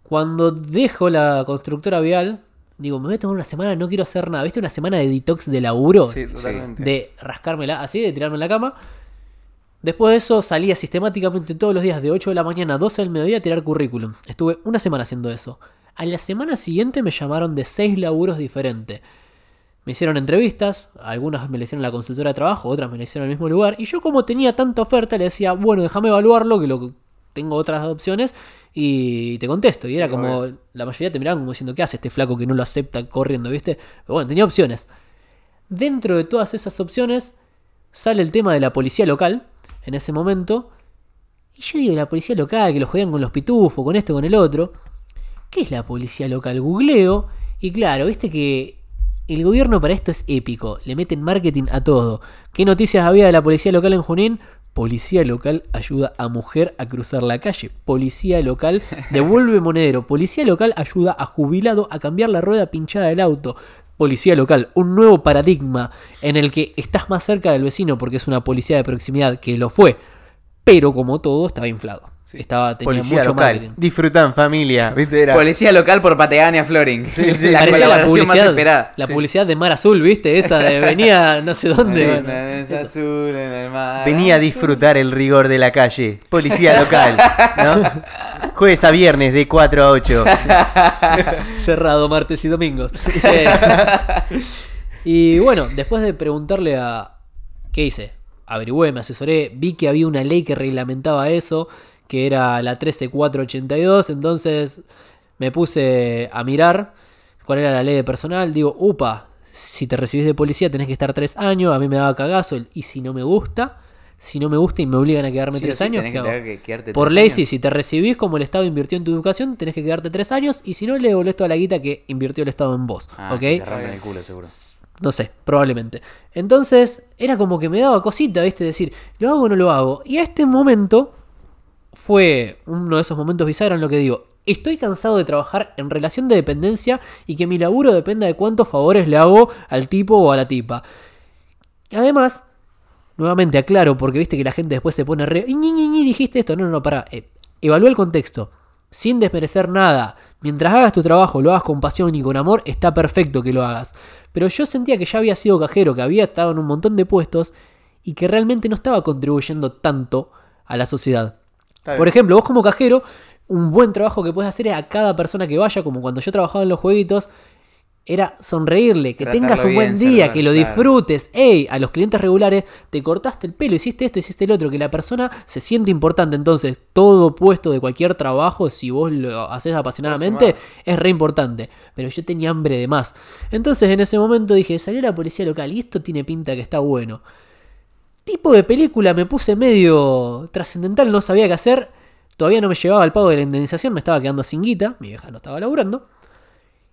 Cuando dejo la constructora vial, digo, me voy a tomar una semana, no quiero hacer nada. ¿Viste? Una semana de detox de laburo, Sí, totalmente. de rascármela así, de tirarme en la cama. Después de eso salía sistemáticamente todos los días de 8 de la mañana a 12 del mediodía a tirar currículum. Estuve una semana haciendo eso. A la semana siguiente me llamaron de seis laburos diferentes. Me hicieron entrevistas, algunas me le hicieron la consultora de trabajo, otras me le hicieron en el mismo lugar. Y yo como tenía tanta oferta le decía, bueno, déjame evaluarlo, que lo tengo otras opciones y te contesto. Y era Sí, como, la mayoría te miraban como diciendo, ¿qué hace este flaco que no lo acepta corriendo, viste? Pero bueno, tenía opciones. Dentro de todas esas opciones sale el tema de la policía local en ese momento. Y yo digo, la policía local, que lo jodían con los pitufos, con este, con el otro. ¿Qué es la policía local? Googleo. Y claro, viste que el gobierno para esto es épico. Le meten marketing a todo. ¿Qué noticias había de la policía local en Junín? Policía local ayuda a mujer a cruzar la calle. Policía local devuelve monedero. Policía local ayuda a jubilado a cambiar la rueda pinchada del auto. Policía local, un nuevo paradigma en el que estás más cerca del vecino porque es una policía de proximidad que lo fue. Pero como todo estaba inflado. Estaba, tenía Policía mucho local. marketing. Disfrutan familia. ¿Viste? Era- Policía local por Patagonia Floring. la Parecía la publicidad, esperada. la publicidad de Mar Azul, ¿viste? Esa de venía no sé dónde. Sí, bueno, es azul en el mar. Venía a disfrutar el rigor de la calle. Policía local. ¿no? Jueves a viernes de 4 a 8. Cerrado martes y domingos. Eh, y bueno, después de preguntarle a. ¿Qué hice? Averigüé, me asesoré, vi que había una ley que reglamentaba eso, que era la 13482, entonces me puse a mirar cuál era la ley de personal. Digo, upa, si te recibís de policía tenés que estar tres años, a mí me daba cagazo, el, y si no me gusta, si no me gusta y me obligan a quedarme Sí tres sí, años, tenés ¿qué que hago? Por ley, sí, si te recibís como el Estado invirtió en tu educación, tenés que quedarte tres años y si no, le devolvés toda la guita que invirtió el Estado en vos. Ah, ¿Ok? Te el culo, seguro. No sé, probablemente. Entonces, era como que me daba cosita, ¿viste? Decir, ¿lo hago o no lo hago? Y a este momento fue uno de esos momentos bizarros en lo que digo, estoy cansado de trabajar en relación de dependencia y que mi laburo dependa de cuántos favores le hago al tipo o a la tipa. Además, nuevamente aclaro, porque viste que la gente después se pone re... "Ñi, ñi, ñi, dijiste esto. No, no, no, pará. Eh, evalúa el contexto. Sin desmerecer nada. Mientras hagas tu trabajo, lo hagas con pasión y con amor, está perfecto que lo hagas. Pero yo sentía que ya había sido cajero, que había estado en un montón de puestos y que realmente no estaba contribuyendo tanto a la sociedad. Está bien. Por ejemplo, vos como cajero, un buen trabajo que puedes hacer es a cada persona que vaya, como cuando yo trabajaba en los jueguitos, era sonreírle, que Tratarlo tengas un buen día, que lo claro. disfrutes. Ey, a los clientes regulares, te cortaste el pelo, hiciste esto, hiciste el otro, que la persona se siente importante. Entonces, todo puesto de cualquier trabajo, si vos lo haces apasionadamente, es re importante. Pero yo tenía hambre de más. Entonces, en ese momento dije, salió la policía local y esto tiene pinta que está bueno tipo de película me puse medio trascendental, no sabía qué hacer. Todavía no me llevaba el pago de la indemnización, me estaba quedando sin guita, mi vieja no estaba laburando.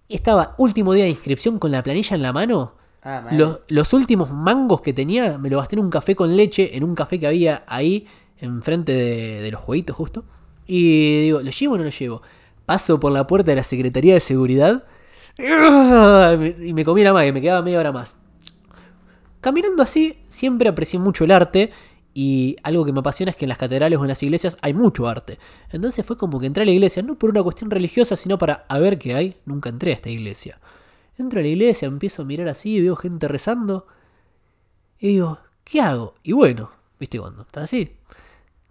Estaba último día de inscripción con la planilla en la mano. Ah, los últimos mangos que tenía me lo gasté en un café con leche, en un café que había ahí, enfrente de, de los jueguitos justo. Y digo, ¿lo llevo o no lo llevo? Paso por la puerta de la Secretaría de Seguridad y me comí la magia, me quedaba media hora más. Caminando así, siempre aprecié mucho el arte y algo que me apasiona es que en las catedrales o en las iglesias hay mucho arte. Entonces fue como que entré a la iglesia, no por una cuestión religiosa, sino para a ver qué hay. Nunca entré a esta iglesia. Entro a la iglesia, empiezo a mirar así, veo gente rezando y digo, ¿qué hago? Y bueno, ¿viste cuando estás así?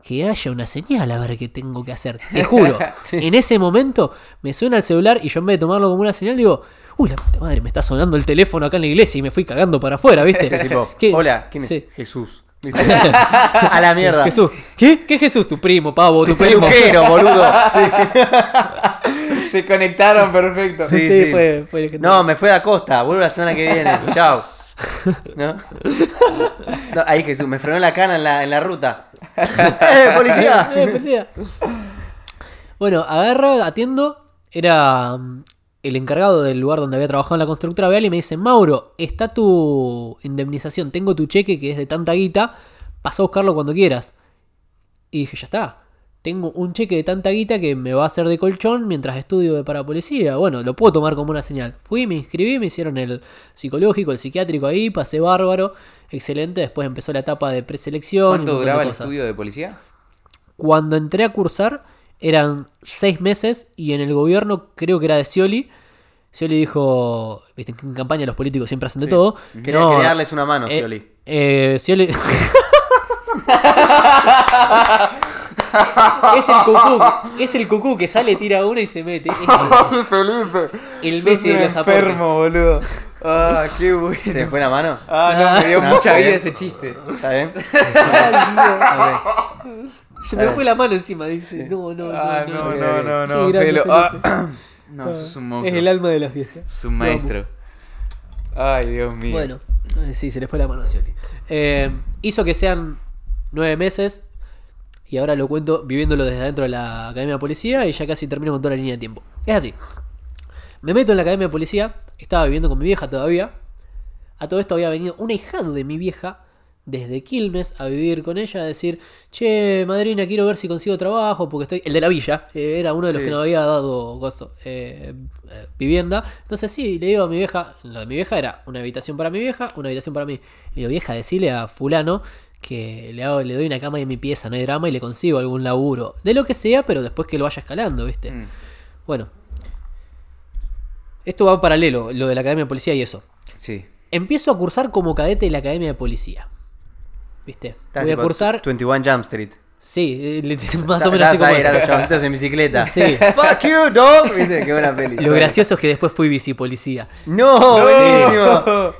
Que haya una señal a ver qué tengo que hacer. Te juro, en ese momento me suena el celular y yo en vez de tomarlo como una señal digo, uy, la puta madre, me está sonando el teléfono acá en la iglesia y me fui cagando para afuera, ¿viste? Tipo, ¿Qué? hola, ¿quién es? Sí. Jesús. A la mierda. Jesús. ¿Qué? ¿Qué Jesús? Tu primo, pavo, tu primo. Peluquero, boludo. Se conectaron perfecto. Sí, Sí, sí. fue, fue que- No, me fue a costa. Vuelvo la semana que viene. Chao. ¿No? No, ahí Jesús, me frenó la cana en la, en la ruta. ¡Eh, policía! Eh, policía. Bueno, agarro, atiendo. Era mm, el encargado del lugar donde había trabajado en la constructora Vial y me dice, Mauro, está tu indemnización, tengo tu cheque que es de tanta guita, pasa a buscarlo cuando quieras. Y dije, ya está. Tengo un cheque de tanta guita que me va a hacer de colchón mientras estudio de para policía. Bueno, lo puedo tomar como una señal. Fui, me inscribí, me hicieron el psicológico, el psiquiátrico ahí, pasé bárbaro. Excelente. Después empezó la etapa de preselección. ¿Cuánto duraba el estudio de policía? Cuando entré a cursar eran seis meses y en el gobierno creo que era de Scioli. Scioli dijo, viste, en campaña los políticos siempre hacen de todo. Quería, No, quería darles una mano, eh, Scioli. eh, Scioli... Es el cucú. Es el cucú que sale, tira una y se mete. Es Felipe. el Messi de los aportes. enfermo, boludo. Ah, qué bueno. ¿Se me fue la mano? Ah, no, me dio No, mucha vida bien. ese chiste. ¿Está bien? Se me fue la mano encima, dice. No, no, no. Ah, no, no, no, no. Felo. Felipe. Ah, No, un Es monstruo. el alma de las fiestas. Sos un maestro. Ay, Dios mío. Bueno, eh, sí, se le fue la mano a Scioli. Eh, hizo que sean nueve meses y ahora lo cuento viviéndolo desde adentro de la Academia de Policía y ya casi termino con toda la línea de tiempo. Es así. Me meto en la Academia de Policía, estaba viviendo con mi vieja todavía. A todo esto había venido un ahijado de mi vieja desde Quilmes a vivir con ella, a decir, che, madrina, quiero ver si consigo trabajo, porque estoy... El de la villa, eh, era uno de los Sí. que nos había dado gozo, eh, eh, vivienda. Entonces sí, le digo a mi vieja, lo de mi vieja era una habitación para mi vieja, una habitación para mí. Le digo, vieja, decile a fulano que le, hago, le doy una cama en mi pieza, no hay drama, y le consigo algún laburo. De lo que sea, pero después que lo vaya escalando, ¿viste? Mm. Bueno. Esto va paralelo, lo de la Academia de Policía y eso. Sí. Empiezo a cursar como cadete de la Academia de Policía. ¿Viste? Voy a cursar. 21 Jump Street. Sí, eh, más o menos así como a los chaboncitos en bicicleta. Sí. Fuck you, dog. ¿Viste? Qué buena peli. Lo gracioso es que después fui bicipolicía. No, buenísimo.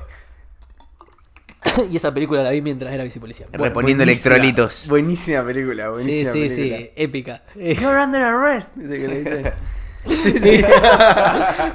y esa película la vi mientras era bicipolicía. Bueno, Reponiendo buenísima. electrolitos. Buenísima película, sí, buenísima sí, película. sí, épica. You're under arrest.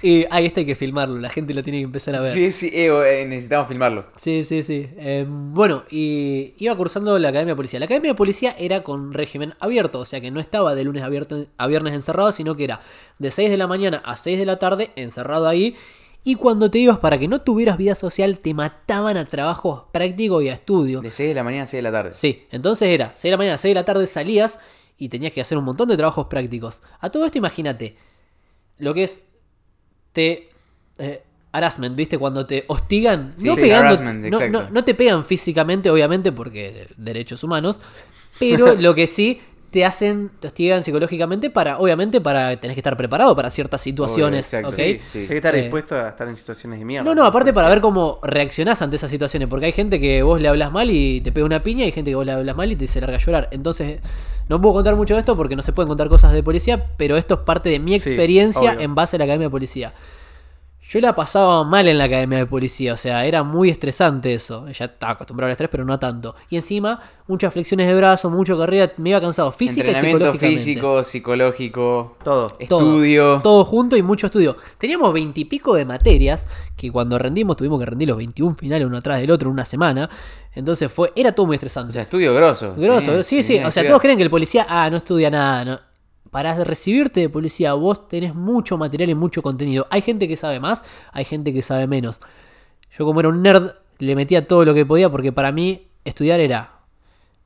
Y ahí está hay que filmarlo, la gente lo tiene que empezar a ver. Sí, sí, eh, eh, necesitamos filmarlo. Sí, sí, sí. Eh, bueno, y iba cursando la Academia de Policía. La Academia de Policía era con régimen abierto, o sea que no estaba de lunes a vierte- a viernes encerrado, sino que era de 6 de la mañana a 6 de la tarde encerrado ahí. Y cuando te ibas para que no tuvieras vida social, te mataban a trabajos prácticos y a estudios. De 6 de la mañana a 6 de la tarde. Sí, entonces era 6 de la mañana a 6 de la tarde salías y tenías que hacer un montón de trabajos prácticos. A todo esto imagínate lo que es te eh, harassment, ¿viste? Cuando te hostigan, Sí, no sí, pegando, no, no- no te pegan físicamente, obviamente, porque derechos humanos, pero lo que sí te hacen, te hostigan psicológicamente para, obviamente, para tenés que estar preparado para ciertas situaciones, exacto, ¿ok? sí, sí. Que estar Eh, dispuesto a estar en situaciones de mierda. No, no, aparte para ver cómo reaccionás ante esas situaciones, porque hay gente que vos le hablas mal y te pega una piña, y hay gente que vos le hablas mal y te se larga a llorar. Entonces, no puedo contar mucho de esto porque no se pueden contar cosas de policía, pero esto es parte de mi experiencia obvio. en base a la academia de policía. Yo la pasaba mal en la academia de policía, o sea, era muy estresante eso. Ya estaba acostumbrado al estrés, pero no tanto. Y encima, muchas flexiones de brazos, mucho carrera, me iba cansado física y psicológicamente. físico, psicológico, Todo. Estudio. Todo junto y mucho estudio. Teníamos veintipico de materias que cuando rendimos tuvimos que rendir los 21 finales uno atrás del otro en una semana. Entonces fue, era todo muy estresante. O sea, estudio grosso. Grosso, Tenía- sí, sí. O sea, todos creen que el policía, ah, no estudia nada. No. Para recibirte de policía, vos tenés mucho material y mucho contenido. Hay gente que sabe más, hay gente que sabe menos. Yo, como era un nerd, le metía todo lo que podía porque para mí estudiar era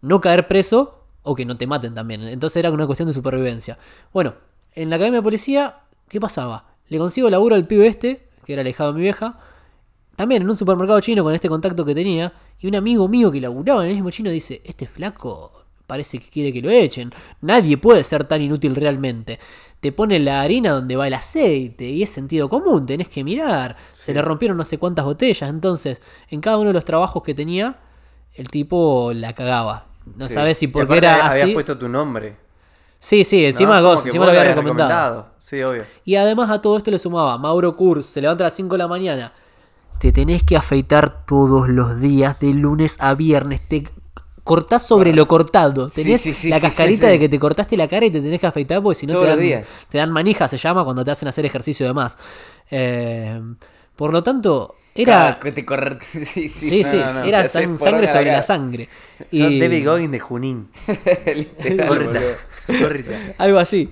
no caer preso o que no te maten también. Entonces era una cuestión de supervivencia. Bueno, en la academia de policía, ¿qué pasaba? Le consigo laburo al pibe este, que era alejado de mi vieja, también en un supermercado chino con este contacto que tenía, y un amigo mío que laburaba en el mismo chino dice, este flaco parece que quiere que lo echen. Nadie puede ser tan inútil realmente. Te pone la harina donde va el aceite y es sentido común, tenés que mirar. Se le rompieron no sé cuántas botellas, entonces en cada uno de los trabajos que tenía, el tipo la cagaba. No Sí. sabes si porque era habías así. puesto tu nombre. Sí, sí, encima encima lo había habías recomendado. Sí, obvio. Y además a todo esto le sumaba Mauro Kurz, se levanta a las 5 de la mañana. Te tenés que afeitar todos los días, de lunes a viernes. Te cortás sobre lo cortado. Tenés sí, sí, la cascarita de que te cortaste la cara y te tenés que afeitar porque si no te dan, te dan manija, se llama, cuando te hacen hacer ejercicio de más. Eh, por lo tanto, era... Que te corre- Sí, sí, Sí, no, no, era sangre sobre la sangre. Y- David Goggins de Junín. Boludo. Gorrita. Algo así.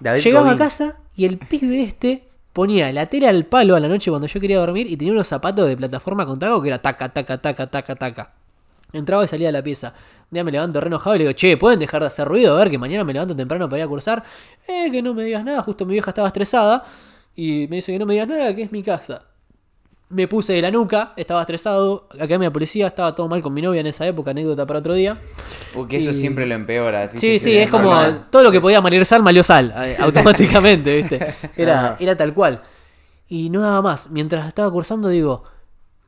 David Llegaba a casa y el pibe este ponía la tela al palo a la noche cuando yo quería dormir y tenía unos zapatos de plataforma con taco que era taca, taca, taca, taca, taca. Entraba y salía de la pieza. Un día me levanto re enojado y le digo, che, ¿pueden dejar de hacer ruido? A ver, que mañana me levanto temprano para ir a cursar. Eh, que no me digas nada. Justo mi vieja estaba estresada. Y me dice que no me digas nada, que es mi casa. Me puse de la nuca, estaba estresado. Acá me la policía, estaba todo mal con mi novia en esa época, anécdota para otro día. Porque eso Y- siempre lo empeora. Sí, sí, es como todo lo que podía malir sal, malió sal, eh, automáticamente, ¿viste? Era, era tal cual. Y no daba más. Mientras estaba cursando, digo,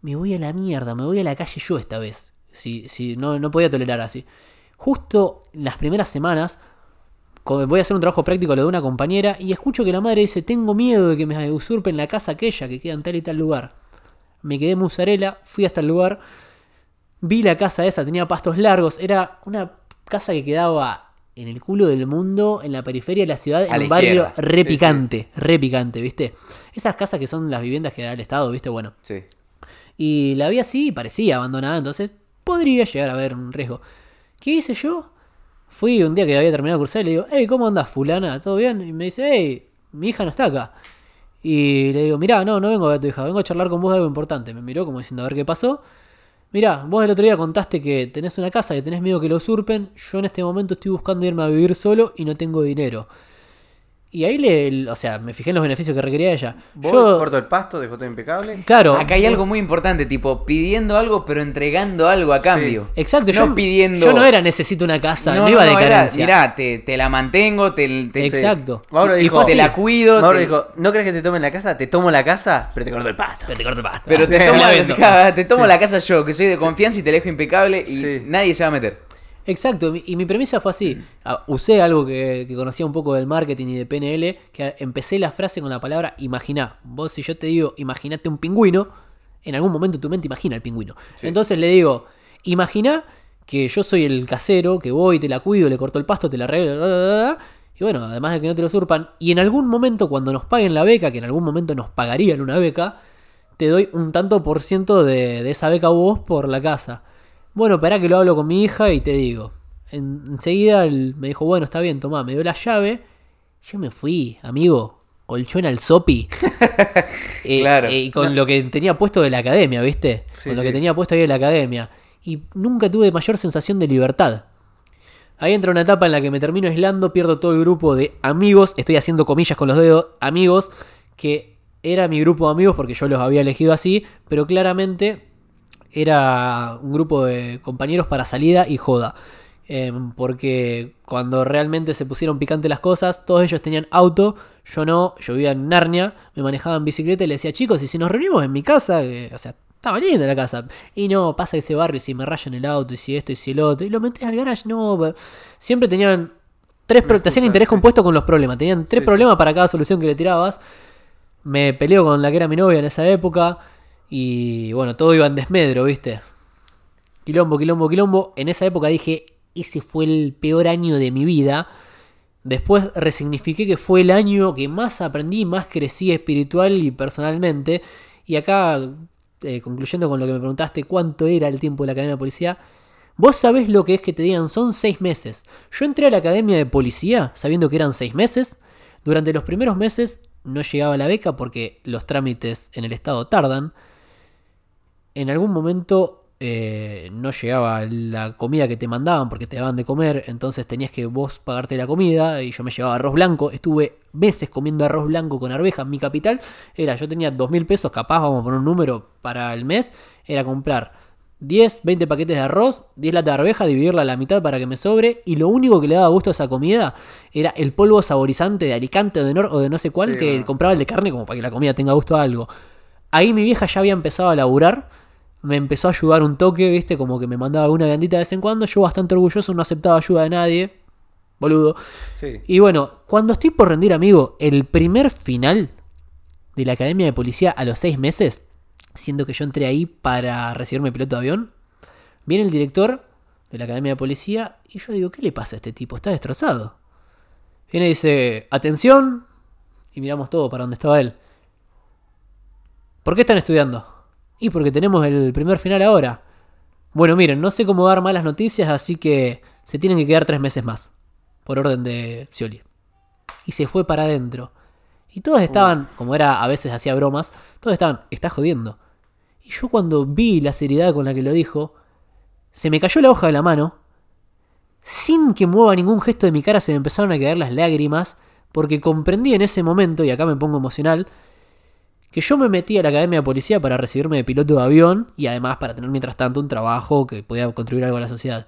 me voy a la mierda, me voy a la calle yo esta vez. Si, si no, no podía tolerar así. justo las primeras semanas voy a hacer un trabajo práctico lo de una compañera y escucho que la madre dice, tengo miedo de que me usurpen la casa aquella que queda en tal y tal lugar. Me quedé en musarela, fui hasta el lugar, vi la casa esa, tenía pastos largos, era una casa que quedaba en el culo del mundo, en la periferia de la ciudad, A en un barrio izquierda. re Sí, sí. picante, re picante, ¿viste? Esas casas que son las viviendas que da el Estado, ¿viste? Bueno. Sí. Y la vi así y parecía abandonada, entonces podría llegar a haber un riesgo. ¿Qué hice yo? Fui un día que había terminado de cursar y le digo, hey, ¿cómo andas, fulana? ¿Todo bien? Y me dice, hey, mi hija no está acá. Y le digo, mirá, no, no vengo a ver a tu hija, vengo a charlar con vos de algo importante. Me miró como diciendo, a ver qué pasó. Mirá, vos el otro día contaste que tenés una casa, que tenés miedo que lo usurpen. Yo en este momento estoy buscando irme a vivir solo y no tengo dinero. Y ahí le, o sea, me fijé en los beneficios que requería ella. Vos Yo, corto el pasto, dejó todo impecable. claro. Acá hay algo muy importante, tipo, pidiendo algo, pero entregando algo a cambio. Exacto, no yo, pidiendo. yo no era necesito una casa, no, No, iba no, de no, era, carencia. mirá, te, te la mantengo, te, te- Exacto. Mauro Y- y dijo, te la cuido. Mauro te- dijo, ¿no crees que te tomen la casa? Te tomo la casa, pero te corto el pasto. Te corto el pasto. Pero te Te tomo, la vendo. te tomo la casa yo, que soy de confianza y te la dejo impecable y Sí. nadie se va a meter. Exacto, y mi premisa fue así. Ah, Usé algo que, que conocía un poco del marketing y de PNL, que empecé la frase con la palabra imaginá. Vos si yo te digo, imaginate un pingüino, en algún momento tu mente imagina el pingüino. Entonces le digo, imaginá que yo soy el casero, que voy, te la cuido, le corto el pasto, te la arreglo, y bueno, además de que no te lo usurpan, y en algún momento cuando nos paguen la beca, que en algún momento nos pagarían una beca, te doy un tanto por ciento de, de esa beca vos por la casa. Bueno, para que lo hablo con mi hija y te digo. En- enseguida él me dijo, bueno, está bien, tomá, me dio la llave. Yo me fui, amigo, colchón al sopi. Eh, Claro. eh, y con lo que tenía puesto de la academia, ¿viste? Sí, con lo que tenía puesto ahí de la academia. Y nunca tuve mayor sensación de libertad. Ahí entra una etapa en la que me termino aislando, pierdo todo el grupo de amigos, estoy haciendo comillas con los dedos, amigos, que era mi grupo de amigos porque yo los había elegido así, pero claramente era un grupo de compañeros para salida y joda. Em, porque cuando realmente se pusieron picantes las cosas, todos ellos tenían auto, yo no, yo vivía en Narnia, me manejaba en bicicleta y le decía, chicos, y si nos reunimos en mi casa, que, o sea, estaba linda la casa. Y no, pasa ese barrio, y si me rayan el auto, y si esto, y si el otro, y lo metes al garage, no. Siempre tenían tres te hacían interés sí. compuesto con los problemas, tenían tres Sí, problemas para cada solución que le tirabas. Me peleo con la que era mi novia en esa época, y bueno, todo iba en desmedro, ¿viste? Quilombo, quilombo, quilombo. En esa época dije, ese fue el peor año de mi vida. Después resignifiqué que fue el año que más aprendí, más crecí espiritual y personalmente. Y acá, eh, concluyendo con lo que me preguntaste, ¿cuánto era el tiempo de la Academia de Policía? Vos sabés lo que es que te digan, son seis meses. Yo entré a la Academia de Policía sabiendo que eran seis meses. Durante los primeros meses no llegaba la beca porque los trámites en el Estado tardan en algún momento eh, no llegaba la comida que te mandaban porque te daban de comer, entonces tenías que vos pagarte la comida y yo me llevaba arroz blanco, estuve meses comiendo arroz blanco con arvejas, mi capital era, yo tenía dos mil pesos, capaz vamos a poner un número para el mes, era comprar 10, 20 paquetes de arroz, 10 latas de arveja, dividirla a la mitad para que me sobre y lo único que le daba gusto a esa comida era el polvo saborizante de Alicante o de Nor o de no sé cuál Sí, que bueno. compraba el de carne como para que la comida tenga gusto a algo. Ahí mi vieja ya había empezado a laburar. Me empezó a ayudar un toque, viste, como que me mandaba alguna gandita de vez en cuando. Yo bastante orgulloso, no aceptaba ayuda de nadie. Boludo. Sí. Y bueno, cuando estoy por rendir, amigo, el primer final de la Academia de Policía a los seis meses, siendo que yo entré ahí para recibirme piloto de avión, viene el director de la Academia de Policía y yo digo, ¿qué le pasa a este tipo? Está destrozado. Viene y dice, atención, y miramos todo para donde estaba él. ¿Por qué están estudiando? Y porque tenemos el primer final ahora. Bueno, miren, no sé cómo dar malas noticias, así que se tienen que quedar tres meses más. Por orden de Scioli. Y se fue para adentro. Y todos estaban, como era, a veces hacía bromas, todos estaban, está jodiendo. Y yo cuando vi la seriedad con la que lo dijo, se me cayó la hoja de la mano. Sin que mueva ningún gesto de mi cara se me empezaron a caer las lágrimas, porque comprendí en ese momento, y acá me pongo emocional, que yo me metí a la academia de policía para recibirme de piloto de avión y además para tener mientras tanto un trabajo que podía contribuir algo a la sociedad.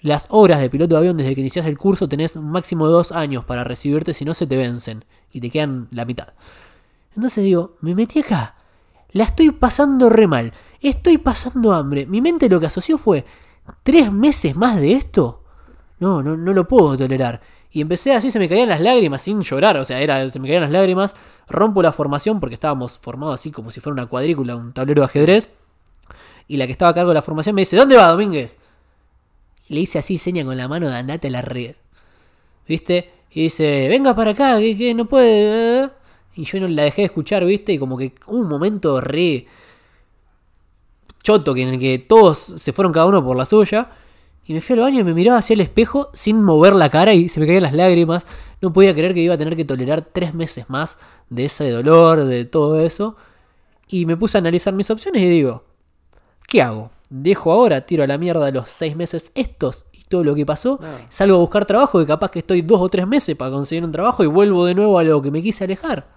Las horas de piloto de avión desde que inicias el curso tenés un máximo de dos años para recibirte si no se te vencen y te quedan la mitad. Entonces digo, me metí acá, la estoy pasando re mal, estoy pasando hambre. Mi mente lo que asoció fue, ¿tres meses más de esto? no, no, no lo puedo tolerar. Y empecé así, se me caían las lágrimas sin llorar, o sea, era, se me caían las lágrimas. Rompo la formación porque estábamos formados así como si fuera una cuadrícula, un tablero de ajedrez. Y la que estaba a cargo de la formación me dice, ¿dónde va Domínguez? Le hice así seña con la mano de andate a la red. ¿Viste? Y dice, venga para acá, que, que no puede. eh". Y yo no la dejé de escuchar, ¿viste? Y como que un momento re choto que en el que todos se fueron cada uno por la suya. Y me fui al baño y me miraba hacia el espejo sin mover la cara y se me caían las lágrimas. No podía creer que iba a tener que tolerar tres meses más de ese dolor, de todo eso. Y me puse a analizar mis opciones y digo, ¿qué hago? ¿Dejo ahora, tiro a la mierda los seis meses estos y todo lo que pasó? Salgo a buscar trabajo, que capaz que estoy dos o tres meses para conseguir un trabajo y vuelvo de nuevo a lo que me quise alejar.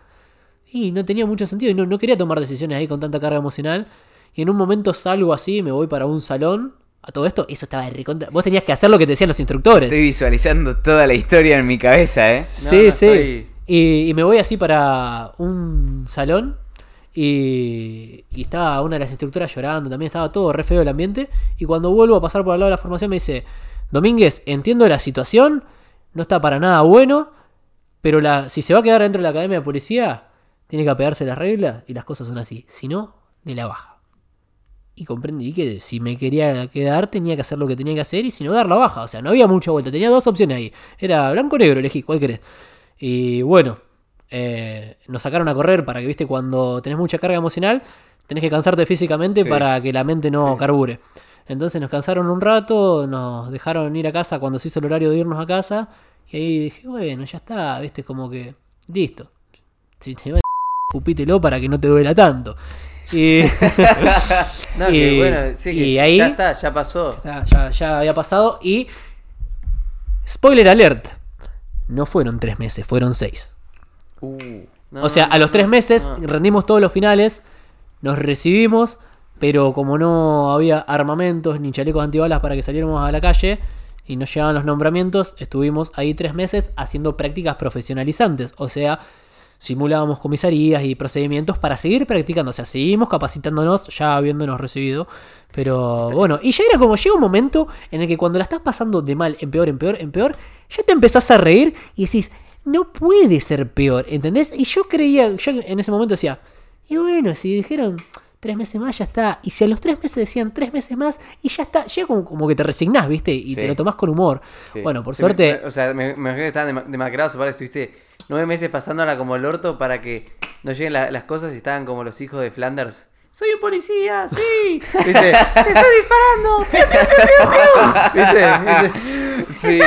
Y no tenía mucho sentido y no, no quería tomar decisiones ahí con tanta carga emocional. Y en un momento salgo así, me voy para un salón. A todo esto, eso estaba de recontra. Vos tenías que hacer lo que te decían los instructores. Estoy visualizando toda la historia en mi cabeza, ¿eh? No, sí, no, sí. estoy- Y, y me voy así para un salón. Y, y estaba una de las instructoras llorando. También estaba todo re feo el ambiente. Y cuando vuelvo a pasar por al lado de la formación, me dice: Domínguez, entiendo la situación. No está para nada bueno. Pero la, si se va a quedar dentro de la academia de policía, tiene que apegarse las reglas. Y las cosas son así. Si no, de la baja. Y comprendí que si me quería quedar tenía que hacer lo que tenía que hacer y si no dar la baja. O sea, no había mucha vuelta. Tenía dos opciones ahí. Era blanco o negro, elegí, ¿cuál querés? Y bueno, eh, nos sacaron a correr para que, viste, cuando tenés mucha carga emocional, tenés que cansarte físicamente Sí. para que la mente no carbure. Entonces nos cansaron un rato, nos dejaron ir a casa cuando se hizo el horario de irnos a casa. Y ahí dije, bueno, ya está, viste, como que, listo. Si te va escupítelo para que no te duela tanto. Y, No, y- que bueno, sí, que y ya ahí está, ya pasó. ya, ya- ya había pasado. Y spoiler alert, no fueron tres meses, fueron seis. No, o sea, no, a los tres meses no. rendimos todos los finales, nos recibimos, pero como no había armamentos ni chalecos antibalas para que saliéramos a la calle y no llegaban los nombramientos, estuvimos ahí tres meses haciendo prácticas profesionalizantes. O sea, simulábamos comisarías y procedimientos para seguir practicando. O sea, seguimos capacitándonos ya habiéndonos recibido. Pero bueno, y ya era como llega un momento en el que cuando la estás pasando de mal en peor, en peor, en peor, ya te empezás a reír y decís, no puede ser peor, ¿entendés? Y yo creía, yo en ese momento decía, y bueno, si dijeron tres meses más, ya está. Y si a los tres meses decían tres meses más, y ya está, llega como, como que te resignás, ¿viste? Y Sí. te lo tomás con humor. Sí. Bueno, por Sí, suerte. me- o sea, me, imagino que estaban dema- demacrados. Aparte, estuviste nueve meses pasándola como el orto para que no lleguen la- las cosas y estaban como los hijos de Flanders. Soy un policía, sí. ¿Viste? Te estoy disparando. Piu, piu, piu, piu, piu. ¿Viste? ¿Viste? Sí.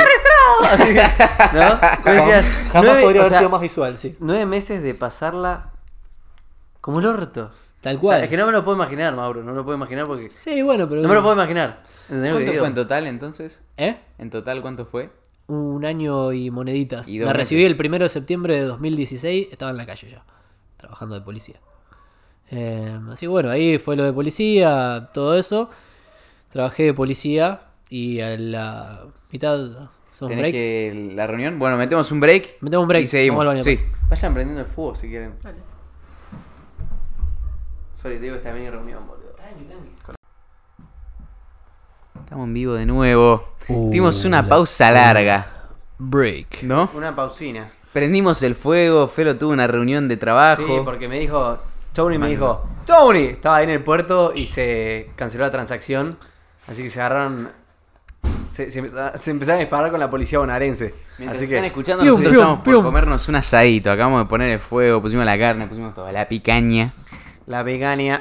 Así que, ¿No? Decías, Jamás nueve- podría o haber sea, sido más visual, sí. Nueve meses de pasarla como el orto. Tal O sea, cual. es que no me lo puedo imaginar, Mauro. No me lo puedo imaginar porque. Sí, bueno, pero. No me lo puedo imaginar. ¿Entendés lo que ¿Cuánto digo? fue en total entonces? ¿Eh? ¿En total cuánto fue? Un año y moneditas. Y dos recibí meses. el primero de septiembre de 2016, estaba en la calle ya, trabajando de policía. Eh, así que bueno, ahí fue lo de policía, todo eso. Trabajé de policía y a la mitad. ¿hacemos un ¿Tenés break? que la reunión? Bueno, metemos un break. Metemos un break, Y seguimos. baño, sí. pues. Vayan prendiendo el fuego si quieren. Sorry, te digo bien en reunión, boludo. Estamos en vivo de nuevo. Uh, Tuvimos una la- pausa larga, Break. ¿no? Una pausina. Prendimos el fuego, Felo tuvo una reunión de trabajo. Sí, porque me dijo. Tony me dijo. Tony. Estaba ahí en el puerto y se canceló la transacción. Así que se agarraron. Se, se empezaron a disparar con la policía bonaerense. Mientras así están que. escuchando, Pium, nosotros pium, estamos por comernos un asadito. Acabamos de poner el fuego, pusimos la carne, pusimos toda la picaña. La vegania.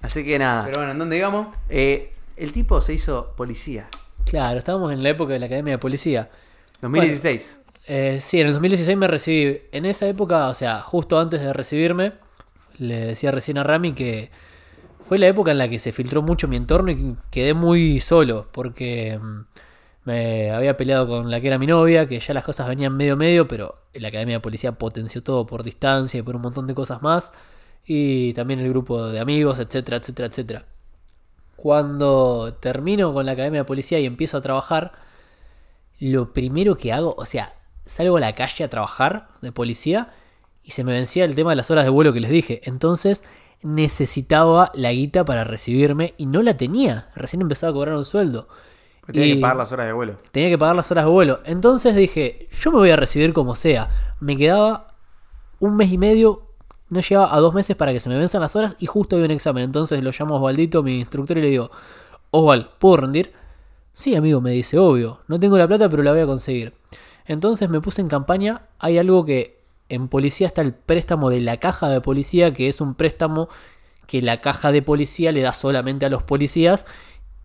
Así que nada. Pero bueno, ¿en dónde íbamos? Eh, el tipo se hizo policía. Claro, estábamos en la época de la Academia de Policía. 2016. Eh, sí, en el 2016 me recibí. En esa época, o sea, justo antes de recibirme, le decía recién a Rami que fue la época en la que se filtró mucho mi entorno y quedé muy solo porque mm, me había peleado con la que era mi novia, que ya las cosas venían medio medio, pero la Academia de Policía potenció todo por distancia y por un montón de cosas más. Y también el grupo de amigos, etcétera, etcétera, etcétera. Cuando termino con la Academia de Policía y empiezo a trabajar, lo primero que hago, o sea, salgo a la calle a trabajar de policía y se me vencía el tema de las horas de vuelo que les dije. Entonces necesitaba la guita para recibirme y no la tenía. Recién empezaba a cobrar un sueldo. Y- que pagar las horas de vuelo. tenía que pagar las horas de vuelo. Entonces dije, yo me voy a recibir como sea. Me quedaba un mes y medio, no llegaba a dos meses para que se me venzan las horas y justo había un examen. Entonces lo llamo a Osvaldito, mi instructor, y le digo, Osval, ¿puedo rendir? Sí, amigo, me dice, obvio. No tengo la plata, pero la voy a conseguir. Entonces me puse en campaña. Hay algo que en policía está el préstamo de la caja de policía, que es un préstamo que la caja de policía le da solamente a los policías.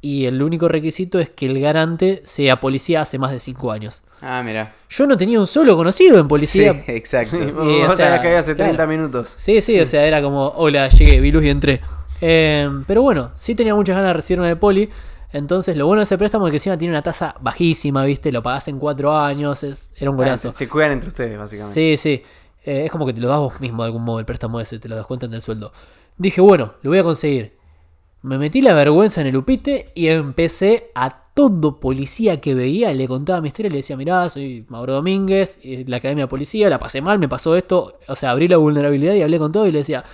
Y el único requisito es que el garante sea policía hace más de 5 años. Ah, mira. Yo no tenía un solo conocido en policía. Sí, exacto. Sí, Y, vos o sabés sea, que hace claro. 30 minutos. Sí, sí, o sea, era como, hola, llegué, vi luz y entré. Eh, pero bueno, sí tenía muchas ganas de recibirme de poli. Entonces, lo bueno de ese préstamo es que encima tiene una tasa bajísima, ¿viste? Lo pagás en cuatro años, es, era un Ah, golazo. se, se cuidan entre ustedes, básicamente. Sí, sí. Eh, es como que te lo das vos mismo de algún modo, el préstamo ese, te lo descuentan del sueldo. Dije, bueno, lo voy a conseguir. Me metí la vergüenza en el upite y empecé a todo policía que veía, le contaba mi historia le decía, mirá, soy Mauro Domínguez, y la academia de policía, la pasé mal, me pasó esto. O sea, abrí la vulnerabilidad y hablé con todo y le decía,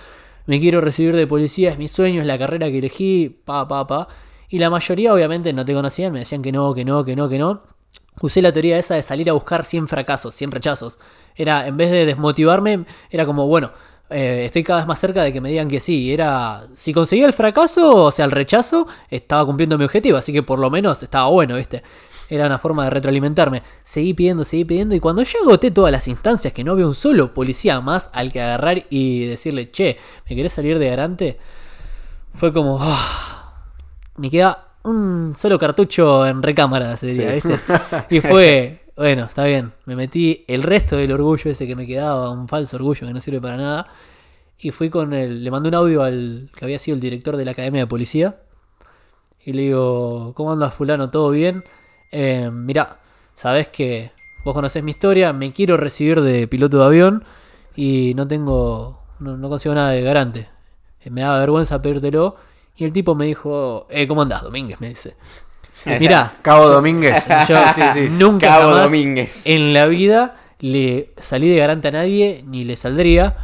me quiero recibir de policía, es mi sueño, es la carrera que elegí, pa, pa, pa. Y la mayoría obviamente no te conocían, me decían que no, que no, que no, que no. Usé la teoría esa de salir a buscar 100 fracasos, 100 rechazos. Era, en vez de desmotivarme, era como, bueno, eh, estoy cada vez más cerca de que me digan que sí. Era, si conseguía el fracaso, o sea, el rechazo, estaba cumpliendo mi objetivo, así que por lo menos estaba bueno, ¿viste? Era una forma de retroalimentarme. Seguí pidiendo, seguí pidiendo, y cuando ya agoté todas las instancias, que no había un solo policía más al que agarrar y decirle, che, ¿me querés salir de garante? Fue como, ah, me queda un solo cartucho en recámara, sería, ¿viste? Y fue, bueno, está bien. Me metí el resto del orgullo ese que me quedaba, un falso orgullo que no sirve para nada. Y fui con el. Le mandé un audio al que había sido el director de la academia de policía. Y le digo, ¿cómo andas, Fulano? ¿Todo bien? Eh, mirá, sabes que vos conocés mi historia, me quiero recibir de piloto de avión y no tengo. No, consigo nada de garante. Eh, Me da vergüenza pedírtelo. Y el tipo me dijo, eh, ¿cómo andás, Domínguez? Me dice. Mirá, Cabo Domínguez. yo sí, sí. nunca Cabo jamás Domínguez. en la vida le salí de garante a nadie ni le saldría,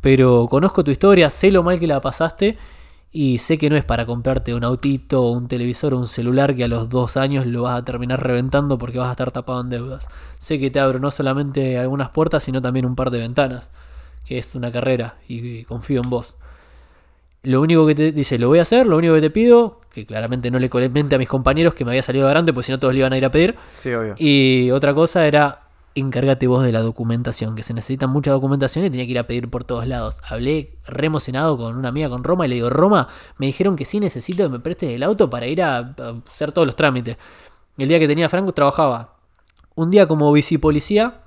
pero conozco tu historia, sé lo mal que la pasaste y sé que no es para comprarte un autito, un televisor o un celular que a los dos años lo vas a terminar reventando porque vas a estar tapado en deudas. Sé que te abro no solamente algunas puertas, sino también un par de ventanas, que es una carrera y confío en vos. Lo único que te dice, lo voy a hacer, lo único que te pido, que claramente no le comente a mis compañeros que me había salido de garante, porque si no todos le iban a ir a pedir, Sí, obvio. y otra cosa era, encárgate vos de la documentación, que se necesita mucha documentación y tenía que ir a pedir por todos lados. Hablé re emocionado con una amiga con Roma y le digo, Roma, me dijeron que sí necesito que me prestes el auto para ir a, a hacer todos los trámites. El día que tenía Franco trabajaba un día como bicipolicía,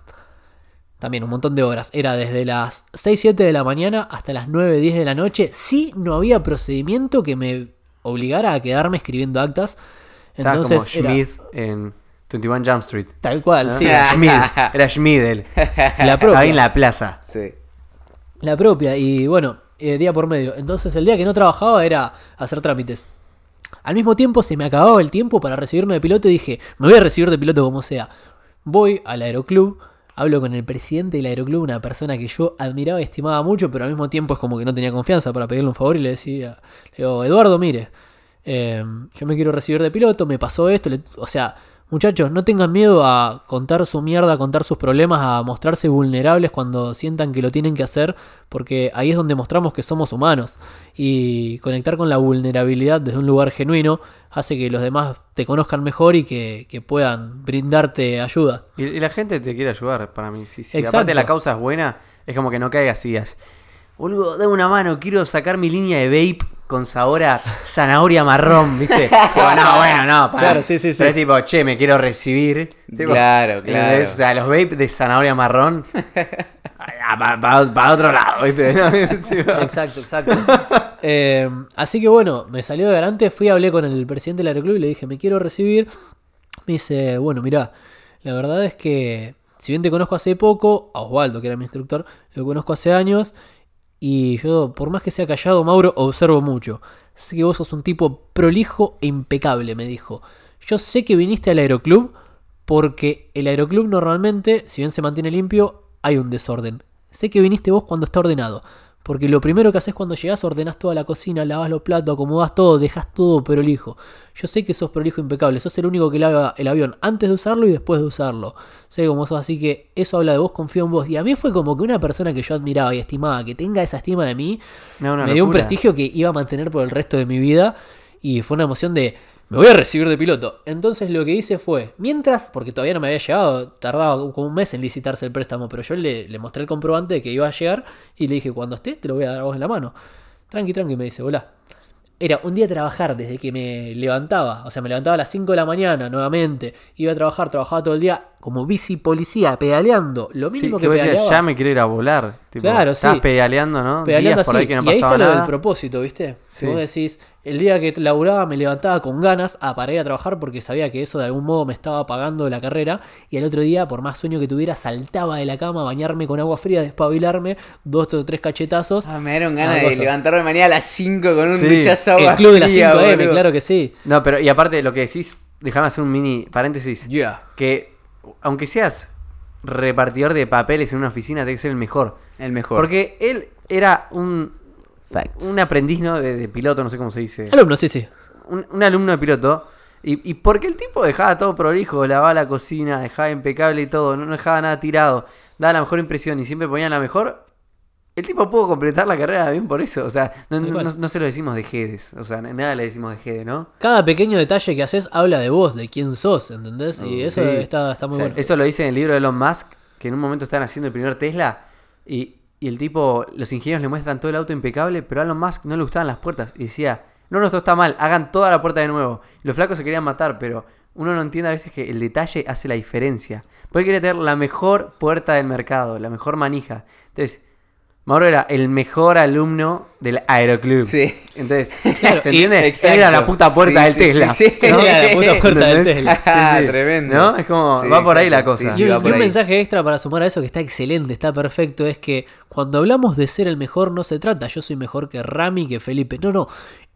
también un montón de horas. Era desde las 6, 7 de la mañana hasta las 9, 10 de la noche. Sí, no había procedimiento que me obligara a quedarme escribiendo actas. Estaba Entonces, como era- Schmid en 21 Jump Street. tal cual, sí. Era Schmid. Era Schmid él. La propia. Ahí en la plaza. Sí. La propia, y bueno, eh, día por medio. Entonces el día que no trabajaba era hacer trámites. Al mismo tiempo se me acababa el tiempo para recibirme de piloto y dije, me voy a recibir de piloto como sea. Voy al aeroclub, hablo con el presidente del aeroclub, una persona que yo admiraba y estimaba mucho, pero al mismo tiempo es como que no tenía confianza para pedirle un favor y le decía, le digo, Eduardo, mire, eh, yo me quiero recibir de piloto, me pasó esto, le- o sea, muchachos, no tengan miedo a contar su mierda, a contar sus problemas, a mostrarse vulnerables cuando sientan que lo tienen que hacer, porque ahí es donde mostramos que somos humanos. Y conectar con la vulnerabilidad desde un lugar genuino hace que los demás te conozcan mejor y que, que puedan brindarte ayuda. Y, y la gente te quiere ayudar para mí. Si, si aparte la causa es buena, es como que no caigas así. Boludo, dame una mano, quiero sacar mi línea de vape con sabor a zanahoria marrón, ¿viste? Digo, no, bueno, no, para. Claro, sí, sí, sí. Pero es tipo, che, me quiero recibir. Tipo, Claro, claro. O sea, los vape de zanahoria marrón. Para otro lado, ¿viste? Exacto, exacto. Eh, así que bueno, me salió de garante, fui hablé con el presidente del aeroclub y le dije, me quiero recibir. Me dice, bueno, mirá, la verdad es que si bien te conozco hace poco, a Osvaldo, que era mi instructor, lo conozco hace años, y yo, por más que sea callado, Mauro, observo mucho. Sé que vos sos un tipo prolijo e impecable, me dijo. Yo sé que viniste al aeroclub porque el aeroclub normalmente, si bien se mantiene limpio, hay un desorden. Sé que viniste vos cuando está ordenado. Porque lo primero que haces cuando llegas, ordenás toda la cocina, lavas los platos, acomodás todo, dejas todo prolijo. Yo sé que sos prolijo impecable, sos el único que lava el avión antes de usarlo y después de usarlo. Sé cómo sos, así que eso habla de vos, confío en vos. Y a mí fue como que una persona que yo admiraba y estimaba, que tenga esa estima de mí, No, me dio un prestigio que iba a mantener por el resto de mi vida. Y fue una emoción de, me voy a recibir de piloto. Entonces lo que hice fue, mientras, porque todavía no me había llegado, tardaba como un mes en licitarse el préstamo, pero yo le, le mostré el comprobante de que iba a llegar y le dije, cuando esté, te lo voy a dar a vos en la mano. Tranqui, tranqui, me dice, volá. Era un día trabajar desde que me levantaba, o sea, me levantaba a las 5 de la mañana nuevamente, iba a trabajar, trabajaba todo el día como bici policía, pedaleando, lo Sí, mismo que que vos decías, pedaleaba. ya me quiero ir a volar. Tipo, Claro, estás sí. pedaleando, ¿no? pedaleando Días por así. ahí que no y ahí está pasaba lo del nada. propósito, ¿viste? Sí. Vos decís, el día que laburaba me levantaba con ganas a para ir a trabajar porque sabía que eso de algún modo me estaba pagando la carrera. Y al otro día, por más sueño que tuviera, saltaba de la cama a bañarme con agua fría, despabilarme, dos o tres cachetazos. Ah, me dieron ganas de cosa. levantarme mañana a las 5 con un Sí. duchazo el club de las fría, 5 AM, boludo. claro que sí. No, pero y aparte lo que decís, déjame hacer un mini paréntesis. Yeah. Que aunque seas repartidor de papeles en una oficina, tiene que ser el mejor. El mejor. Porque él era un, Facts. un aprendiz, ¿no? De, de piloto, no sé cómo se dice. Alumno, sí, sí. Un, un alumno de piloto. Y, y porque el tipo dejaba todo prolijo, lavaba la cocina, dejaba impecable y todo, no, no dejaba nada tirado, daba la mejor impresión y siempre ponía la mejor. El tipo pudo completar la carrera bien por eso. O sea, no, Tal no- cual. no- no se lo decimos de Jedes. O sea, nada le decimos de Jedes, ¿no? Cada pequeño detalle que haces habla de vos, de quién sos, ¿entendés? Y Oh, eso está, está muy O sea, bueno. Eso lo dice en el libro de Elon Musk, que en un momento están haciendo el primer Tesla y, y el tipo, los ingenieros le muestran todo el auto impecable, pero a Elon Musk no le gustaban las puertas y decía, no, no, esto está mal, hagan toda la puerta de nuevo. Y los flacos se querían matar, pero uno no entiende a veces que el detalle hace la diferencia. Porque quería tener la mejor puerta del mercado, la mejor manija. Entonces, Mauro era el mejor alumno del Aeroclub. Sí. Entonces, Claro, ¿se y- entiende? Él exacto. era la puta puerta Sí, del sí, Tesla. sí, sí. ¿no? Era la puta puerta del. Tesla. Ah, Sí, sí. tremendo. ¿No? Es como, Sí, va por ahí la cosa. Sí, Y un, va y por un ahí. mensaje extra para sumar a eso que está excelente, está perfecto, es que cuando hablamos de ser el mejor no se trata yo soy mejor que Rami, que Felipe, no, no,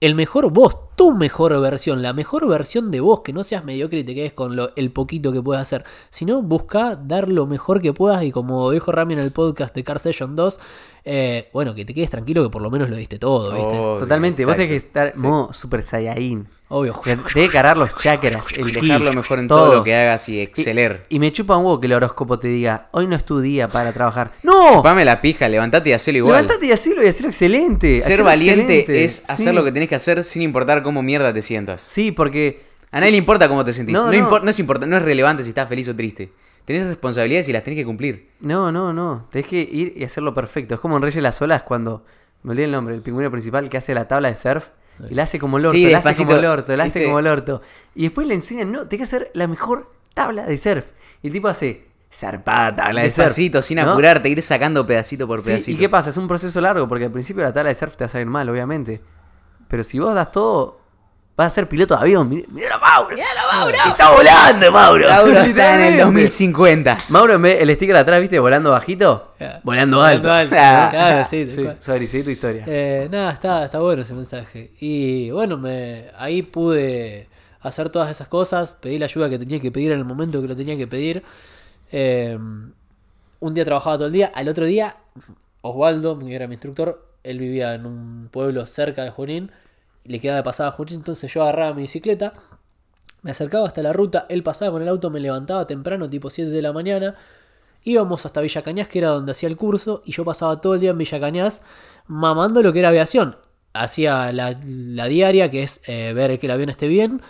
el mejor vos, tu mejor versión, la mejor versión de vos, que no seas mediocre y te quedes con lo, el poquito que puedas hacer, sino busca dar lo mejor que puedas y como dijo Rami en el podcast de Car Session 2, eh, bueno, que te quedes tranquilo que por lo menos lo diste todo, ¿viste? Obvio, Totalmente, vos tenés que exacto. estar modo Super Saiyajin. Obvio. Tenés que cargar los chakras, el Dejar ki, lo mejor en todo. lo que hagas y exceler. Y, y me chupa un huevo que el horóscopo te diga, hoy no es tu día para trabajar. ¡No! Chupame la pija, levantate y hacelo igual. Levantate y hacelo y hacelo excelente. Ser hacelo valiente excelente. es hacer Sí. lo que tenés que hacer sin importar cómo mierda te sientas. Sí, porque... A nadie le importa cómo te sentís. No, No, no. impor- no es importa- no es relevante si estás feliz o triste. Tenés responsabilidades y las tenés que cumplir. No, no, no. Tenés que ir y hacerlo perfecto. Es como en Reyes de las Olas cuando... Me olvidé el nombre, el pingüino principal que hace la tabla de surf. Y la hace como el orto, Sí, la hace como el orto, la hace ¿Viste? como el orto. Y después le enseñan, no, tenés que hacer la mejor tabla de surf. Y el tipo hace zarpada tabla de surf. Despacito, sin ¿no? apurarte, ir sacando pedacito por Sí, pedacito. ¿Y qué pasa? Es un proceso largo porque al principio la tabla de surf te va a salir mal, obviamente. Pero si vos das todo, vas a ser piloto de avión. Mirá, mirá a Mauro. Mirá a Mauro. Está volando, Mauro. Está en el Literalmente. 2050. Mauro, en vez- el sticker de atrás, ¿viste? Volando bajito. Yeah. Volando alto. Volando alto, Ah. Claro, sí, sorry, seguí tu historia. Eh, nada, está, está bueno ese mensaje. Y bueno, me, ahí pude hacer todas esas cosas, pedí la ayuda que tenía que pedir en el momento que lo tenía que pedir. Eh, un día trabajaba todo el día, al otro día, Osvaldo, que era mi instructor, él vivía en un pueblo cerca de Junín, le quedaba de pasada a entonces yo agarraba mi bicicleta, me acercaba hasta la ruta, él pasaba con el auto, me levantaba temprano, tipo 7 de la mañana, íbamos hasta Villa Cañas, que era donde hacía el curso, y yo pasaba todo el día en Villa Cañas mamando lo que era aviación. Hacía la, la diaria, que es eh, ver que el avión esté bien,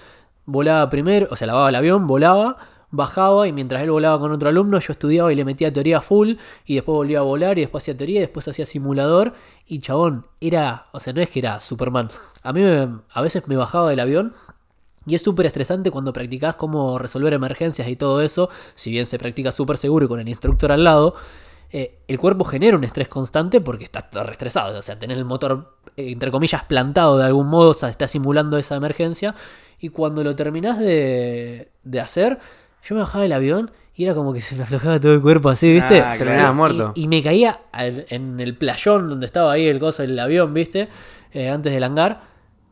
volaba primero, o sea, lavaba el avión, volaba, bajaba, y mientras él volaba con otro alumno, yo estudiaba y le metía teoría full, y después volvía a volar, y después hacía teoría, y después hacía simulador, y chabón, era, o sea, no es que era Superman. A mí me- a veces me bajaba del avión y es súper estresante cuando practicás cómo resolver emergencias y todo eso, si bien se practica súper seguro y con el instructor al lado, eh, el cuerpo genera un estrés constante porque estás todo estresado, o sea, tenés el motor, eh, entre comillas, plantado de algún modo, o sea, está simulando esa emergencia, y cuando lo terminás de, de hacer, yo me bajaba del avión y era como que se me aflojaba todo el cuerpo así, ¿viste? Ah, Terminabas claro. muerto. Y, y me caía al- en el playón donde estaba ahí el coso del avión, ¿viste? Eh, antes del hangar.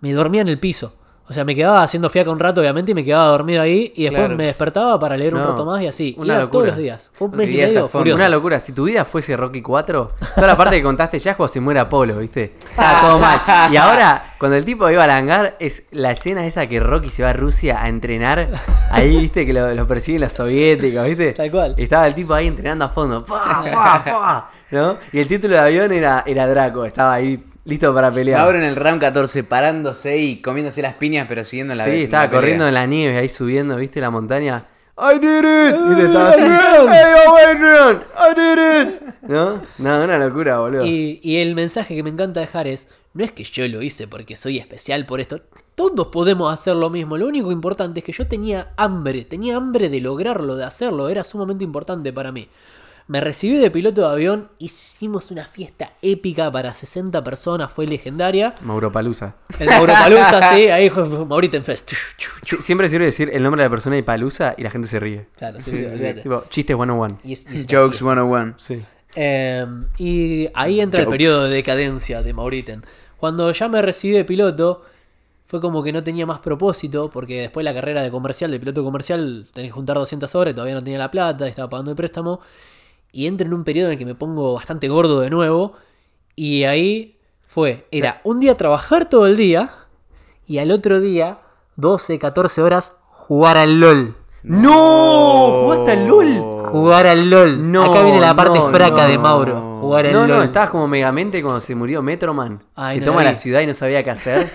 Me dormía en el piso. O sea, me quedaba haciendo fiaca un rato, obviamente, y me quedaba dormido ahí. Y después Claro. me despertaba para leer un rato más y así. una locura. todos los días. Fue un mes y medio furioso. Una locura, si tu vida fuese Rocky 4, toda la parte que contaste ya es cuando se muere Apolo, ¿viste? Estaba todo mal. Y ahora, cuando el tipo iba al hangar, es la escena esa que Rocky se va a Rusia a entrenar. Ahí, ¿viste? Que lo, lo persiguen los soviéticos, ¿viste? Tal cual. Y estaba el tipo ahí entrenando a fondo. ¡Pah, pah, pah! ¿No? Y el título de avión era, era Draco, estaba ahí listo para pelear. Ahora en el round 14 parándose y comiéndose las piñas, pero siguiendo la sí, la estaba pelea. corriendo en la nieve, ahí subiendo, ¿viste? La montaña. I did it. Y te estaba así. Hey, yo, Adrian, I did it. ¿No? No, una locura, boludo. Y, y el mensaje que me encanta dejar es, no es que yo lo hice porque soy especial por esto, todos podemos hacer lo mismo, lo único importante es que yo tenía hambre, tenía hambre de lograrlo, de hacerlo, era sumamente importante para mí. Me recibí de piloto de avión, hicimos una fiesta épica para 60 personas, fue legendaria. Mauro Palusa. El Mauropalusa, sí, ahí fue Mauritenfest. siempre sirve decir el nombre de la persona y Palusa y la gente se ríe. Claro, sí, sí, olvídate. Tipo, chistes 101. Y es- y es- Jokes 101. Sí. Eh, y ahí entra el periodo de decadencia de Mauriten. Cuando ya me recibí de piloto, fue como que no tenía más propósito, porque después la carrera de comercial, de piloto comercial, tenés que juntar 200 horas, todavía no tenía la plata, estaba pagando el préstamo. Y entro en un periodo en el que me pongo bastante gordo de nuevo. Y ahí fue, era un día trabajar todo el día y al otro día, 12, 14 horas, jugar al LOL. ¡No! ¿Jugaste al LOL? Jugar al LOL. No, Acá viene la parte no, fraca no. de Mauro. Jugar al No, LOL. no, estabas como Megamente cuando se murió Metroman. Ay, que no toma la ciudad y no sabía qué hacer.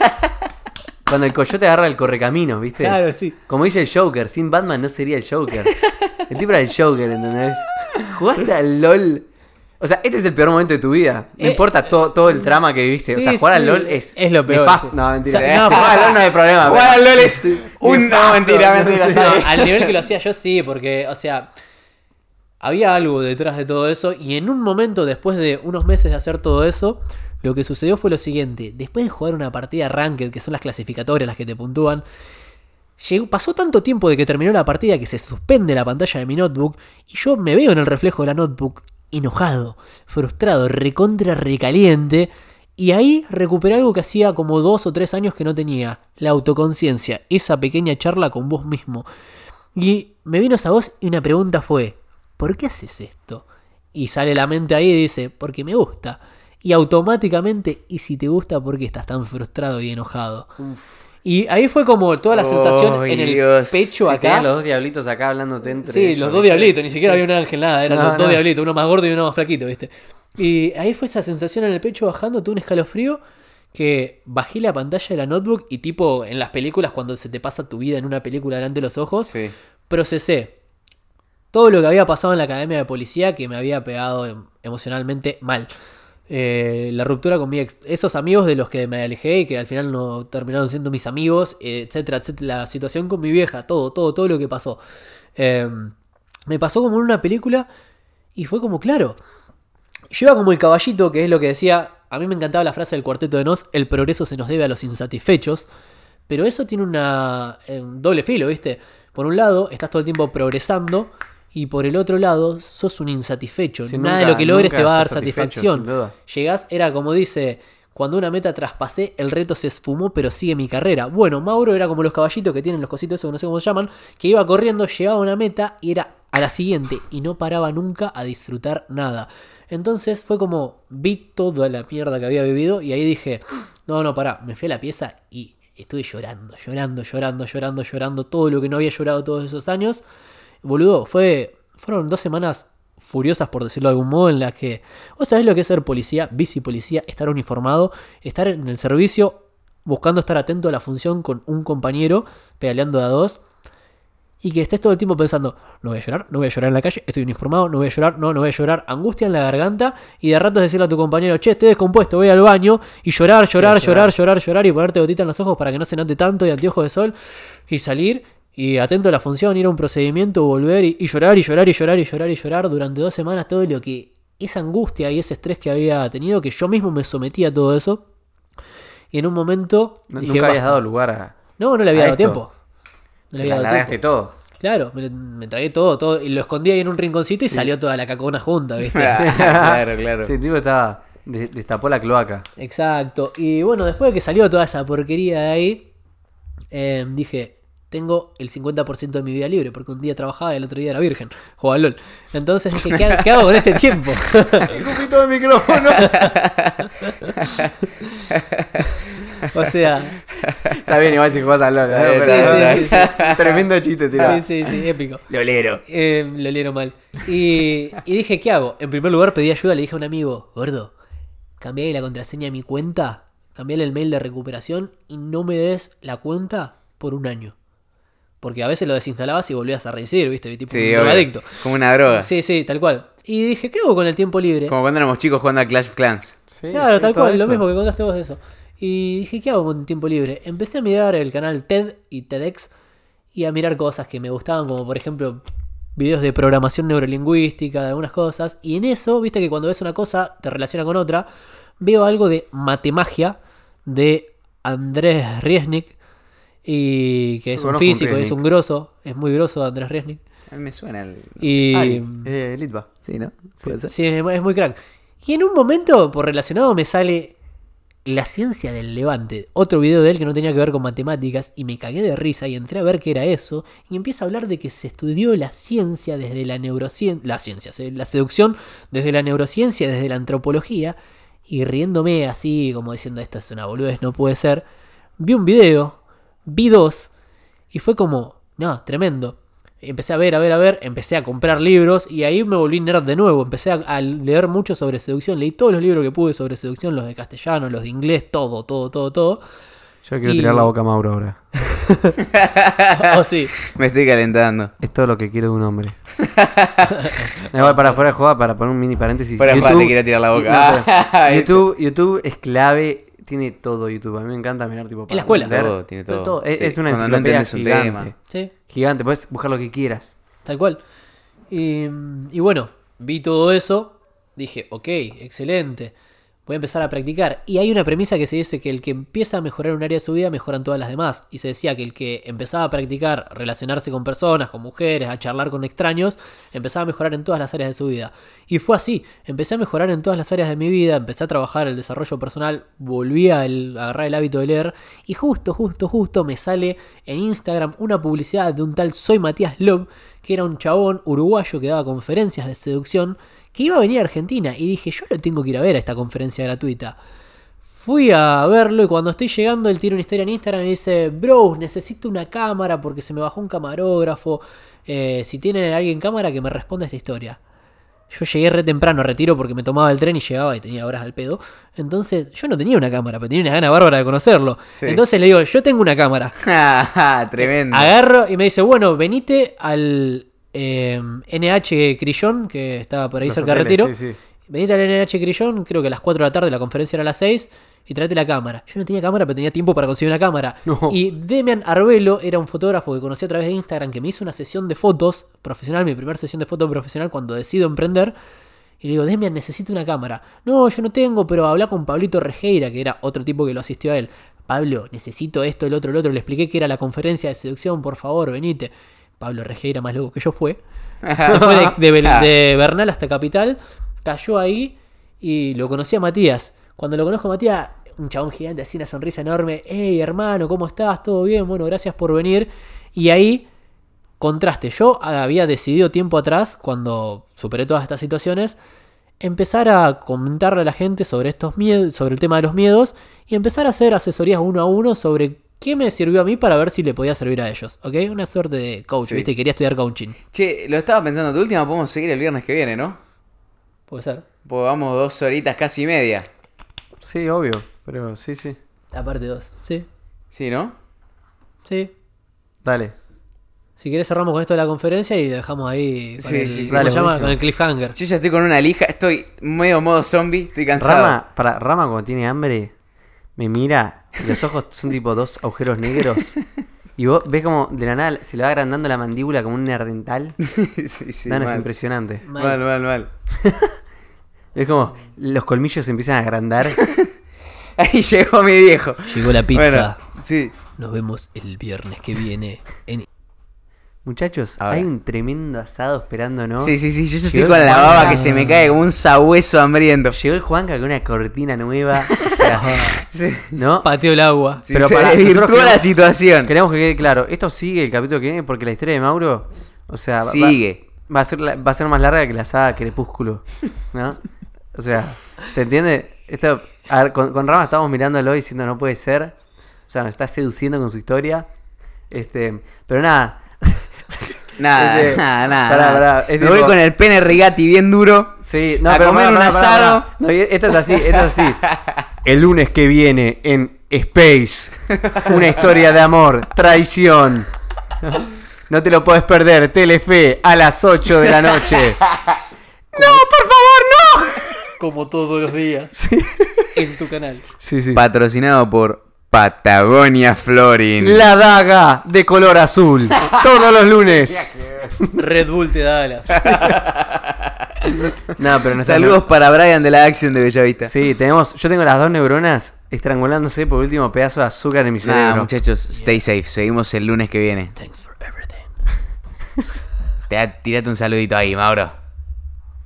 cuando el coyote agarra el correcaminos, ¿viste? Claro, sí. Como dice el Joker, sin Batman no sería el Joker. El tipo era el Joker, ¿entendés? Jugaste al LOL. O sea, este es el peor momento de tu vida. No Eh, importa todo, todo el trama que viviste. o sea, sí, jugar al. LOL es. Es lo peor, sí. No, mentira. O sea, no, jugar al LOL no hay problema. Jugar al LOL es un... No, mentira, mentira. No, al nivel que lo hacía yo sí, porque, o sea, había algo detrás de todo eso y en un momento, después de unos meses de hacer todo eso, lo que sucedió fue lo siguiente. Después de jugar una partida ranked, que son las clasificatorias las que te puntúan, pasó tanto tiempo de que terminó la partida que se suspende la pantalla de mi notebook y yo me veo en el reflejo de la notebook enojado, frustrado, recontra recaliente. Y ahí recuperé algo que hacía como dos o tres años que no tenía, la autoconciencia, esa pequeña charla con vos mismo. Y me vino esa voz y una pregunta fue, ¿por qué haces esto? Y sale la mente ahí y dice, porque me gusta. Y automáticamente, ¿y si te gusta, por qué estás tan frustrado y enojado? Y ahí fue como toda la sensación en el Dios. pecho Sí, acá. los dos diablitos acá hablándote entre Sí, ellos, los dos diablitos, ni siquiera Sí, había un ángel, nada, eran No, los dos no. diablitos, uno más gordo y uno más flaquito, ¿viste? Y ahí fue esa sensación en el pecho bajando, tuve un escalofrío que bajé la pantalla de la notebook y tipo en las películas cuando se te pasa tu vida en una película delante de los ojos, Sí. procesé todo lo que había pasado en la academia de policía que me había pegado em- emocionalmente mal. Eh, la ruptura con mi ex, esos amigos de los que me alejé y que al final no terminaron siendo mis amigos, etcétera, etcétera. La situación con mi vieja, todo, todo, todo lo que pasó. Eh, me pasó como en una película y fue como, claro, iba como el caballito, que es lo que decía, a mí me encantaba la frase del cuarteto de Nos, el progreso se nos debe a los insatisfechos, pero eso tiene una, un doble filo, ¿viste? Por un lado, estás todo el tiempo progresando y por el otro lado, sos un insatisfecho. Nada de lo que logres te va a dar satisfacción. Llegás, era como dice, cuando una meta traspasé, el reto se esfumó, pero sigue mi carrera. Bueno, Mauro era como los caballitos que tienen los cositos, esos que no sé cómo se llaman, que iba corriendo, llegaba a una meta y era a la siguiente y no paraba nunca a disfrutar nada. Entonces fue como vi toda la mierda que había vivido y ahí dije, no, no, pará, me fui a la pieza y estuve llorando, llorando, llorando, llorando, llorando, todo lo que no había llorado todos esos años. Boludo, fue, fueron dos semanas furiosas, por decirlo de algún modo, en las que vos sabés lo que es ser policía, bici policía, estar uniformado, estar en el servicio, buscando estar atento a la función con un compañero, pedaleando de a dos, y que estés todo el tiempo pensando, no voy a llorar, no voy a llorar en la calle, estoy uniformado, no voy a llorar, no, no voy a llorar, angustia en la garganta, y de rato decirle a tu compañero, che, estoy descompuesto, voy al baño, y llorar, llorar, llorar, llorar, llorar, y ponerte gotita en los ojos para que no se note tanto, y anteojos de sol, y salir, y atento a la función, ir a un procedimiento, volver, y, y llorar, y llorar, y llorar, y llorar, y llorar, durante dos semanas, todo lo que, esa angustia y ese estrés que había tenido, que yo mismo me sometí a todo eso, y en un momento... No- dije, nunca habías dado lugar a. No, no le había dado esto. tiempo. No le había dado tiempo. todo. Claro, me, me tragué todo, todo, y lo escondí ahí en un rinconcito y salió toda la cacona junta, ¿viste? claro, claro. Sí, el tipo estaba. de- destapó la cloaca. Exacto. Y bueno, después de que salió toda esa porquería de ahí, eh, dije, tengo el 50% de mi vida libre, porque un día trabajaba y el otro día era virgen, jugaba LOL. Entonces dije, ¿qué, qué hago con este tiempo? Escupito de micrófono. o sea, Está bien, igual si jugás al LOL. Sí, pero- sí, sí, Tremendo chiste, tío. sí, sí, sí, épico. Lolero. Eh, lo leero mal. Y, y dije, ¿qué hago? En primer lugar pedí ayuda, le dije a un amigo, gordo, cambié la contraseña de mi cuenta, cambié el mail de recuperación y no me des la cuenta por un año. Porque a veces lo desinstalabas y volvías a reincidir, ¿viste? Tipo Sí, un obvio. drogadicto. Como una droga. Sí, sí, tal cual. Y dije, ¿qué hago con el tiempo libre? Como cuando éramos chicos jugando a Clash of Clans. Sí, Claro, sí, tal cual, lo mismo que contaste vos de eso. Y dije, ¿qué hago con tiempo libre? Empecé a mirar el canal TED y TEDx y a mirar cosas que me gustaban, como por ejemplo videos de programación neurolingüística, de algunas cosas. Y en eso, viste que cuando ves una cosa te relaciona con otra, veo algo de matemagia de Andrés Riesnik. Y que es un conozco un físico, es un grosso, es muy grosso Andrés Riesnik. A mí me suena el... Y eh, Litva. Sí, ¿no? Puede ser. Sí, es es muy crack. Y en un momento, por relacionado, me sale La ciencia del levante. Otro video de él que no tenía que ver con matemáticas. Y me cagué de risa y entré a ver qué era eso. Y empieza a hablar de que se estudió la ciencia desde la neurociencia. La ciencia, la seducción desde la neurociencia, desde la antropología. Y riéndome así, como diciendo, esta es una boludez, no puede ser. Vi un video, vi dos. Y fue como, no, tremendo. Empecé a ver, a ver, a ver, empecé a comprar libros y ahí me volví nerd de nuevo. Empecé a, a leer mucho sobre seducción. Leí todos los libros que pude sobre seducción, los de castellano, los de inglés, todo, todo, todo, todo. Yo quiero Y- tirar la boca a Mauro ahora. oh, sí. Me estoy calentando. Es todo lo que quiero de un hombre. Igual para fuera de joda, para poner un mini paréntesis. Fuera de joda, te quiero tirar la boca. No, YouTube, YouTube es clave. Tiene todo YouTube. A mí me encanta mirar tipo. En la escuela. leer. Todo, tiene todo. Es, Sí, es una cuando no entendés un gigante. tema. Sí, Gigante. Puedes buscar lo que quieras. tal cual. Y, y bueno, vi todo eso. Dije, ok, excelente. Voy a empezar a practicar. Y hay una premisa que se dice que el que empieza a mejorar un área de su vida, mejoran todas las demás. Y se decía que el que empezaba a practicar, relacionarse con personas, con mujeres, a charlar con extraños, empezaba a mejorar en todas las áreas de su vida. Y fue así. Empecé a mejorar en todas las áreas de mi vida, empecé a trabajar el desarrollo personal, volví a, a agarrar el hábito de leer. Y justo, justo, justo me sale en Instagram una publicidad de un tal Soy Matías Love, que era un chabón uruguayo que daba conferencias de seducción que iba a venir a Argentina y dije, yo lo tengo que ir a ver a esta conferencia gratuita. Fui a verlo y cuando estoy llegando él tira una historia en Instagram y dice, bro, necesito una cámara porque se me bajó un camarógrafo. Eh, si tienen a alguien cámara que me responda esta historia. Yo llegué re temprano, retiro porque me tomaba el tren y llegaba y tenía horas al pedo. Entonces yo no tenía una cámara, pero tenía una gana bárbara de conocerlo. Sí. Entonces le digo, yo tengo una cámara. Tremendo. Agarro y me dice, bueno, venite al eh, NH Crillón, que estaba por ahí Los cerca de hoteles, Retiro. sí, sí. Venite al NH Crillón, creo que a las 4 de la tarde, la conferencia era a las 6, y tráete la cámara. Yo no tenía cámara, pero tenía tiempo para conseguir una cámara. No. Y Demian Arbelo era un fotógrafo que conocí a través de Instagram, que me hizo una sesión de fotos profesional, mi primera sesión de fotos profesional cuando decido emprender. Y le digo, Demian, necesito una cámara. No, yo no tengo, pero habla con Pablito Rejeira, que era otro tipo que lo asistió a él. Pablo, necesito esto, el otro, el otro. Le expliqué que era la conferencia de seducción, por favor, venite. Pablo Rejeira, más loco que yo fue. Se fue de, de Bel- de Bernal hasta Capital, cayó ahí y lo conocí a Matías. Cuando lo conozco a Matías, un chabón gigante, así una sonrisa enorme. Hey, hermano, ¿cómo estás? ¿Todo bien? Bueno, gracias por venir. Y ahí, contraste. Yo había decidido tiempo atrás, cuando superé todas estas situaciones, empezar a comentarle a la gente sobre estos miedos, sobre el tema de los miedos y empezar a hacer asesorías uno a uno sobre qué me sirvió a mí para ver si le podía servir a ellos, ¿ok? Una suerte de coach, Sí. ¿viste? Quería estudiar coaching. Che, lo estaba pensando, tu última podemos seguir el viernes que viene, ¿no? Puede ser. Pues vamos dos horitas casi media. Sí, obvio. Pero sí, sí. La parte 2. Sí, Sí, ¿no? sí. Dale. Si querés cerramos con esto de la conferencia y dejamos ahí con, Sí, el, sí, sí. ¿cómo Dale, se llama? buenísimo. con el cliffhanger. Yo ya estoy con una lija, estoy medio modo zombie, estoy cansado. Rama, para, Rama cuando tiene hambre, me mira los ojos son tipo dos agujeros negros. Y vos ves como de la nada se le va agrandando la mandíbula como un nerdental. sí, sí, Dan, es mal. impresionante. Mal. mal, mal, mal. Es como los colmillos se empiezan a agrandar. Ahí llegó mi viejo. Llegó la pizza. Bueno, sí. Nos vemos el viernes que viene en Muchachos, Ahora. hay un tremendo asado esperándonos. Sí, sí, sí, yo ya estoy con la Juanca. baba que se me cae como un sabueso hambriento. Llegó el Juanca con una cortina nueva. sea, ¿no? Pateó el agua. Sí, Pero se desvirtuó nosotros la situación. Queremos que quede claro, esto sigue el capítulo que viene porque la historia de Mauro, o sea, va- va- Sigue. Va, a ser la- va a ser más larga que la saga Crepúsculo, ¿no? O sea, ¿se entiende? Esto, a ver, con, con Rama estábamos mirándolo diciendo no puede ser. O sea, nos está seduciendo con su historia. Este, pero nada. Nada, Este, nada, nada. pará, nada. pará, es Me voy con el pene rigati bien duro. Sí, no, A pero comer pará, un asado. pará. No, esto es así, esto es así. El lunes que viene en Space, una historia de amor, traición. No te lo puedes perder, Telefe, a las 8 de la noche. ¡No, por favor, no! Como todos los días. En tu canal. Sí, sí. Patrocinado por Patagonia Florin. La daga de color azul. Todos los lunes. Red Bull te da alas. No, pero no Saludos para Brian de la Action de Bellavista. Sí, tenemos. Yo tengo las dos neuronas estrangulándose por último pedazo de azúcar en mi cerebro. muchachos, stay safe. Seguimos el lunes que viene. Thanks for everything. Te Tirate un saludito ahí, Mauro.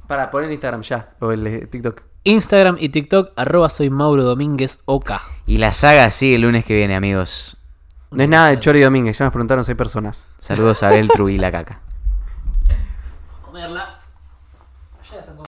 Para poner en Instagram ya. O el de TikTok. Instagram y TikTok, arroba soy Mauro Domínguez OK. Y la saga sigue el lunes que viene, amigos. No es nada de Chori Domínguez, ya nos preguntaron seis personas. Saludos a Beltru y la caca. Comerla.